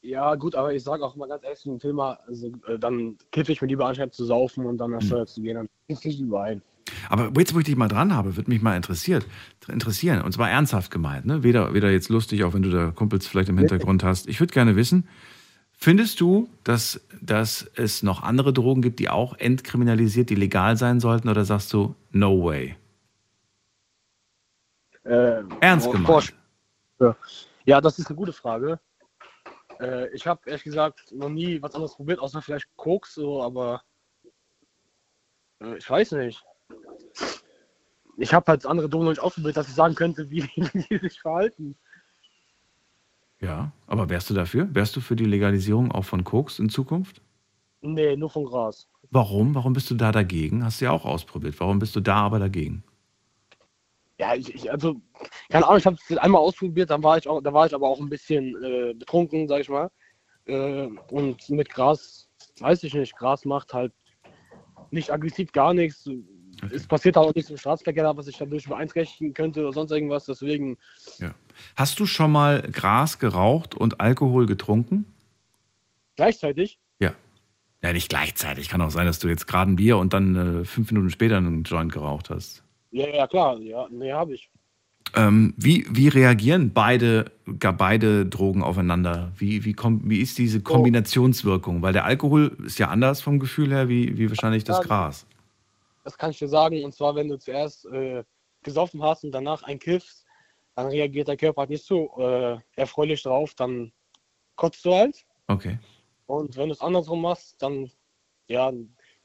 Speaker 13: Ja, gut, aber ich sage auch mal ganz ehrlich zum Thema, also, äh, dann kiffe ich mir lieber anstatt zu saufen und dann nach Steuer zu gehen, dann ist nicht überein.
Speaker 3: Aber jetzt, wo ich dich mal dran habe, würde mich mal interessiert, interessieren, und zwar ernsthaft gemeint, ne? weder, weder jetzt lustig, auch wenn du da Kumpels vielleicht im Hintergrund hast. Ich würde gerne wissen, findest du, dass, dass es noch andere Drogen gibt, die auch entkriminalisiert, die legal sein sollten, oder sagst du, no way?
Speaker 13: Äh,
Speaker 3: Ernst gemeint.
Speaker 13: Ja. ja, das ist eine gute Frage. Äh, ich habe ehrlich gesagt noch nie was anderes probiert, außer vielleicht Koks, so, aber äh, ich weiß nicht. Ich habe halt andere Drogen noch nicht ausprobiert, dass ich sagen könnte, wie, die sich verhalten.
Speaker 3: Ja, aber wärst du dafür? Wärst du für die Legalisierung auch von Koks in Zukunft?
Speaker 13: Nee, nur von Gras.
Speaker 3: Warum? Warum bist du da dagegen? Hast du ja auch ausprobiert. Warum bist du da aber dagegen?
Speaker 13: Ja, ich, ich also, keine Ahnung, ich habe es einmal ausprobiert, dann war ich auch, da war ich aber auch ein bisschen äh, betrunken, sag ich mal. Äh, und mit Gras, weiß ich nicht, Gras macht halt nicht aggressiv gar nichts. Okay. Es passiert auch nichts im Staatsverkehr, was ich dadurch beeinträchtigen könnte oder sonst irgendwas. Deswegen.
Speaker 3: Ja. Hast du schon mal Gras geraucht und Alkohol getrunken?
Speaker 13: Gleichzeitig?
Speaker 3: Ja. Ja, nicht gleichzeitig. Kann auch sein, dass du jetzt gerade ein Bier und dann äh, fünf Minuten später einen Joint geraucht hast.
Speaker 13: Ja, ja, klar. Ja, nee, habe ich.
Speaker 3: Ähm, wie, wie reagieren beide, gar beide Drogen aufeinander? Wie, wie, wie ist diese Kombinationswirkung? Weil der Alkohol ist ja anders vom Gefühl her wie, wie wahrscheinlich das Gras.
Speaker 13: Das kann ich dir sagen. Und zwar, wenn du zuerst äh, gesoffen hast und danach einkiffst, dann reagiert der Körper halt nicht so äh, erfreulich drauf. Dann kotzt du halt.
Speaker 3: Okay.
Speaker 13: Und wenn du es andersrum machst, dann ja,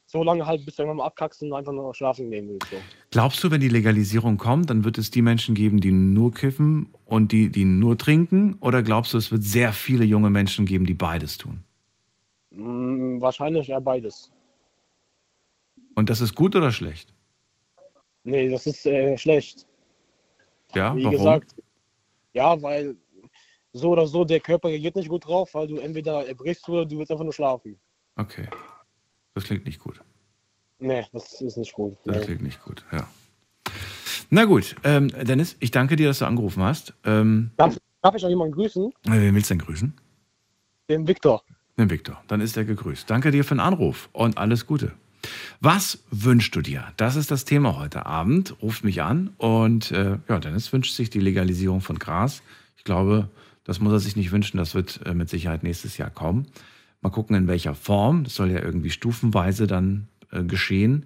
Speaker 13: so lange halt, bis du irgendwann mal abkackst und einfach nur noch schlafen gehen willst. So.
Speaker 3: Glaubst du, wenn die Legalisierung kommt, dann wird es die Menschen geben, die nur kiffen und die, die nur trinken? Oder glaubst du, es wird sehr viele junge Menschen geben, die beides tun?
Speaker 13: Mm, wahrscheinlich eher beides.
Speaker 3: Und das ist gut oder schlecht?
Speaker 13: Nee, das ist äh, schlecht.
Speaker 3: Ja,
Speaker 13: Wie
Speaker 3: warum?
Speaker 13: gesagt, ja, weil so oder so der Körper reagiert nicht gut drauf, weil du entweder erbrichst oder du willst einfach nur schlafen.
Speaker 3: Okay. Das klingt nicht gut.
Speaker 13: Nee, das ist nicht gut.
Speaker 3: Das
Speaker 13: Nee.
Speaker 3: klingt nicht gut, ja. Na gut, ähm, Dennis, ich danke dir, dass du angerufen hast. Ähm,
Speaker 13: Darf, darf ich auch jemanden grüßen?
Speaker 3: äh, wen willst du denn grüßen?
Speaker 13: Den Viktor.
Speaker 3: Den Viktor. Dann ist er gegrüßt. Danke dir für den Anruf und alles Gute. Was wünschst du dir? Das ist das Thema heute Abend. Ruft mich an und äh, ja, Dennis wünscht sich die Legalisierung von Gras. Ich glaube, das muss er sich nicht wünschen. Das wird äh, mit Sicherheit nächstes Jahr kommen. Mal gucken, in welcher Form. Das soll ja irgendwie stufenweise dann geschehen.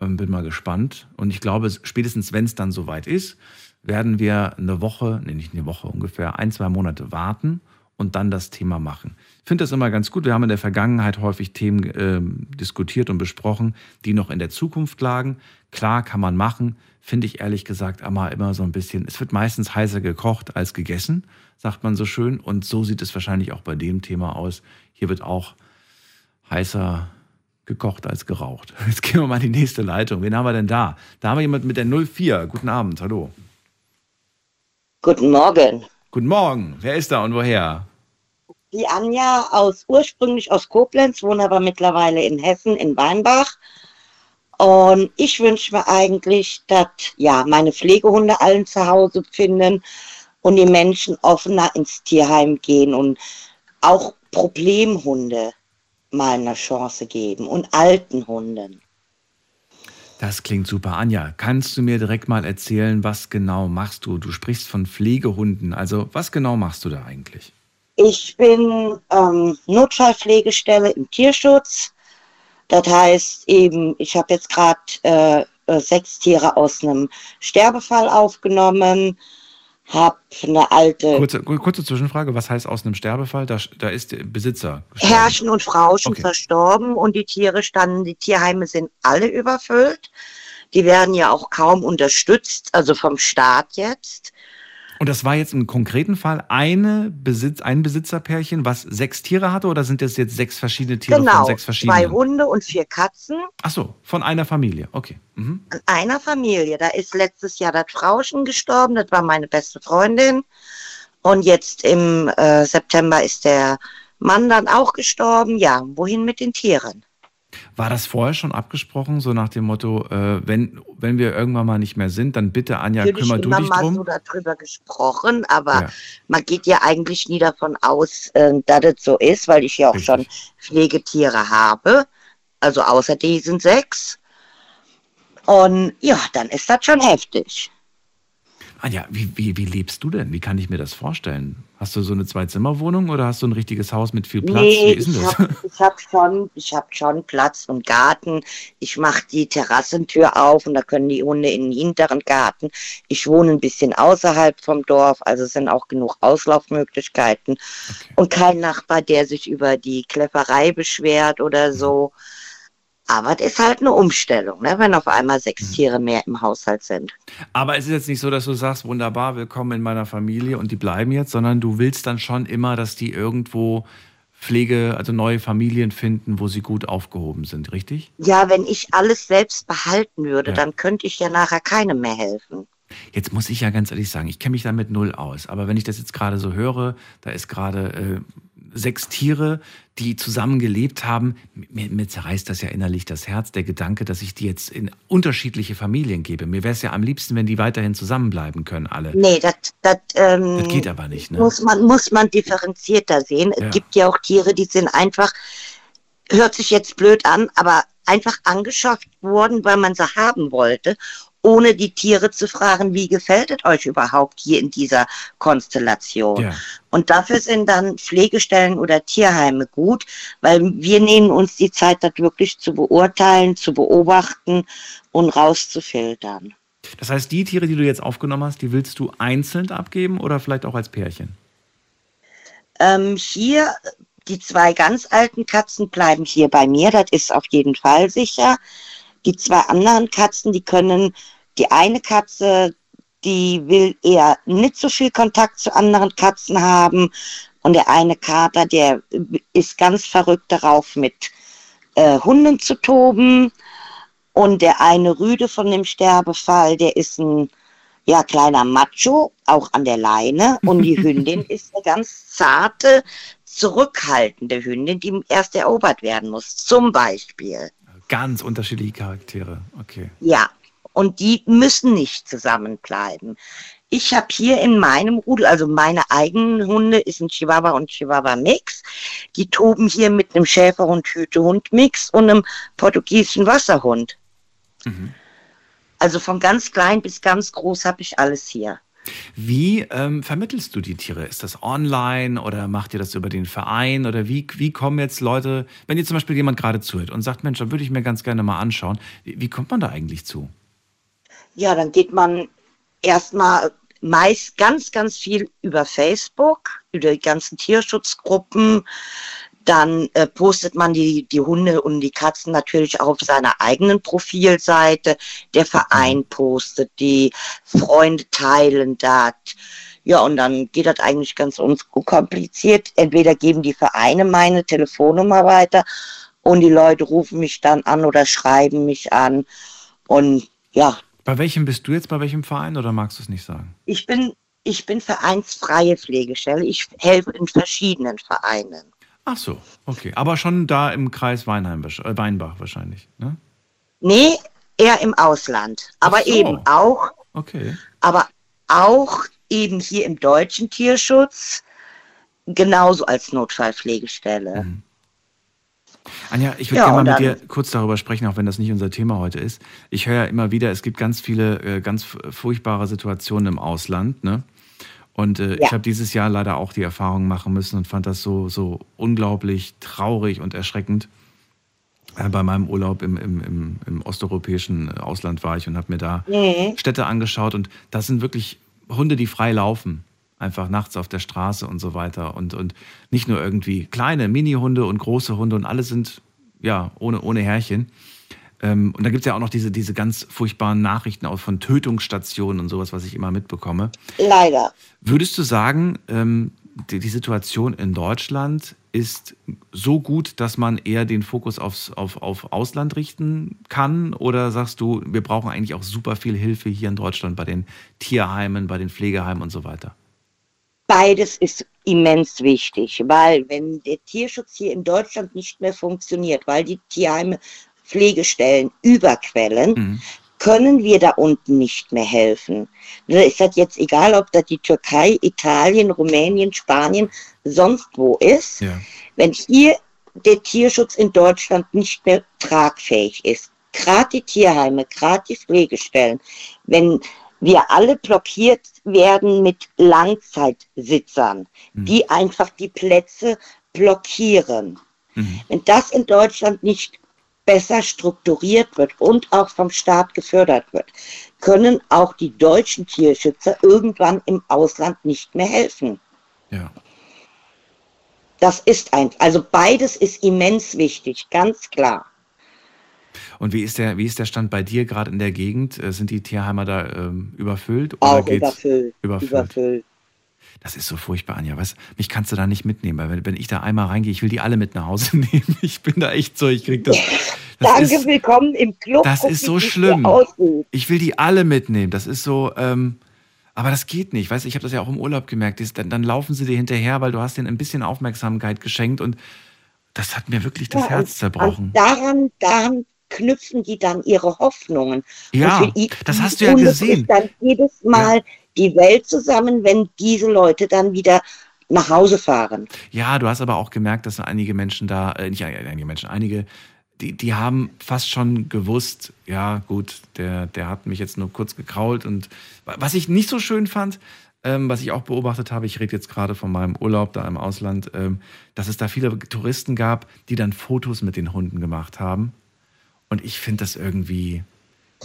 Speaker 3: Ähm, bin mal gespannt. Und ich glaube, spätestens wenn es dann soweit ist, werden wir eine Woche, nee, nicht eine Woche, ungefähr ein, zwei Monate warten und dann das Thema machen. Ich finde das immer ganz gut. Wir haben in der Vergangenheit häufig Themen ähm, diskutiert und besprochen, die noch in der Zukunft lagen. Klar kann man machen, finde ich ehrlich gesagt aber immer so ein bisschen. Es wird meistens heißer gekocht als gegessen, sagt man so schön. Und so sieht es wahrscheinlich auch bei dem Thema aus. Hier wird auch heißer gekocht als geraucht. Jetzt gehen wir mal in die nächste Leitung. Wen haben wir denn da? Da haben wir jemand mit der 04. Guten Abend, hallo.
Speaker 14: Guten Morgen.
Speaker 3: Guten Morgen. Wer ist da und woher?
Speaker 14: Die Anja aus ursprünglich aus Koblenz, wohne aber mittlerweile in Hessen, in Weinbach. Und ich wünsche mir eigentlich, dass ja, meine Pflegehunde allen zu Hause finden und die Menschen offener ins Tierheim gehen und auch Problemhunde mal eine Chance geben und alten Hunden.
Speaker 3: Das klingt super. Anja, kannst du mir direkt mal erzählen, was genau machst du? Du sprichst von Pflegehunden. Also, was genau machst du da eigentlich?
Speaker 14: Ich bin ähm, Notfallpflegestelle im Tierschutz. Das heißt eben, ich habe jetzt gerade äh, sechs Tiere aus einem Sterbefall aufgenommen, habe eine alte
Speaker 3: Kurze, kurze Zwischenfrage. Was heißt aus einem Sterbefall? Da, da ist der Besitzer.
Speaker 14: Herrchen und Frauchen
Speaker 3: Okay.
Speaker 14: verstorben und die Tiere standen, die Tierheime sind alle überfüllt. Die werden ja auch kaum unterstützt, also vom Staat jetzt.
Speaker 3: Und das war jetzt im konkreten Fall eine Besitz, ein Besitzerpärchen, was sechs Tiere hatte, oder sind das jetzt sechs verschiedene Tiere
Speaker 14: genau,
Speaker 3: von sechs
Speaker 14: zwei
Speaker 3: verschiedenen?
Speaker 14: Hunde und vier Katzen.
Speaker 3: Ach so, von einer Familie. Okay. Mhm.
Speaker 14: an einer Familie. Da ist letztes Jahr das Frauchen gestorben, das war meine beste Freundin. Und jetzt im äh, September ist der Mann dann auch gestorben. Ja, wohin mit den Tieren?
Speaker 3: War das vorher schon abgesprochen, so nach dem Motto, äh, wenn, wenn wir irgendwann mal nicht mehr sind, dann bitte Anja,
Speaker 14: Natürlich
Speaker 3: kümmer du dich
Speaker 14: mal
Speaker 3: drum?
Speaker 14: so darüber gesprochen, aber
Speaker 3: Ja.
Speaker 14: man geht ja eigentlich nie davon aus, äh, dass es so ist, weil ich ja auch schon Pflegetiere habe, also außer diesen sechs. Und ja, dann ist das schon heftig.
Speaker 3: Anja, wie, wie, wie lebst du denn? Wie kann ich mir das vorstellen? Hast du so eine Zwei-Zimmer-Wohnung oder hast du ein richtiges Haus mit viel Platz?
Speaker 14: Nee,
Speaker 3: wie ist
Speaker 14: ich habe hab schon, ich hab schon Platz und Garten. Ich mache die Terrassentür auf und da können die Hunde in den hinteren Garten. Ich wohne ein bisschen außerhalb vom Dorf, also es sind auch genug Auslaufmöglichkeiten. Und kein Nachbar, der sich über die Kläfferei beschwert oder so. Aber es ist halt eine Umstellung, ne, wenn auf einmal sechs Tiere mehr im Haushalt sind.
Speaker 3: Aber es ist jetzt nicht so, dass du sagst, wunderbar, willkommen in meiner Familie und die bleiben jetzt, sondern du willst dann schon immer, dass die irgendwo Pflege, also neue Familien finden, wo sie gut aufgehoben sind, richtig?
Speaker 14: Ja, wenn ich alles selbst behalten würde,
Speaker 3: Ja.
Speaker 14: dann könnte ich ja nachher keinem mehr helfen.
Speaker 3: Jetzt muss ich ja ganz ehrlich sagen, ich kenne mich damit null aus. Aber wenn ich das jetzt gerade so höre, da ist gerade äh, sechs Tiere, die zusammen gelebt haben. Mir, mir zerreißt das ja innerlich das Herz, der Gedanke, dass ich die jetzt in unterschiedliche Familien gebe. Mir wäre es ja am liebsten, wenn die weiterhin zusammenbleiben können, alle.
Speaker 14: Nee, das, ähm,
Speaker 3: geht aber nicht, ne?
Speaker 14: muss, man, muss man differenzierter sehen.
Speaker 3: Ja.
Speaker 14: Es gibt ja auch Tiere, die sind einfach, hört sich jetzt blöd an, aber einfach angeschafft worden, weil man sie haben wollte, ohne die Tiere zu fragen, wie gefällt es euch überhaupt hier in dieser Konstellation.
Speaker 3: Ja.
Speaker 14: Und dafür sind dann Pflegestellen oder Tierheime gut, weil wir nehmen uns die Zeit, das wirklich zu beurteilen, zu beobachten und rauszufiltern.
Speaker 3: Das heißt, die Tiere, die du jetzt aufgenommen hast, die willst du einzeln abgeben oder vielleicht auch als Pärchen?
Speaker 14: Ähm, hier, die zwei ganz alten Katzen bleiben hier bei mir, das ist auf jeden Fall sicher. Die zwei anderen Katzen, die können, die eine Katze, die will eher nicht so viel Kontakt zu anderen Katzen haben. Und der eine Kater, der ist ganz verrückt darauf, mit äh, Hunden zu toben. Und der eine Rüde von dem Sterbefall, der ist ein ja, kleiner Macho, auch an der Leine. Und die Hündin ist eine ganz zarte, zurückhaltende Hündin, die erst erobert werden muss. Zum Beispiel.
Speaker 3: Ganz unterschiedliche Charaktere. Okay.
Speaker 14: Ja, und die müssen nicht zusammenbleiben. Ich habe hier in meinem Rudel, also meine eigenen Hunde, ist ein Chihuahua und Chihuahua-Mix. Die toben hier mit einem Schäferhund-Hütehund-Mix und einem portugiesischen Wasserhund. Also von ganz klein bis ganz groß habe ich alles hier.
Speaker 3: Wie ähm, vermittelst du die Tiere? Ist das online oder macht ihr das über den Verein? Oder wie, wie kommen jetzt Leute, wenn ihr zum Beispiel jemand gerade zuhört und sagt, Mensch, da würde ich mir ganz gerne mal anschauen, wie, wie kommt man da eigentlich zu?
Speaker 14: Ja, dann geht man erstmal meist ganz, ganz viel über Facebook, über die ganzen Tierschutzgruppen. Dann äh, postet man die, die Hunde und die Katzen natürlich auch auf seiner eigenen Profilseite. Der Verein postet die, Freunde teilen das. Ja, und dann geht das eigentlich ganz unkompliziert. Entweder geben die Vereine meine Telefonnummer weiter und die Leute rufen mich dann an oder schreiben mich an. Und ja,
Speaker 3: Bei welchem bist du jetzt, bei welchem Verein oder magst du es nicht sagen?
Speaker 14: ich bin, ich bin vereinsfreie Pflegestelle. Ich helfe in verschiedenen Vereinen.
Speaker 3: Ach so, okay. Aber schon da im Kreis Weinheim, äh, Weinbach wahrscheinlich, ne?
Speaker 14: Nee, eher im Ausland. Aber
Speaker 3: so.
Speaker 14: eben auch,
Speaker 3: Okay.
Speaker 14: aber auch eben hier im deutschen Tierschutz, genauso als Notfallpflegestelle.
Speaker 3: Anja, ich würde
Speaker 14: Ja,
Speaker 3: gerne mal mit dir kurz darüber sprechen, auch wenn das nicht unser Thema heute ist. Ich höre ja immer wieder, es gibt ganz viele äh, ganz furchtbare Situationen im Ausland, ne? Und äh,
Speaker 14: Ja.
Speaker 3: ich habe dieses Jahr leider auch die Erfahrung machen müssen und fand das so, so unglaublich traurig und erschreckend. Äh, bei meinem Urlaub im, im, im, im osteuropäischen Ausland war ich und habe mir da
Speaker 14: Mhm.
Speaker 3: Städte angeschaut und das sind wirklich Hunde, die frei laufen. Einfach nachts auf der Straße und so weiter. Und, und nicht nur irgendwie kleine Mini-Hunde und große Hunde und alle sind ja ohne, ohne Härchen. Ähm, und da gibt es ja auch noch diese, diese ganz furchtbaren Nachrichten auch von Tötungsstationen und sowas, was ich immer mitbekomme.
Speaker 14: Leider.
Speaker 3: Würdest du sagen, ähm, die, die Situation in Deutschland ist so gut, dass man eher den Fokus aufs, auf, auf Ausland richten kann? Oder sagst du, wir brauchen eigentlich auch super viel Hilfe hier in Deutschland bei den Tierheimen, bei den Pflegeheimen und so weiter?
Speaker 14: Beides ist immens wichtig, weil wenn der Tierschutz hier in Deutschland nicht mehr funktioniert, weil die Tierheime Pflegestellen überquellen, können wir da unten nicht mehr helfen. Da ist das jetzt egal, ob das die Türkei, Italien, Rumänien, Spanien, sonst wo ist.
Speaker 3: Ja.
Speaker 14: Wenn hier der Tierschutz in Deutschland nicht mehr tragfähig ist, gerade die Tierheime, gerade die Pflegestellen, wenn wir alle blockiert werden mit Langzeitsitzern, die einfach die Plätze blockieren. Wenn das in Deutschland nicht besser strukturiert wird und auch vom Staat gefördert wird, können auch die deutschen Tierschützer irgendwann im Ausland nicht mehr helfen.
Speaker 3: Ja.
Speaker 14: Das ist ein, also beides ist immens wichtig, ganz klar.
Speaker 3: Und wie ist der, wie ist der Stand bei dir gerade in der Gegend? Äh, Sind die Tierheimer da ähm, überfüllt?
Speaker 14: Auch
Speaker 3: geht's-
Speaker 14: überfüllt.
Speaker 3: Überfüllt.
Speaker 14: überfüllt.
Speaker 3: Das ist so furchtbar, Anja. Weißt, mich kannst du da nicht mitnehmen, weil wenn, wenn ich da einmal reingehe, ich will die alle mit nach Hause nehmen. Ich bin da echt so, ich krieg das. das
Speaker 14: Danke,
Speaker 3: ist,
Speaker 14: willkommen im Club.
Speaker 3: Das ist so schlimm. Ich will die alle mitnehmen. Das ist so, ähm, aber das geht nicht. Weißt du, ich habe das ja auch im Urlaub gemerkt. Das- Dann, dann laufen sie dir hinterher, weil du hast denen ein bisschen Aufmerksamkeit geschenkt und das hat mir wirklich das
Speaker 14: Ja,
Speaker 3: Herz zerbrochen.
Speaker 14: Und daran, daran knüpfen die dann ihre Hoffnungen.
Speaker 3: Ja, das hast du ja gesehen.
Speaker 14: ist dann jedes Mal die Welt zusammen, wenn diese Leute dann wieder nach Hause fahren.
Speaker 3: Ja, du hast aber auch gemerkt, dass einige Menschen da, äh, nicht einige Menschen, einige, die, die haben fast schon gewusst, ja gut, der, der hat mich jetzt nur kurz gekrault. Und wa- was ich nicht so schön fand, ähm, was ich auch beobachtet habe, ich rede jetzt gerade von meinem Urlaub da im Ausland, ähm, dass es da viele Touristen gab, die dann Fotos mit den Hunden gemacht haben. Und ich finde das irgendwie,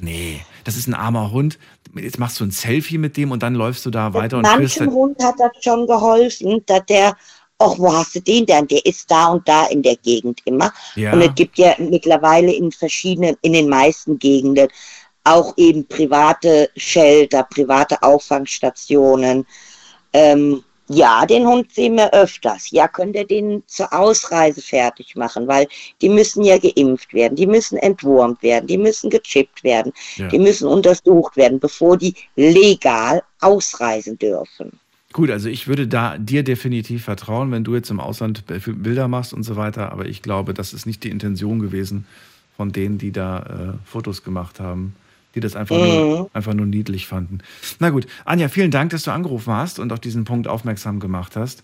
Speaker 3: nee, das ist ein armer Hund. Jetzt machst du ein Selfie mit dem und dann läufst du da weiter und.
Speaker 14: Manchem Hund hat das schon geholfen, dass der, ach, wo hast du den denn? Der ist da und da in der Gegend immer.
Speaker 3: Ja.
Speaker 14: Und es gibt ja mittlerweile in verschiedenen, in den meisten Gegenden auch eben private Shelter, private Auffangstationen. Ähm, ja, den Hund sehen wir öfters. Ja, könnt ihr den zur Ausreise fertig machen, weil die müssen ja geimpft werden, die müssen entwurmt werden, die müssen gechippt werden,
Speaker 3: Ja.
Speaker 14: die müssen untersucht werden, bevor die legal ausreisen dürfen.
Speaker 3: Gut, also ich würde da dir definitiv vertrauen, wenn du jetzt im Ausland Bilder machst und so weiter, aber ich glaube, das ist nicht die Intention gewesen von denen, die da äh, Fotos gemacht haben, die das einfach, nur,
Speaker 14: Mhm.
Speaker 3: einfach nur niedlich fanden. Na gut, Anja, vielen Dank, dass du angerufen hast und auf diesen Punkt aufmerksam gemacht hast.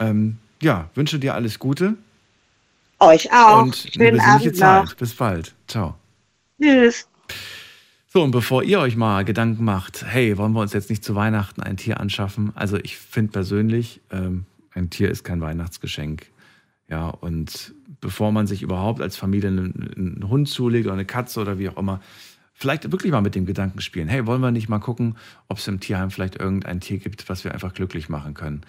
Speaker 3: Ähm, ja, wünsche dir alles Gute
Speaker 14: Euch auch.
Speaker 3: und eine
Speaker 14: Schönen
Speaker 3: besinnliche
Speaker 14: Abend noch.
Speaker 3: Zeit. Bis bald. Ciao.
Speaker 14: Tschüss.
Speaker 3: So, und bevor ihr euch mal Gedanken macht, hey, wollen wir uns jetzt nicht zu Weihnachten ein Tier anschaffen? Also ich finde persönlich, ähm, ein Tier ist kein Weihnachtsgeschenk. Ja, und bevor man sich überhaupt als Familie einen, einen Hund zulegt oder eine Katze oder wie auch immer, vielleicht wirklich mal mit dem Gedanken spielen, hey, wollen wir nicht mal gucken, ob es im Tierheim vielleicht irgendein Tier gibt, was wir einfach glücklich machen können.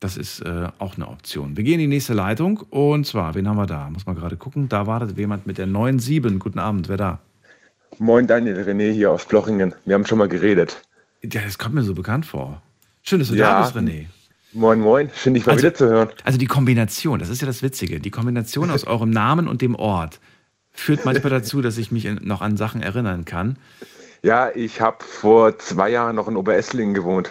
Speaker 3: Das ist äh, auch eine Option. Wir gehen in die nächste Leitung und zwar, wen haben wir da? Muss mal gerade gucken. Da wartet jemand mit der 9-7. Guten Abend, wer da?
Speaker 15: Moin Daniel, René hier aus Blochingen. Wir haben schon mal geredet.
Speaker 3: Ja, das kommt mir so bekannt vor. Schön, dass du
Speaker 15: Ja.
Speaker 3: da bist, René.
Speaker 15: Moin, moin. Schön, dich mal
Speaker 3: Also-
Speaker 15: wieder zu hören.
Speaker 3: Also die Kombination, das ist ja das Witzige, die Kombination aus eurem Namen und dem Ort führt manchmal dazu, dass ich mich noch an Sachen erinnern kann.
Speaker 15: Ja, ich habe vor zwei Jahren noch in Oberesslingen gewohnt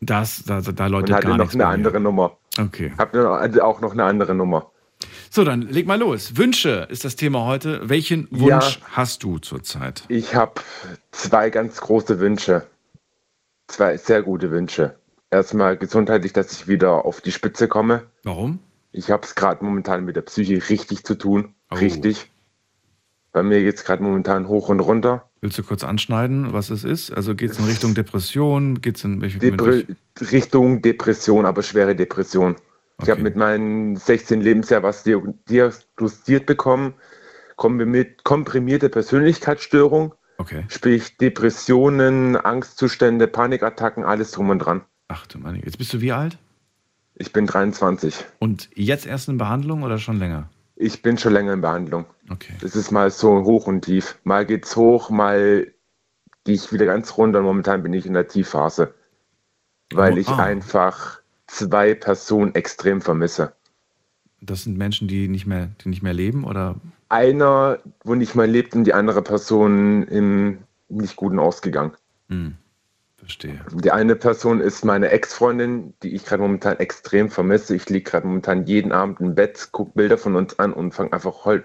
Speaker 3: Das, da, da
Speaker 15: und
Speaker 3: läutet
Speaker 15: hatte
Speaker 3: gar
Speaker 15: noch eine andere Nummer.
Speaker 3: Okay.
Speaker 15: Habe also auch noch eine andere Nummer.
Speaker 3: So, dann leg mal los. Wünsche ist das Thema heute. Welchen Wunsch hast du zurzeit?
Speaker 15: Ich habe zwei ganz große Wünsche. Zwei sehr gute Wünsche. Erstmal gesundheitlich, dass ich wieder auf die Spitze komme.
Speaker 3: Warum?
Speaker 15: Ich habe es gerade momentan mit der Psyche richtig zu tun.
Speaker 3: Oh.
Speaker 15: Richtig. Bei mir geht es gerade momentan hoch und runter.
Speaker 3: Willst du kurz anschneiden, was es ist? Also geht es in Richtung Depression? Geht es in welche
Speaker 15: Depre Richtung Depression, aber schwere Depression. Ich habe mit meinem 16 Lebensjahr was dia- diagnostiziert bekommen. Komprimiert- Komprimierte Persönlichkeitsstörung.
Speaker 3: Okay.
Speaker 15: Sprich Depressionen, Angstzustände, Panikattacken, alles drum und dran.
Speaker 3: Ach du Mann, jetzt bist du wie alt?
Speaker 15: Ich bin 23.
Speaker 3: Und jetzt erst in Behandlung oder schon länger?
Speaker 15: Ich bin schon länger in Behandlung.
Speaker 3: Okay.
Speaker 15: Das ist mal so hoch und tief. Mal geht's hoch, mal gehe ich wieder ganz runter. Und momentan bin ich in der Tiefphase. Weil
Speaker 3: Oh,
Speaker 15: ich
Speaker 3: ah.
Speaker 15: einfach zwei Personen extrem vermisse.
Speaker 3: Das sind Menschen, die nicht mehr, die nicht mehr leben oder?
Speaker 15: Einer, wo nicht mehr lebt und die andere Person im nicht guten ausgegangen.
Speaker 3: Hm, verstehe.
Speaker 15: Die eine Person ist meine Ex-Freundin, die ich gerade momentan extrem vermisse. Ich liege gerade momentan jeden Abend im Bett, gucke Bilder von uns an und fange einfach heul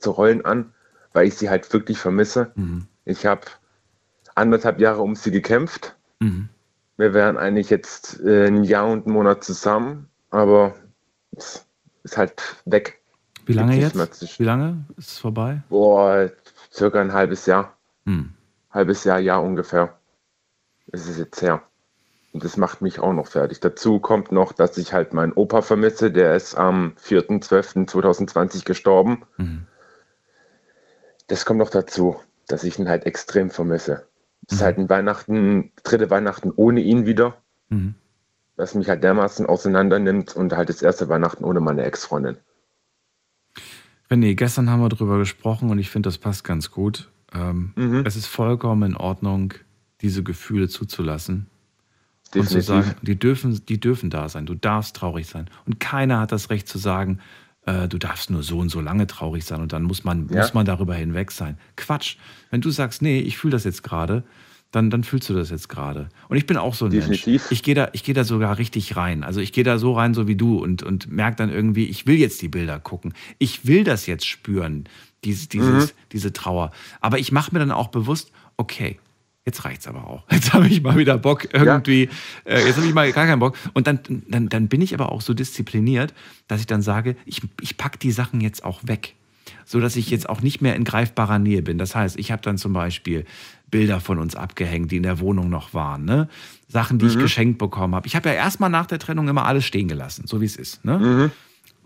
Speaker 15: zu heulen an. weil ich sie halt wirklich vermisse.
Speaker 3: Mhm.
Speaker 15: Ich habe anderthalb Jahre um sie gekämpft.
Speaker 3: Mhm.
Speaker 15: Wir wären eigentlich jetzt äh, ein Jahr und einen Monat zusammen, aber es ist halt weg.
Speaker 3: Wie lange jetzt? Wie lange ist es vorbei?
Speaker 15: Boah, circa ein halbes Jahr.
Speaker 3: Hm.
Speaker 15: Halbes Jahr, Jahr ungefähr. Das ist jetzt her. Und das macht mich auch noch fertig. Dazu kommt noch, dass ich halt meinen Opa vermisse. Der ist am 4.12.2020 gestorben.
Speaker 3: Mhm.
Speaker 15: Das kommt noch dazu, dass ich ihn halt extrem vermisse. Es
Speaker 3: Mhm.
Speaker 15: ist halt ein Weihnachten, dritte Weihnachten ohne ihn wieder,
Speaker 3: Mhm.
Speaker 15: das mich halt dermaßen auseinander nimmt und halt das erste Weihnachten ohne meine Ex-Freundin.
Speaker 3: René, gestern haben wir drüber gesprochen und ich finde, das passt ganz gut. Ähm,
Speaker 15: Mhm.
Speaker 3: Es ist vollkommen in Ordnung, diese Gefühle zuzulassen. Und zu
Speaker 15: Definitiv.
Speaker 3: sagen, die dürfen, die dürfen da sein. Du darfst traurig sein. Und keiner hat das Recht zu sagen, äh, du darfst nur so und so lange traurig sein und dann muss man,
Speaker 15: Ja.
Speaker 3: muss man darüber hinweg sein. Quatsch. Wenn du sagst, nee, ich fühle das jetzt gerade, dann, dann fühlst du das jetzt gerade. Und ich bin auch so ein
Speaker 15: Definitiv.
Speaker 3: Mensch. Ich gehe da, ich gehe da sogar richtig rein. Also ich gehe da so rein, so wie du und, und merke dann irgendwie, ich will jetzt die Bilder gucken. Ich will das jetzt spüren, dieses, dieses,
Speaker 15: Mhm.
Speaker 3: diese Trauer. Aber ich mache mir dann auch bewusst, okay, jetzt reicht's aber auch. Jetzt habe ich mal wieder Bock irgendwie, äh, jetzt habe ich mal gar keinen Bock. Und dann, dann, dann bin ich aber auch so diszipliniert, dass ich dann sage, ich, ich pack die Sachen jetzt auch weg. So dass ich jetzt auch nicht mehr in greifbarer Nähe bin. Das heißt, ich habe dann zum Beispiel Bilder von uns abgehängt, die in der Wohnung noch waren. Ne? Sachen, die ich
Speaker 15: Mhm.
Speaker 3: geschenkt bekommen habe. Ich habe ja erstmal nach der Trennung immer alles stehen gelassen, so wie es ist. Ne?
Speaker 15: Mhm.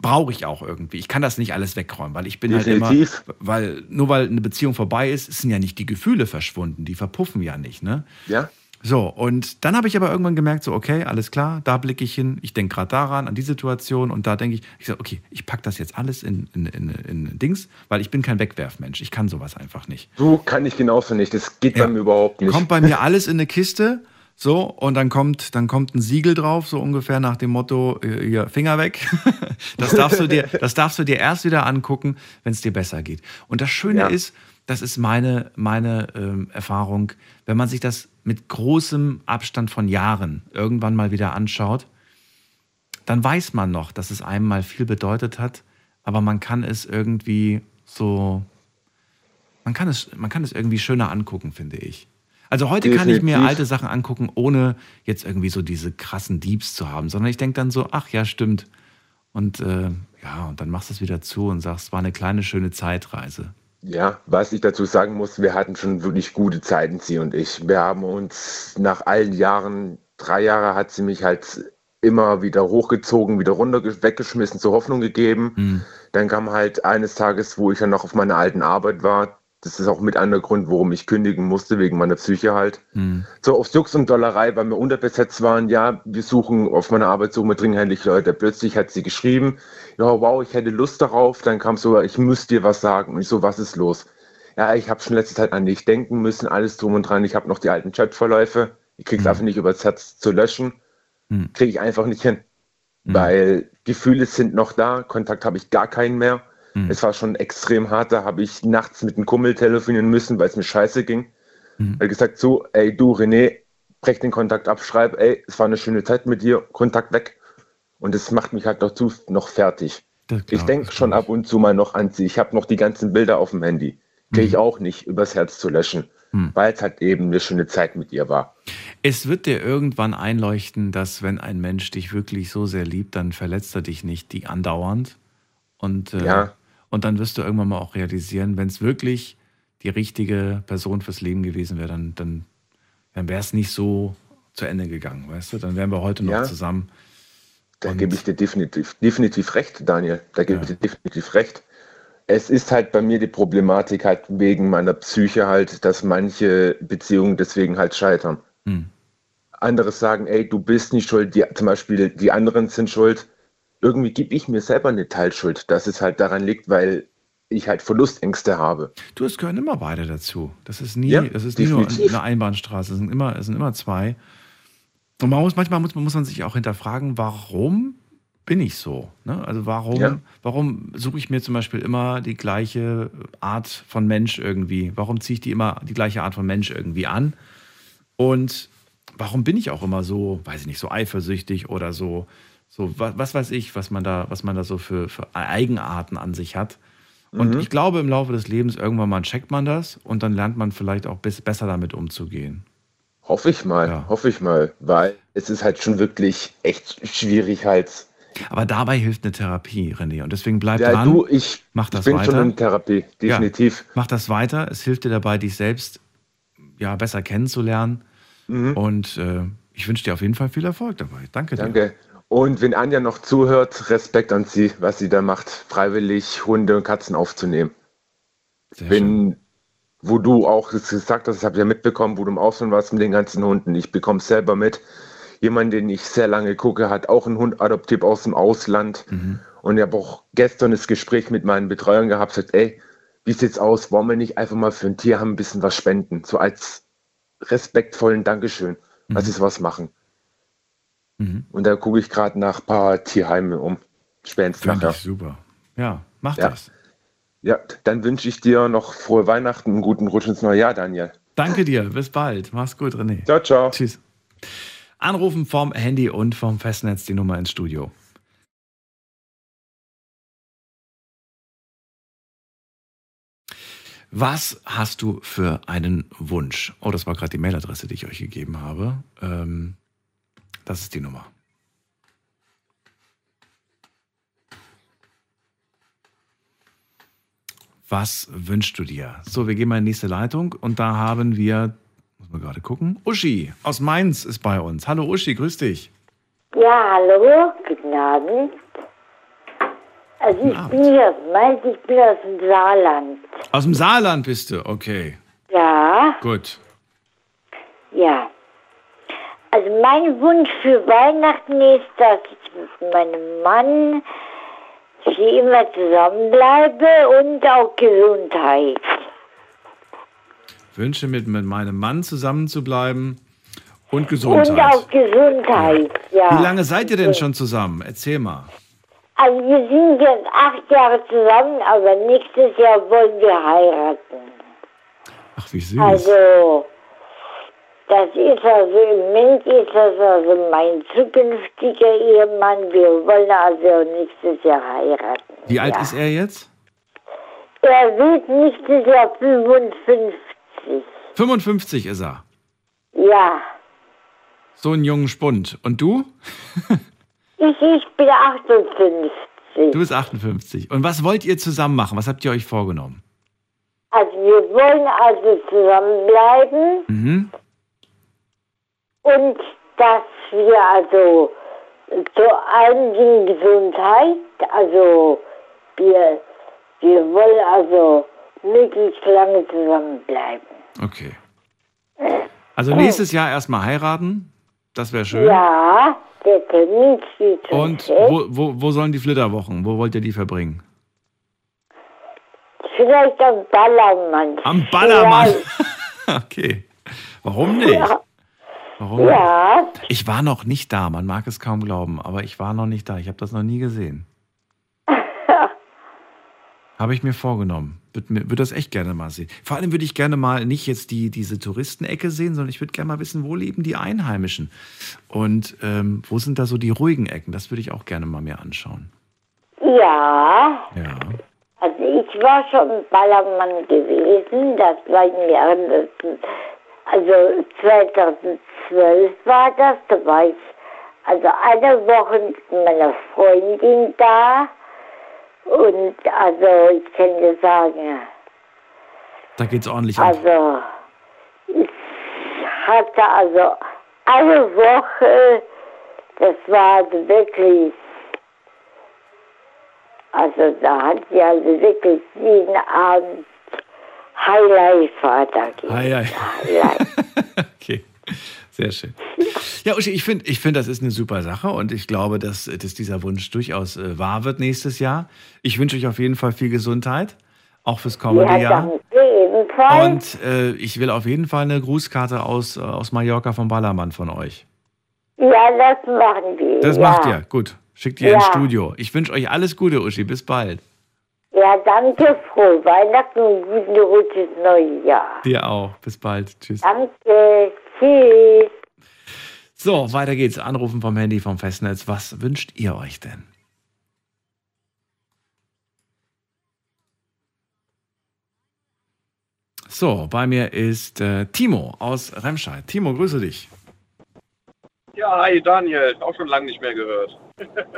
Speaker 3: Brauche ich auch irgendwie. Ich kann das nicht alles wegräumen, weil ich bin
Speaker 15: Definitiv.
Speaker 3: halt immer, weil nur weil eine Beziehung vorbei ist, sind ja nicht die Gefühle verschwunden, die verpuffen ja nicht, ne?
Speaker 15: Ja.
Speaker 3: So, und dann habe ich aber irgendwann gemerkt, so, okay, alles klar, da blicke ich hin, ich denke gerade daran, an die Situation und da denke ich, ich sage, okay, ich packe das jetzt alles in, in, in, in Dings, weil ich bin kein Wegwerfmensch, ich kann sowas einfach nicht.
Speaker 15: So kann ich genauso nicht. Das geht bei mir überhaupt nicht.
Speaker 3: Kommt bei mir alles in eine Kiste, so, und dann kommt, dann kommt ein Siegel drauf, so ungefähr nach dem Motto, äh, hier, Finger weg. Das darfst du dir, das darfst du dir erst wieder angucken, wenn es dir besser geht. Und das Schöne
Speaker 15: Ja.
Speaker 3: ist, das ist meine, meine ähm, Erfahrung, wenn man sich das mit großem Abstand von Jahren irgendwann mal wieder anschaut, dann weiß man noch, dass es einem mal viel bedeutet hat, aber man kann es irgendwie so, man kann es, man kann es irgendwie schöner angucken, finde ich. Also heute kann ich mir alte Sachen angucken, ohne jetzt irgendwie so diese krassen Deeps zu haben, sondern ich denke dann so, ach ja, stimmt. Und äh, ja, und dann machst du es wieder zu und sagst, es war eine kleine, schöne Zeitreise.
Speaker 15: Ja, was ich dazu sagen muss, wir hatten schon wirklich gute Zeiten, sie und ich. Wir haben uns nach allen Jahren, drei Jahre hat sie mich halt immer wieder hochgezogen, wieder runter weggeschmissen, zur Hoffnung gegeben. Dann kam halt eines Tages, wo ich dann noch auf meiner alten Arbeit war. Das ist auch mit einer Grund, warum ich kündigen musste, wegen meiner Psyche halt. So auf Jux und Dollerei, weil wir unterbesetzt waren, ja, wir suchen auf meiner Arbeit suchen wir dringend Leute. Plötzlich hat sie geschrieben, ja, wow, ich hätte Lust darauf. Dann kam so, ich muss dir was sagen. Und ich so, was ist los? Ja, ich habe schon letzte Zeit an dich denken müssen, alles drum und dran. Ich habe noch die alten Chatverläufe. Ich krieg's einfach nicht übers Herz zu löschen. Kriege ich einfach nicht hin. Weil Gefühle sind noch da, Kontakt habe ich gar keinen mehr. Es war schon extrem hart, da habe ich nachts mit einem Kumpel telefonieren müssen, weil es mir scheiße ging. Er hat gesagt, so, ey du René, brech den Kontakt ab, schreib, ey, es war eine schöne Zeit mit dir, Kontakt weg. Und es macht mich halt dazu noch fertig. ich denke schon ab und zu mal noch an sie. Ich habe noch die ganzen Bilder auf dem Handy. Kriege ich auch nicht übers Herz zu löschen, weil es halt eben eine schöne Zeit mit ihr war.
Speaker 3: Es wird dir irgendwann einleuchten, dass wenn ein Mensch dich wirklich so sehr liebt, dann verletzt er dich nicht die andauernd. Und, äh,
Speaker 15: Ja.
Speaker 3: Und dann wirst du irgendwann mal auch realisieren, wenn es wirklich die richtige Person fürs Leben gewesen wäre, dann, dann, dann wäre es nicht so zu Ende gegangen, weißt du? Dann wären wir heute noch
Speaker 15: Ja.
Speaker 3: zusammen.
Speaker 15: Da gebe ich dir definitiv, definitiv recht, Daniel. Da gebe ich dir definitiv recht. Es ist halt bei mir die Problematik halt wegen meiner Psyche halt, dass manche Beziehungen deswegen halt scheitern.
Speaker 3: Hm.
Speaker 15: Andere sagen, ey, du bist nicht schuld, die, zum Beispiel die anderen sind schuld. Irgendwie gebe ich mir selber eine Teilschuld, dass es halt daran liegt, weil ich halt Verlustängste habe.
Speaker 3: Du, es gehören immer beide dazu. Das ist nie,
Speaker 15: Ja,
Speaker 3: das ist nie nur eine Einbahnstraße. Es sind immer, es sind immer zwei. Und man muss, manchmal muss, muss man sich auch hinterfragen, warum bin ich so? Ne? Also warum,
Speaker 15: Ja.
Speaker 3: warum suche ich mir zum Beispiel immer die gleiche Art von Mensch irgendwie? Warum ziehe ich die immer die gleiche Art von Mensch irgendwie an? Und warum bin ich auch immer so, weiß ich nicht, so eifersüchtig oder so, so was, was weiß ich, was man da, was man da so für, für Eigenarten an sich hat? Und ich glaube, im Laufe des Lebens irgendwann mal checkt man das und dann lernt man vielleicht auch bis, besser damit umzugehen.
Speaker 15: Hoffe ich mal, hoffe ich mal, weil es ist halt schon wirklich echt schwierig halt.
Speaker 3: Aber dabei hilft eine Therapie, René. Und deswegen bleib
Speaker 15: Ja,
Speaker 3: dran.
Speaker 15: du, ich-
Speaker 3: mach
Speaker 15: ich
Speaker 3: das
Speaker 15: bin
Speaker 3: weiter.
Speaker 15: schon in Therapie, definitiv.
Speaker 3: Ja, mach das weiter. Es hilft dir dabei, dich selbst ja, besser kennenzulernen. Und äh, ich wünsche dir auf jeden Fall viel Erfolg dabei. Danke dir.
Speaker 15: Danke. Und wenn Anja noch zuhört, Respekt an sie, was sie da macht, freiwillig Hunde und Katzen aufzunehmen. wenn, wo du auch gesagt hast, das habe ich ja mitbekommen, wo du im Ausland warst mit den ganzen Hunden. Ich bekomme es selber mit. Jemand, den ich sehr lange gucke, hat auch einen Hund adoptiert aus dem Ausland. Und ich habe auch gestern das Gespräch mit meinen Betreuern gehabt, gesagt, ey, wie sieht's aus? Wollen wir nicht einfach mal für ein Tierheim ein bisschen was spenden? So als respektvollen Dankeschön, dass sie was machen. Und da gucke ich gerade nach ein paar Tierheimen um. Spätestens nachher.
Speaker 3: ich super. Ja, mach
Speaker 15: Ja.
Speaker 3: das.
Speaker 15: Ja, dann wünsche ich dir noch frohe Weihnachten, einen guten Rutsch ins neue Jahr, Daniel.
Speaker 3: Danke dir. Bis bald. Mach's gut, René.
Speaker 15: Ciao, ciao.
Speaker 3: Tschüss. Anrufen vom Handy und vom Festnetz die Nummer ins Studio. Was hast du für einen Wunsch? Oh, das war gerade die Mailadresse, die ich euch gegeben habe. Ähm, das ist die Nummer. Was wünschst du dir? So, wir gehen mal in die nächste Leitung und da haben wir, muss man gerade gucken, Uschi aus Mainz ist bei uns. Hallo Uschi, grüß dich.
Speaker 16: Ja, hallo, guten Abend. Also ich bin nicht aus Mainz, ich bin aus dem Saarland.
Speaker 3: Aus dem Saarland bist du, okay.
Speaker 16: Ja,
Speaker 3: Gut.
Speaker 16: ja. Also mein Wunsch für Weihnachten ist, dass ich mit meinem Mann für immer zusammenbleibe und auch Gesundheit.
Speaker 3: Wünsche mit, mit meinem Mann zusammen zu bleiben und Gesundheit.
Speaker 16: Und auch Gesundheit, ja.
Speaker 3: Wie lange seid ihr denn schon zusammen? Erzähl mal.
Speaker 16: Also wir sind jetzt acht Jahre zusammen, aber nächstes Jahr wollen wir heiraten.
Speaker 3: Ach, wie süß.
Speaker 16: Also, das ist also, im Moment ist das also mein zukünftiger Ehemann. Wir wollen also nächstes Jahr heiraten.
Speaker 3: Wie alt
Speaker 16: ja.
Speaker 3: ist er jetzt?
Speaker 16: Er wird nächstes Jahr 55.
Speaker 3: 55 ist er.
Speaker 16: Ja,
Speaker 3: So ein jungen Spund. Und du?
Speaker 16: ich, ich bin 58.
Speaker 3: Du bist 58. Und was wollt ihr zusammen machen? Was habt ihr euch vorgenommen?
Speaker 16: Also wir wollen also zusammenbleiben
Speaker 3: Mhm.
Speaker 16: Und dass wir also zu einem Ding Gesundheit, also wir, wir wollen also möglichst lange zusammenbleiben.
Speaker 3: Okay. Also nächstes Jahr erstmal heiraten. Das wäre schön.
Speaker 16: Ja, der Termin steht schon
Speaker 3: Und wo, wo, wo sollen die Flitterwochen? Wo wollt ihr die verbringen?
Speaker 16: Vielleicht am Ballermann.
Speaker 3: Am Ballermann. Okay. Warum nicht?
Speaker 16: Ja.
Speaker 3: Warum
Speaker 16: Ja.
Speaker 3: Ich war noch nicht da. Man mag es kaum glauben, aber ich war noch nicht da. Ich habe das noch nie gesehen. Habe ich mir vorgenommen. Würde würde das echt gerne mal sehen. Vor allem würde ich gerne mal nicht jetzt die, diese Touristenecke sehen, sondern ich würde gerne mal wissen, wo leben die Einheimischen? Und ähm, wo sind da so die ruhigen Ecken? Das würde ich auch gerne mal mir anschauen.
Speaker 16: Ja,
Speaker 3: Ja.
Speaker 16: also ich war schon Ballermann gewesen, das war im Jahr, also 2012 war das, da war ich also eine Woche mit meiner Freundin da und also ich kann dir sagen,
Speaker 3: Da geht's ordentlich ab.
Speaker 16: also ich hatte also eine Woche, das war also wirklich also da hat sie also wirklich jeden Abend Highlife da.
Speaker 3: Hi, hi.
Speaker 16: Highlife.
Speaker 3: Okay, sehr schön. Ja, Uschi, ich finde, ich find, das ist eine super Sache und ich glaube, dass, dass dieser Wunsch durchaus äh, wahr wird nächstes Jahr. Ich wünsche euch auf jeden Fall viel Gesundheit, auch fürs kommende
Speaker 16: ja,
Speaker 3: Jahr.
Speaker 16: danke ebenfalls.
Speaker 3: Und äh, ich will auf jeden Fall eine Grußkarte aus, äh, aus Mallorca vom Ballermann von euch.
Speaker 16: ja, das machen wir.
Speaker 3: Das
Speaker 16: ja.
Speaker 3: macht ihr. Gut. Schickt ihr ins
Speaker 16: Ja.
Speaker 3: Studio. Ich wünsche euch alles Gute, Uschi. Bis bald.
Speaker 16: Ja, danke, frohe Weihnachten und guten Rutsch ins neue Jahr.
Speaker 3: Dir auch. Bis bald. Tschüss.
Speaker 16: Danke, tschüss.
Speaker 3: So, weiter geht's. Anrufen vom Handy vom Festnetz. Was wünscht ihr euch denn? So, bei mir ist äh, Timo aus Remscheid. Timo, grüße dich.
Speaker 12: Ja, hi Daniel, auch schon lange nicht mehr gehört.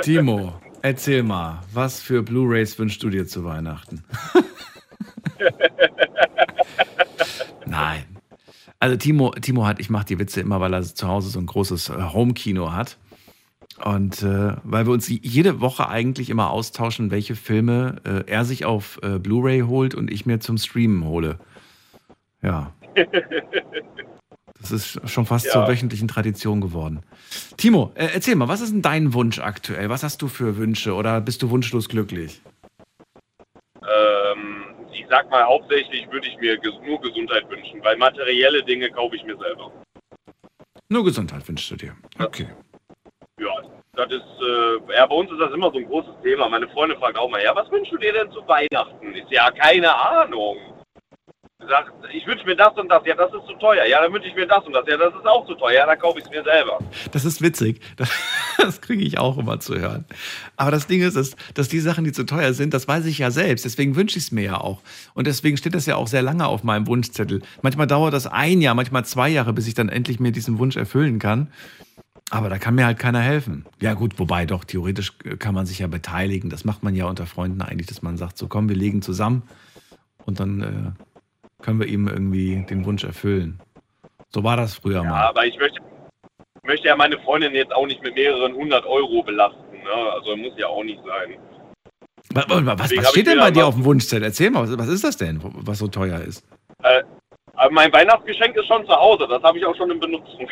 Speaker 3: Timo, erzähl mal, was für Blu-rays wünschst du dir zu Weihnachten? Nein. Also Timo, Timo hat, ich mache die Witze immer, weil er zu Hause so ein großes äh, Home-Kino hat. Und äh, weil wir uns jede Woche eigentlich immer austauschen, welche Filme äh, er sich auf äh, Blu-ray holt und ich mir zum Streamen hole. Ja. Das ist schon fast ja. zur wöchentlichen Tradition geworden. Timo, äh, erzähl mal, was ist denn dein Wunsch aktuell? Was hast du für Wünsche oder bist du wunschlos glücklich?
Speaker 12: Ähm, ich sag mal, hauptsächlich würde ich mir nur Gesundheit wünschen, weil materielle Dinge kaufe ich mir selber.
Speaker 3: Nur Gesundheit wünschst du dir. Okay.
Speaker 12: Ja, das ist, äh, ja, bei uns ist das immer so ein großes Thema. Meine Freundin fragt auch mal, ja, was wünschst du dir denn zu Weihnachten? Ist ja keine Ahnung sagt, ich wünsche mir das und das, ja, das ist zu teuer. Ja, dann wünsche ich mir das und das, ja, das ist auch zu teuer, ja, dann kaufe ich es mir selber.
Speaker 3: Das ist witzig. Das, das kriege ich auch immer zu hören. Aber das Ding ist, dass, dass die Sachen, die zu teuer sind, das weiß ich ja selbst. Deswegen wünsche ich es mir ja auch. Und deswegen steht das ja auch sehr lange auf meinem Wunschzettel. Manchmal dauert das ein Jahr, manchmal zwei Jahre, bis ich dann endlich mir diesen Wunsch erfüllen kann. Aber da kann mir halt keiner helfen. Ja gut, wobei doch, theoretisch kann man sich ja beteiligen. Das macht man ja unter Freunden eigentlich, dass man sagt, so komm, wir legen zusammen und dann äh, können wir ihm irgendwie den Wunsch erfüllen. So war das früher
Speaker 12: ja,
Speaker 3: mal.
Speaker 12: aber ich möchte, möchte ja meine Freundin jetzt auch nicht mit mehreren hundert Euro belasten. Ne? Also muss ja auch nicht sein.
Speaker 3: Was, was, was steht denn bei dir auf dem Wunschzettel? Erzähl mal, was, was, ist das denn, was so teuer ist?
Speaker 12: Äh, mein Weihnachtsgeschenk ist schon zu Hause, das habe ich auch schon in Benutzung.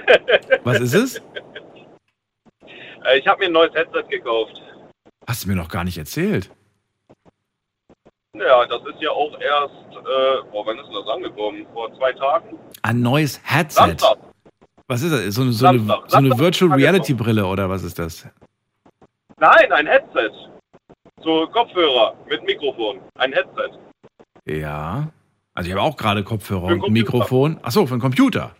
Speaker 3: was ist es?
Speaker 12: Äh, ich habe mir ein neues Headset gekauft.
Speaker 3: Hast du mir noch gar nicht erzählt?
Speaker 12: Ja, das ist ja auch erst, äh, boah, wann ist denn das angekommen? Vor zwei Tagen?
Speaker 3: Ein neues Headset? Samstag. Was ist das? So, eine, so, eine, so eine Virtual Reality Brille oder was ist das?
Speaker 12: Nein, ein Headset. So Kopfhörer mit Mikrofon. Ein Headset.
Speaker 3: Ja. Also ich habe auch gerade Kopfhörer und Mikrofon. Achso, für den Computer.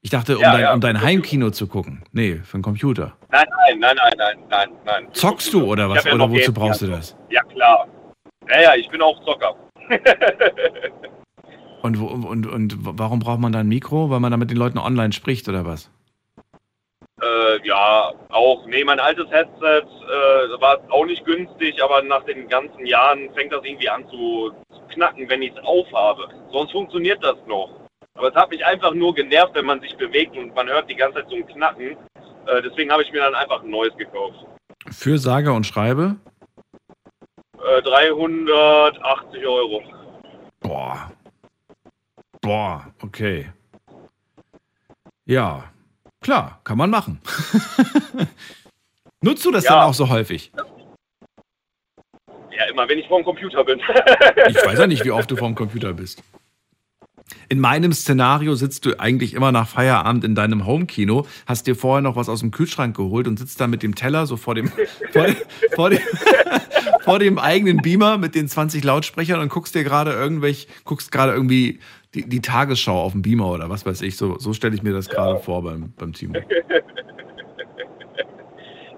Speaker 3: Ich dachte, um, ja, dein, ja, um dein Heimkino zu gucken. Nee, für den Computer.
Speaker 12: Nein, nein, nein, nein, nein, nein, nein.
Speaker 3: Zockst du oder was? Oder wozu brauchst du das?
Speaker 12: Ja, klar. Ja, ja, ich bin auch Zocker.
Speaker 3: und, und, und warum braucht man da ein Mikro? Weil man da mit den Leuten online spricht oder was?
Speaker 12: Äh, ja, auch. Nee, mein altes Headset äh, war auch nicht günstig, aber nach den ganzen Jahren fängt das irgendwie an zu, zu knacken, wenn ich es aufhabe. Sonst funktioniert das noch. Aber es hat mich einfach nur genervt, wenn man sich bewegt und man hört die ganze Zeit so ein Knacken. Äh, deswegen habe ich mir dann einfach ein neues gekauft.
Speaker 3: Für sage und schreibe?
Speaker 12: 380 äh, Euro.
Speaker 3: Boah. Boah, okay. Ja, klar, kann man machen. Nutzt du das ja. dann auch so häufig?
Speaker 12: Ja, immer wenn ich vorm Computer bin.
Speaker 3: ich weiß ja nicht, wie oft du vorm Computer bist. In meinem Szenario sitzt du eigentlich immer nach Feierabend in deinem Homekino, hast dir vorher noch was aus dem Kühlschrank geholt und sitzt da mit dem Teller so vor dem, vor, vor, dem, vor dem eigenen Beamer mit den 20 Lautsprechern und guckst dir gerade irgendwelch, guckst gerade irgendwie die, die, Tagesschau auf dem Beamer oder was weiß ich. So, so stelle ich mir das gerade ja. vor beim, beim Timo.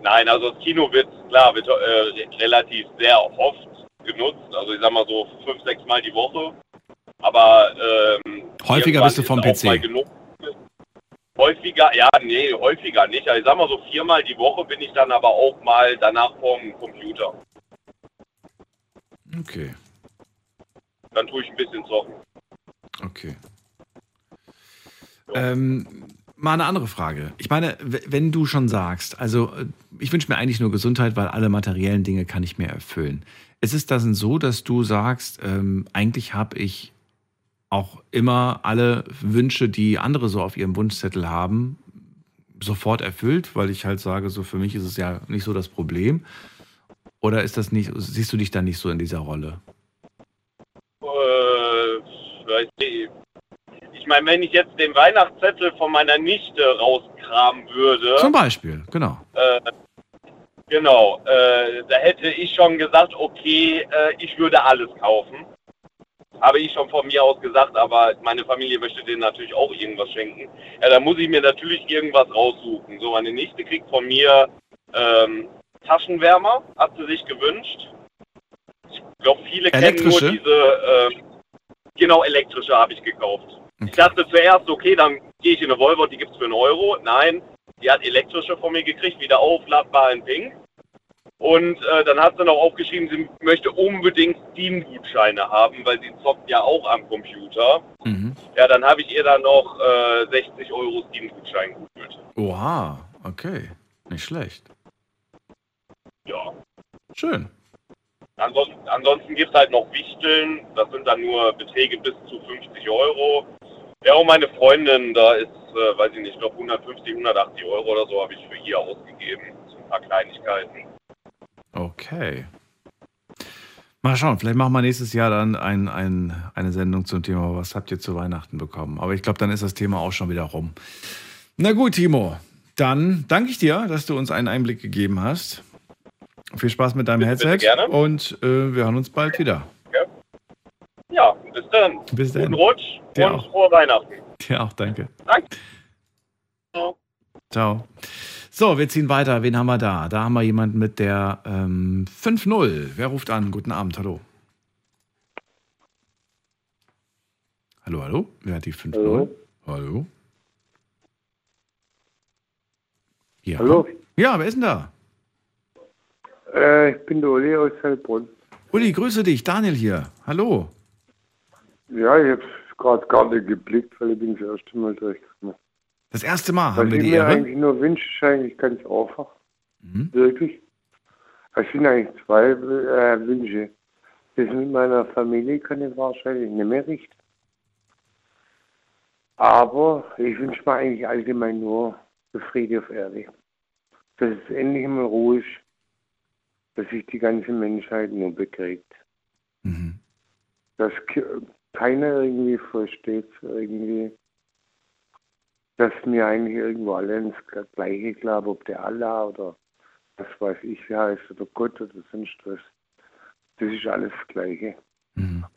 Speaker 12: Nein, also das Kino wird, klar, wird äh, relativ sehr oft genutzt. Also ich sag mal so fünf, sechs Mal die Woche. Aber ähm,
Speaker 3: häufiger bist du vom PC.
Speaker 12: Häufiger, ja, nee, häufiger nicht. Also ich sag mal so viermal die Woche bin ich dann aber auch mal danach vorm Computer.
Speaker 3: Okay.
Speaker 12: Dann tue ich ein bisschen zocken.
Speaker 3: Okay. Ähm, mal eine andere Frage. Ich meine, wenn du schon sagst, also äh, ich wünsche mir eigentlich nur Gesundheit, weil alle materiellen Dinge kann ich mir erfüllen. Ist es dann so, dass du sagst, ähm, eigentlich habe ich auch immer alle Wünsche, die andere so auf ihrem Wunschzettel haben, sofort erfüllt, weil ich halt sage, so für mich ist es ja nicht so das Problem. Oder ist das nicht, siehst du dich da nicht so in dieser Rolle?
Speaker 12: Äh, ich meine, wenn ich jetzt den Weihnachtszettel von meiner Nichte rauskramen würde.
Speaker 3: Zum Beispiel, genau.
Speaker 12: Äh, genau, äh, da hätte ich schon gesagt, okay, äh, ich würde alles kaufen habe ich schon von mir aus gesagt, aber meine Familie möchte denen natürlich auch irgendwas schenken. Ja, da muss ich mir natürlich irgendwas raussuchen. So, meine Nichte kriegt von mir ähm, Taschenwärmer, hat sie sich gewünscht. Ich glaube, viele kennen nur diese, äh,
Speaker 17: Genau, elektrische habe ich gekauft. Ich dachte zuerst, okay, dann gehe ich in eine Volvo, die gibt's für einen Euro. Nein, die hat elektrische von mir gekriegt, wieder aufladbar in Pink. Und äh, dann hat sie noch aufgeschrieben, sie möchte unbedingt Steam-Gutscheine haben, weil sie zockt ja auch am Computer.
Speaker 3: Mhm.
Speaker 17: Ja, dann habe ich ihr dann noch äh, 60 Euro Steam-Gutschein geholt.
Speaker 3: Oha, okay. Nicht schlecht.
Speaker 17: Ja.
Speaker 3: Schön.
Speaker 17: Ansonsten, ansonsten gibt es halt noch Wichteln, das sind dann nur Beträge bis zu 50 Euro. Ja, und meine Freundin, da ist, äh, weiß ich nicht, ich glaube 150, 180 Euro oder so habe ich für ihr ausgegeben. So ein paar Kleinigkeiten.
Speaker 3: Okay. Mal schauen, vielleicht machen wir nächstes Jahr dann ein, ein, eine Sendung zum Thema, was habt ihr zu Weihnachten bekommen? Aber ich glaube, dann ist das Thema auch schon wieder rum. Na gut, Timo, dann danke ich dir, dass du uns einen Einblick gegeben hast. Viel Spaß mit deinem
Speaker 17: Bitte,
Speaker 3: Headset
Speaker 17: bitte gerne.
Speaker 3: und äh, wir hören uns bald wieder.
Speaker 17: Ja, bis dann.
Speaker 3: Bis dann.
Speaker 17: Guten Rutsch
Speaker 3: Dir
Speaker 17: und
Speaker 3: auch.
Speaker 17: frohe Weihnachten.
Speaker 3: Dir auch, danke.
Speaker 17: Danke.
Speaker 3: Ciao. So, wir ziehen weiter. Wen haben wir da? Da haben wir jemanden mit der ähm, 5-0. Wer ruft an? Guten Abend, hallo. Hallo, hallo? Wer hat die 5-0?
Speaker 18: Hallo.
Speaker 3: Hallo? Ja.
Speaker 18: Hallo.
Speaker 3: Ja, wer ist denn da?
Speaker 18: Äh, ich bin der Uli aus Heilbronn.
Speaker 3: Uli, grüße dich. Daniel hier. Hallo.
Speaker 18: Ja, ich habe gerade gar nicht geblickt, weil ich bin das erste Mal durchgekommen.
Speaker 3: Das erste Mal
Speaker 18: Was
Speaker 3: haben wir
Speaker 18: ich
Speaker 3: die
Speaker 18: mir
Speaker 3: Ehre.
Speaker 18: eigentlich nur wünsche, ist eigentlich ganz einfach.
Speaker 3: Mhm.
Speaker 18: Wirklich. Es sind eigentlich zwei äh, Wünsche. Das mit meiner Familie kann ich wahrscheinlich nicht mehr richten. Aber ich wünsche mir eigentlich allgemein nur Friede auf Erde. Dass es endlich mal Ruhe ist, dass sich die ganze Menschheit nur bekriegt. Dass ke- keiner irgendwie versteht, irgendwie, dass wir eigentlich irgendwo alle ins Gleiche glauben, ob der Allah oder was weiß ich, wie heißt, oder Gott oder sonst was. Das ist alles das Gleiche.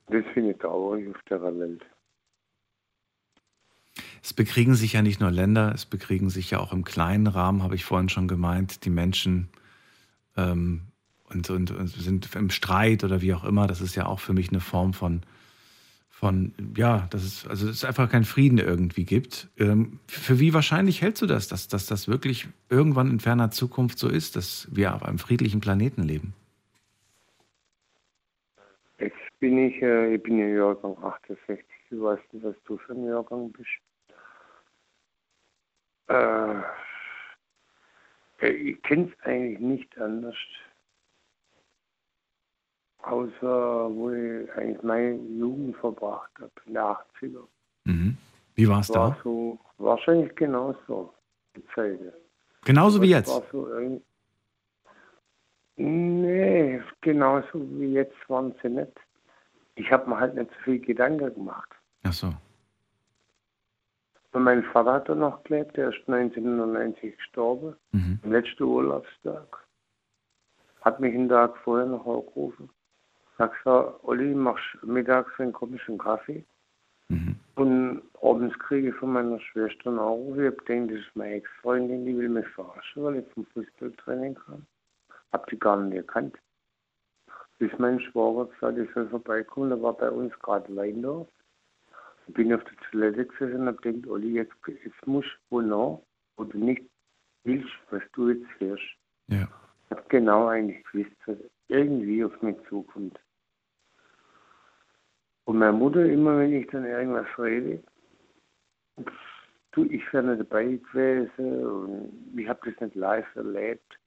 Speaker 18: Das finde ich traurig auf der Welt.
Speaker 3: Es bekriegen sich ja nicht nur Länder, es bekriegen sich ja auch im kleinen Rahmen, habe ich vorhin schon gemeint, die Menschen ähm, und, und, und sind im Streit oder wie auch immer. Das ist ja auch für mich eine Form von, von ja, dass es, also es einfach keinen Frieden irgendwie gibt. Ähm, für wie wahrscheinlich hältst du das, dass, dass das wirklich irgendwann in ferner Zukunft so ist, dass wir auf einem friedlichen Planeten leben?
Speaker 18: Jetzt bin ich, äh, ich bin ja Jahrgang 68. Ich weiß nicht, was du für ein Jahrgang bist. Äh, ich kenne es eigentlich nicht anders. Außer wo ich eigentlich meine Jugend verbracht habe, in der 80er.
Speaker 3: Mhm. Wie war es
Speaker 18: war
Speaker 3: da?
Speaker 18: so, wahrscheinlich genauso, die Zeit.
Speaker 3: Genauso wie jetzt.
Speaker 18: War so nee, genauso wie jetzt waren sie nicht. Ich habe mir halt nicht so viel Gedanken gemacht.
Speaker 3: Ach so.
Speaker 18: Und mein Vater hat da noch gelebt, der ist 1990 gestorben, am letzten Urlaubstag. Hat mich einen Tag vorher noch angerufen. Hat gesagt, Olli, machst mittags einen komischen Kaffee. Und abends kriege ich von meiner Schwester einen Anruf. Ich habe gedacht, das ist meine Ex-Freundin, die will mich verarschen, weil ich zum Fußballtraining kam. Hab die gar nicht erkannt. Bis mein Schwager gesagt, ich soll vorbeikommen, da war bei uns gerade Wein da. Ich bin auf der Toilette gesessen und hab gedacht, Olli, jetzt, jetzt musst du wo nach, wo du nicht willst, was du jetzt hörst.
Speaker 3: Ja.
Speaker 18: Ich hab genau eigentlich gewusst, irgendwie auf mich zukommt. Und meine Mutter, immer wenn ich dann irgendwas rede, du, ich wäre nicht dabei gewesen und ich habe das nicht live erlebt.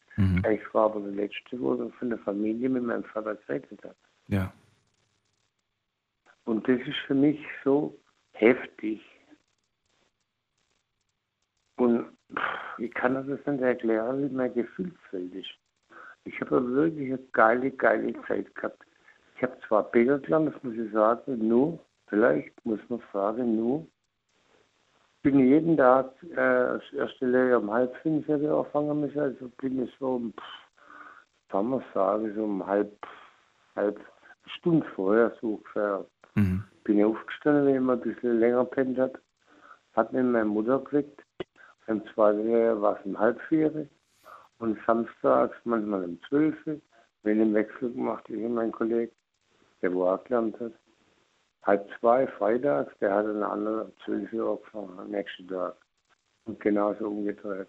Speaker 18: Ich war aber der Letzte, wo ich von der Familie mit meinem Vater geredet habe.
Speaker 3: Ja.
Speaker 18: Und das ist für mich so heftig. Und ich kann das nicht erklären, wie mein Gefühlsfeld ist. Ich habe wirklich eine geile, geile Zeit gehabt. Ich habe zwar Bäcker gelernt, das muss ich sagen, nur, vielleicht muss man sagen, nur, bin jeden Tag äh, das erste Lehrjahr um halb fünf hätte ich anfangen müssen, also bin ich so um, kann man sagen, so um halb, halb Stunde vorher so ungefähr. Bin ich aufgestanden, wenn ich mal ein bisschen länger pennt habe. Hat mir meine Mutter geweckt. Im zweiten Lehrjahr war es um halb vier. Und samstags manchmal um zwölf. Wenn ich den Wechsel gemacht, und mein Kollege, der wo auch gelernt hat. halb zwei freitags, der hat eine andere 12 Uhr gefahren am nächsten Tag. Und genauso umgedreht.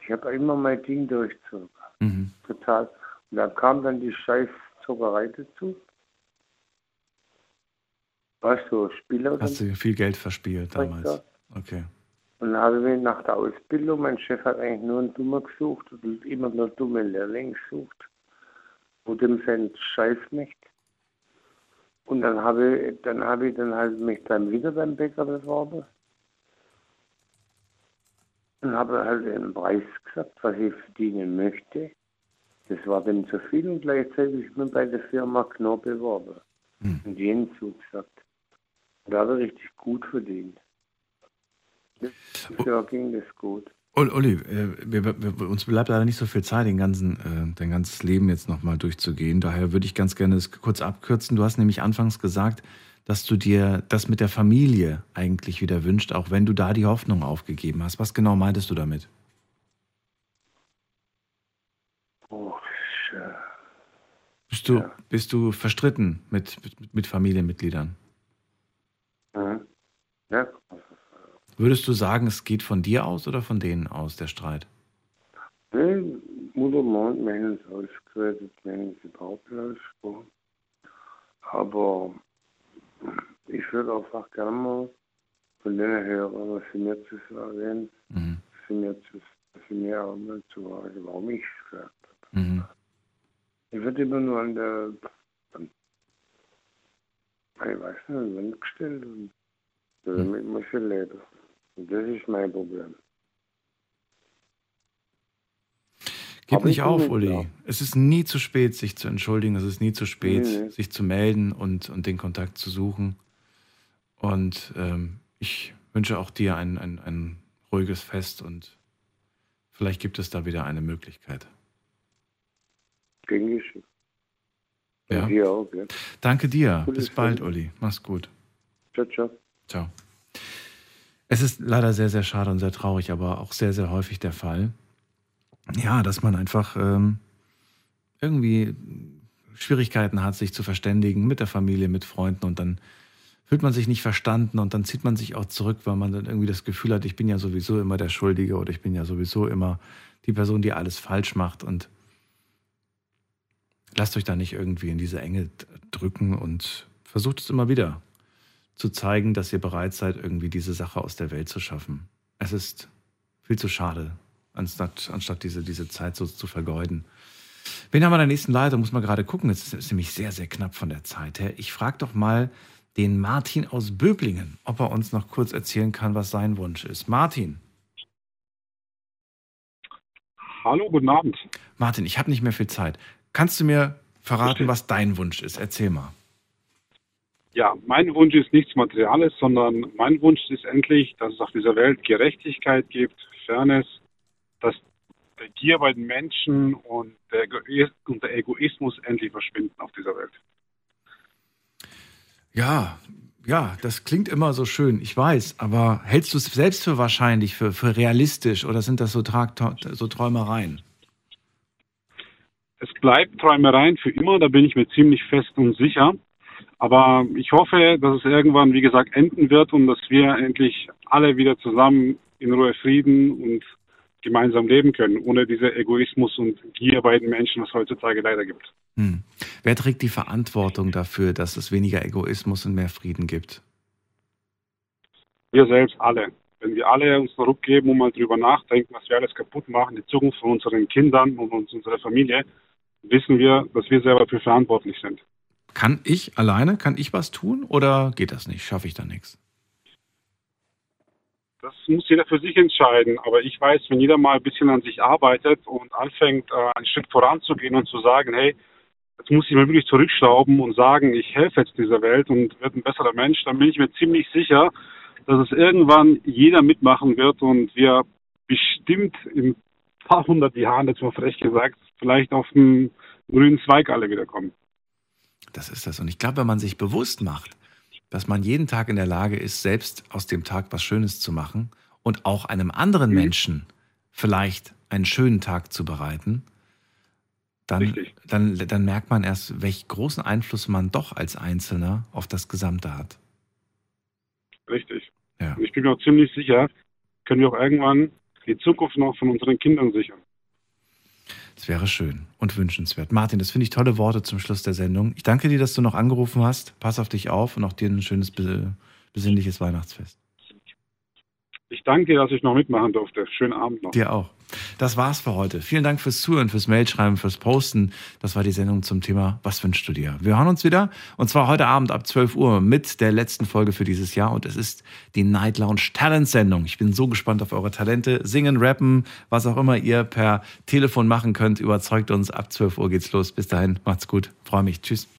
Speaker 18: Ich habe immer mein Ding durchgezogen.
Speaker 3: Mhm.
Speaker 18: Total. Und dann kam dann die scheiß Zuckerei dazu. Weißt du, Spieler.
Speaker 3: Hast du viel Geld verspielt damals? Okay.
Speaker 18: Und dann habe ich nach der Ausbildung, mein Chef hat eigentlich nur einen Dummer gesucht und immer nur dumme Lehrlinge gesucht. Und dem sein Scheiß nicht. Und dann habe ich, dann habe ich dann halt mich dann wieder beim Bäcker beworben. Und habe halt einen Preis gesagt, was ich verdienen möchte. Das war dem zu viel und gleichzeitig bin ich bei der Firma Knorr beworben.
Speaker 3: Hm.
Speaker 18: Und jenen zugesagt. Und da habe ich richtig gut verdient. Ja, ging das gut.
Speaker 3: Uli, äh, wir, wir, uns bleibt leider nicht so viel Zeit, den ganzen, äh, dein ganzes Leben jetzt nochmal durchzugehen. Daher würde ich ganz gerne das kurz abkürzen. Du hast nämlich anfangs gesagt, dass du dir das mit der Familie eigentlich wieder wünscht, auch wenn du da die Hoffnung aufgegeben hast. Was genau meintest du damit?
Speaker 18: Oh, ja.
Speaker 3: Bist du, ja. bist du verstritten mit, mit, mit Familienmitgliedern?
Speaker 18: Mhm. Ja.
Speaker 3: Würdest du sagen, es geht von dir aus oder von denen aus, der Streit?
Speaker 18: Nee, Mutter meint, meinen es ausgeredet, meinen sie überhaupt nicht ausgesprochen. Aber ich würde einfach gerne mal von denen hören, was sie mir zu sagen mhm. was sie mir, zu, was sie mir auch mal zu sagen, warum ich es gesagt habe.
Speaker 3: Mhm.
Speaker 18: Ich würde immer nur an der, an, ich weiß nicht, an die Wand gestellt und damit mhm. muss ich leben. Das ist mein Problem.
Speaker 3: Gib nicht auf, Uli. Auf. Es ist nie zu spät, sich zu entschuldigen. Es ist nie zu spät, nee, nee. sich zu melden und, und den Kontakt zu suchen. Und ähm, ich wünsche auch dir ein, ein, ein ruhiges Fest und vielleicht gibt es da wieder eine Möglichkeit.
Speaker 18: Ich.
Speaker 3: Ja.
Speaker 18: Dir auch, ja.
Speaker 3: Danke dir. Gutes Bis bald, Uli. Mach's gut.
Speaker 18: Ciao, ciao.
Speaker 3: Ciao. Es ist leider sehr, sehr schade und sehr traurig, aber auch sehr, sehr häufig der Fall, ja, dass man einfach ähm, irgendwie Schwierigkeiten hat, sich zu verständigen mit der Familie, mit Freunden und dann fühlt man sich nicht verstanden und dann zieht man sich auch zurück, weil man dann irgendwie das Gefühl hat, ich bin ja sowieso immer der Schuldige oder ich bin ja sowieso immer die Person, die alles falsch macht und lasst euch da nicht irgendwie in diese Enge drücken und versucht es immer wieder zu zeigen, dass ihr bereit seid, irgendwie diese Sache aus der Welt zu schaffen. Es ist viel zu schade, anstatt, anstatt diese, diese Zeit so zu vergeuden. Wen haben wir in der nächsten Leitung? Muss man gerade gucken. Es ist nämlich sehr, sehr knapp von der Zeit her. Ich frage doch mal den Martin aus Böblingen, ob er uns noch kurz erzählen kann, was sein Wunsch ist. Martin.
Speaker 19: Hallo, guten Abend.
Speaker 3: Martin, ich habe nicht mehr viel Zeit. Kannst du mir verraten, was dein Wunsch ist? Erzähl mal.
Speaker 19: Ja, mein Wunsch ist nichts Materiales, sondern mein Wunsch ist endlich, dass es auf dieser Welt Gerechtigkeit gibt, Fairness, dass der Gier bei den Menschen und der, und der Egoismus endlich verschwinden auf dieser Welt.
Speaker 3: Ja, ja, das klingt immer so schön, ich weiß, aber hältst du es selbst für wahrscheinlich, für, für realistisch oder sind das so, so Träumereien?
Speaker 19: Es bleibt Träumereien für immer, da bin ich mir ziemlich fest und sicher. Aber ich hoffe, dass es irgendwann, wie gesagt, enden wird und dass wir endlich alle wieder zusammen in Ruhe Frieden und gemeinsam leben können, ohne diese Egoismus und Gier bei den Menschen, was heutzutage leider gibt.
Speaker 3: Hm. Wer trägt die Verantwortung dafür, dass es weniger Egoismus und mehr Frieden gibt?
Speaker 19: Wir selbst alle. Wenn wir alle uns zurückgeben und mal drüber nachdenken, was wir alles kaputt machen, die Zukunft von unseren Kindern und unserer Familie, wissen wir, dass wir selber dafür verantwortlich sind.
Speaker 3: Kann ich alleine, kann ich was tun oder geht das nicht? Schaffe ich da nichts?
Speaker 19: Das muss jeder für sich entscheiden. Aber ich weiß, wenn jeder mal ein bisschen an sich arbeitet und anfängt, äh, einen Schritt voranzugehen und zu sagen, hey, jetzt muss ich mal wirklich zurückschrauben und sagen, ich helfe jetzt dieser Welt und werde ein besserer Mensch, dann bin ich mir ziemlich sicher, dass es irgendwann jeder mitmachen wird und wir bestimmt in ein paar hundert Jahren, jetzt mal frech gesagt, vielleicht auf den grünen Zweig alle wiederkommen.
Speaker 3: Das ist das. Und ich glaube, wenn man sich bewusst macht, dass man jeden Tag in der Lage ist, selbst aus dem Tag was Schönes zu machen und auch einem anderen mhm. Menschen vielleicht einen schönen Tag zu bereiten, dann, dann, dann merkt man erst, welchen großen Einfluss man doch als Einzelner auf das Gesamte hat.
Speaker 19: Richtig.
Speaker 3: Ja.
Speaker 19: Und ich bin mir auch ziemlich sicher, können wir auch irgendwann die Zukunft noch von unseren Kindern sichern.
Speaker 3: Das wäre schön und wünschenswert. Martin, das finde ich tolle Worte zum Schluss der Sendung. Ich danke dir, dass du noch angerufen hast. Pass auf dich auf und auch dir ein schönes, besinnliches Weihnachtsfest.
Speaker 19: Ich danke dir, dass ich noch mitmachen durfte. Schönen Abend noch.
Speaker 3: Dir auch. Das war's für heute. Vielen Dank fürs Zuhören, fürs Mailschreiben, fürs Posten. Das war die Sendung zum Thema Was wünschst du dir? Wir hören uns wieder und zwar heute Abend ab 12 Uhr mit der letzten Folge für dieses Jahr und es ist die Night Lounge Talent Sendung. Ich bin so gespannt auf eure Talente. Singen, rappen, was auch immer ihr per Telefon machen könnt. Überzeugt uns. Ab 12 Uhr geht's los. Bis dahin, macht's gut. Freue mich. Tschüss.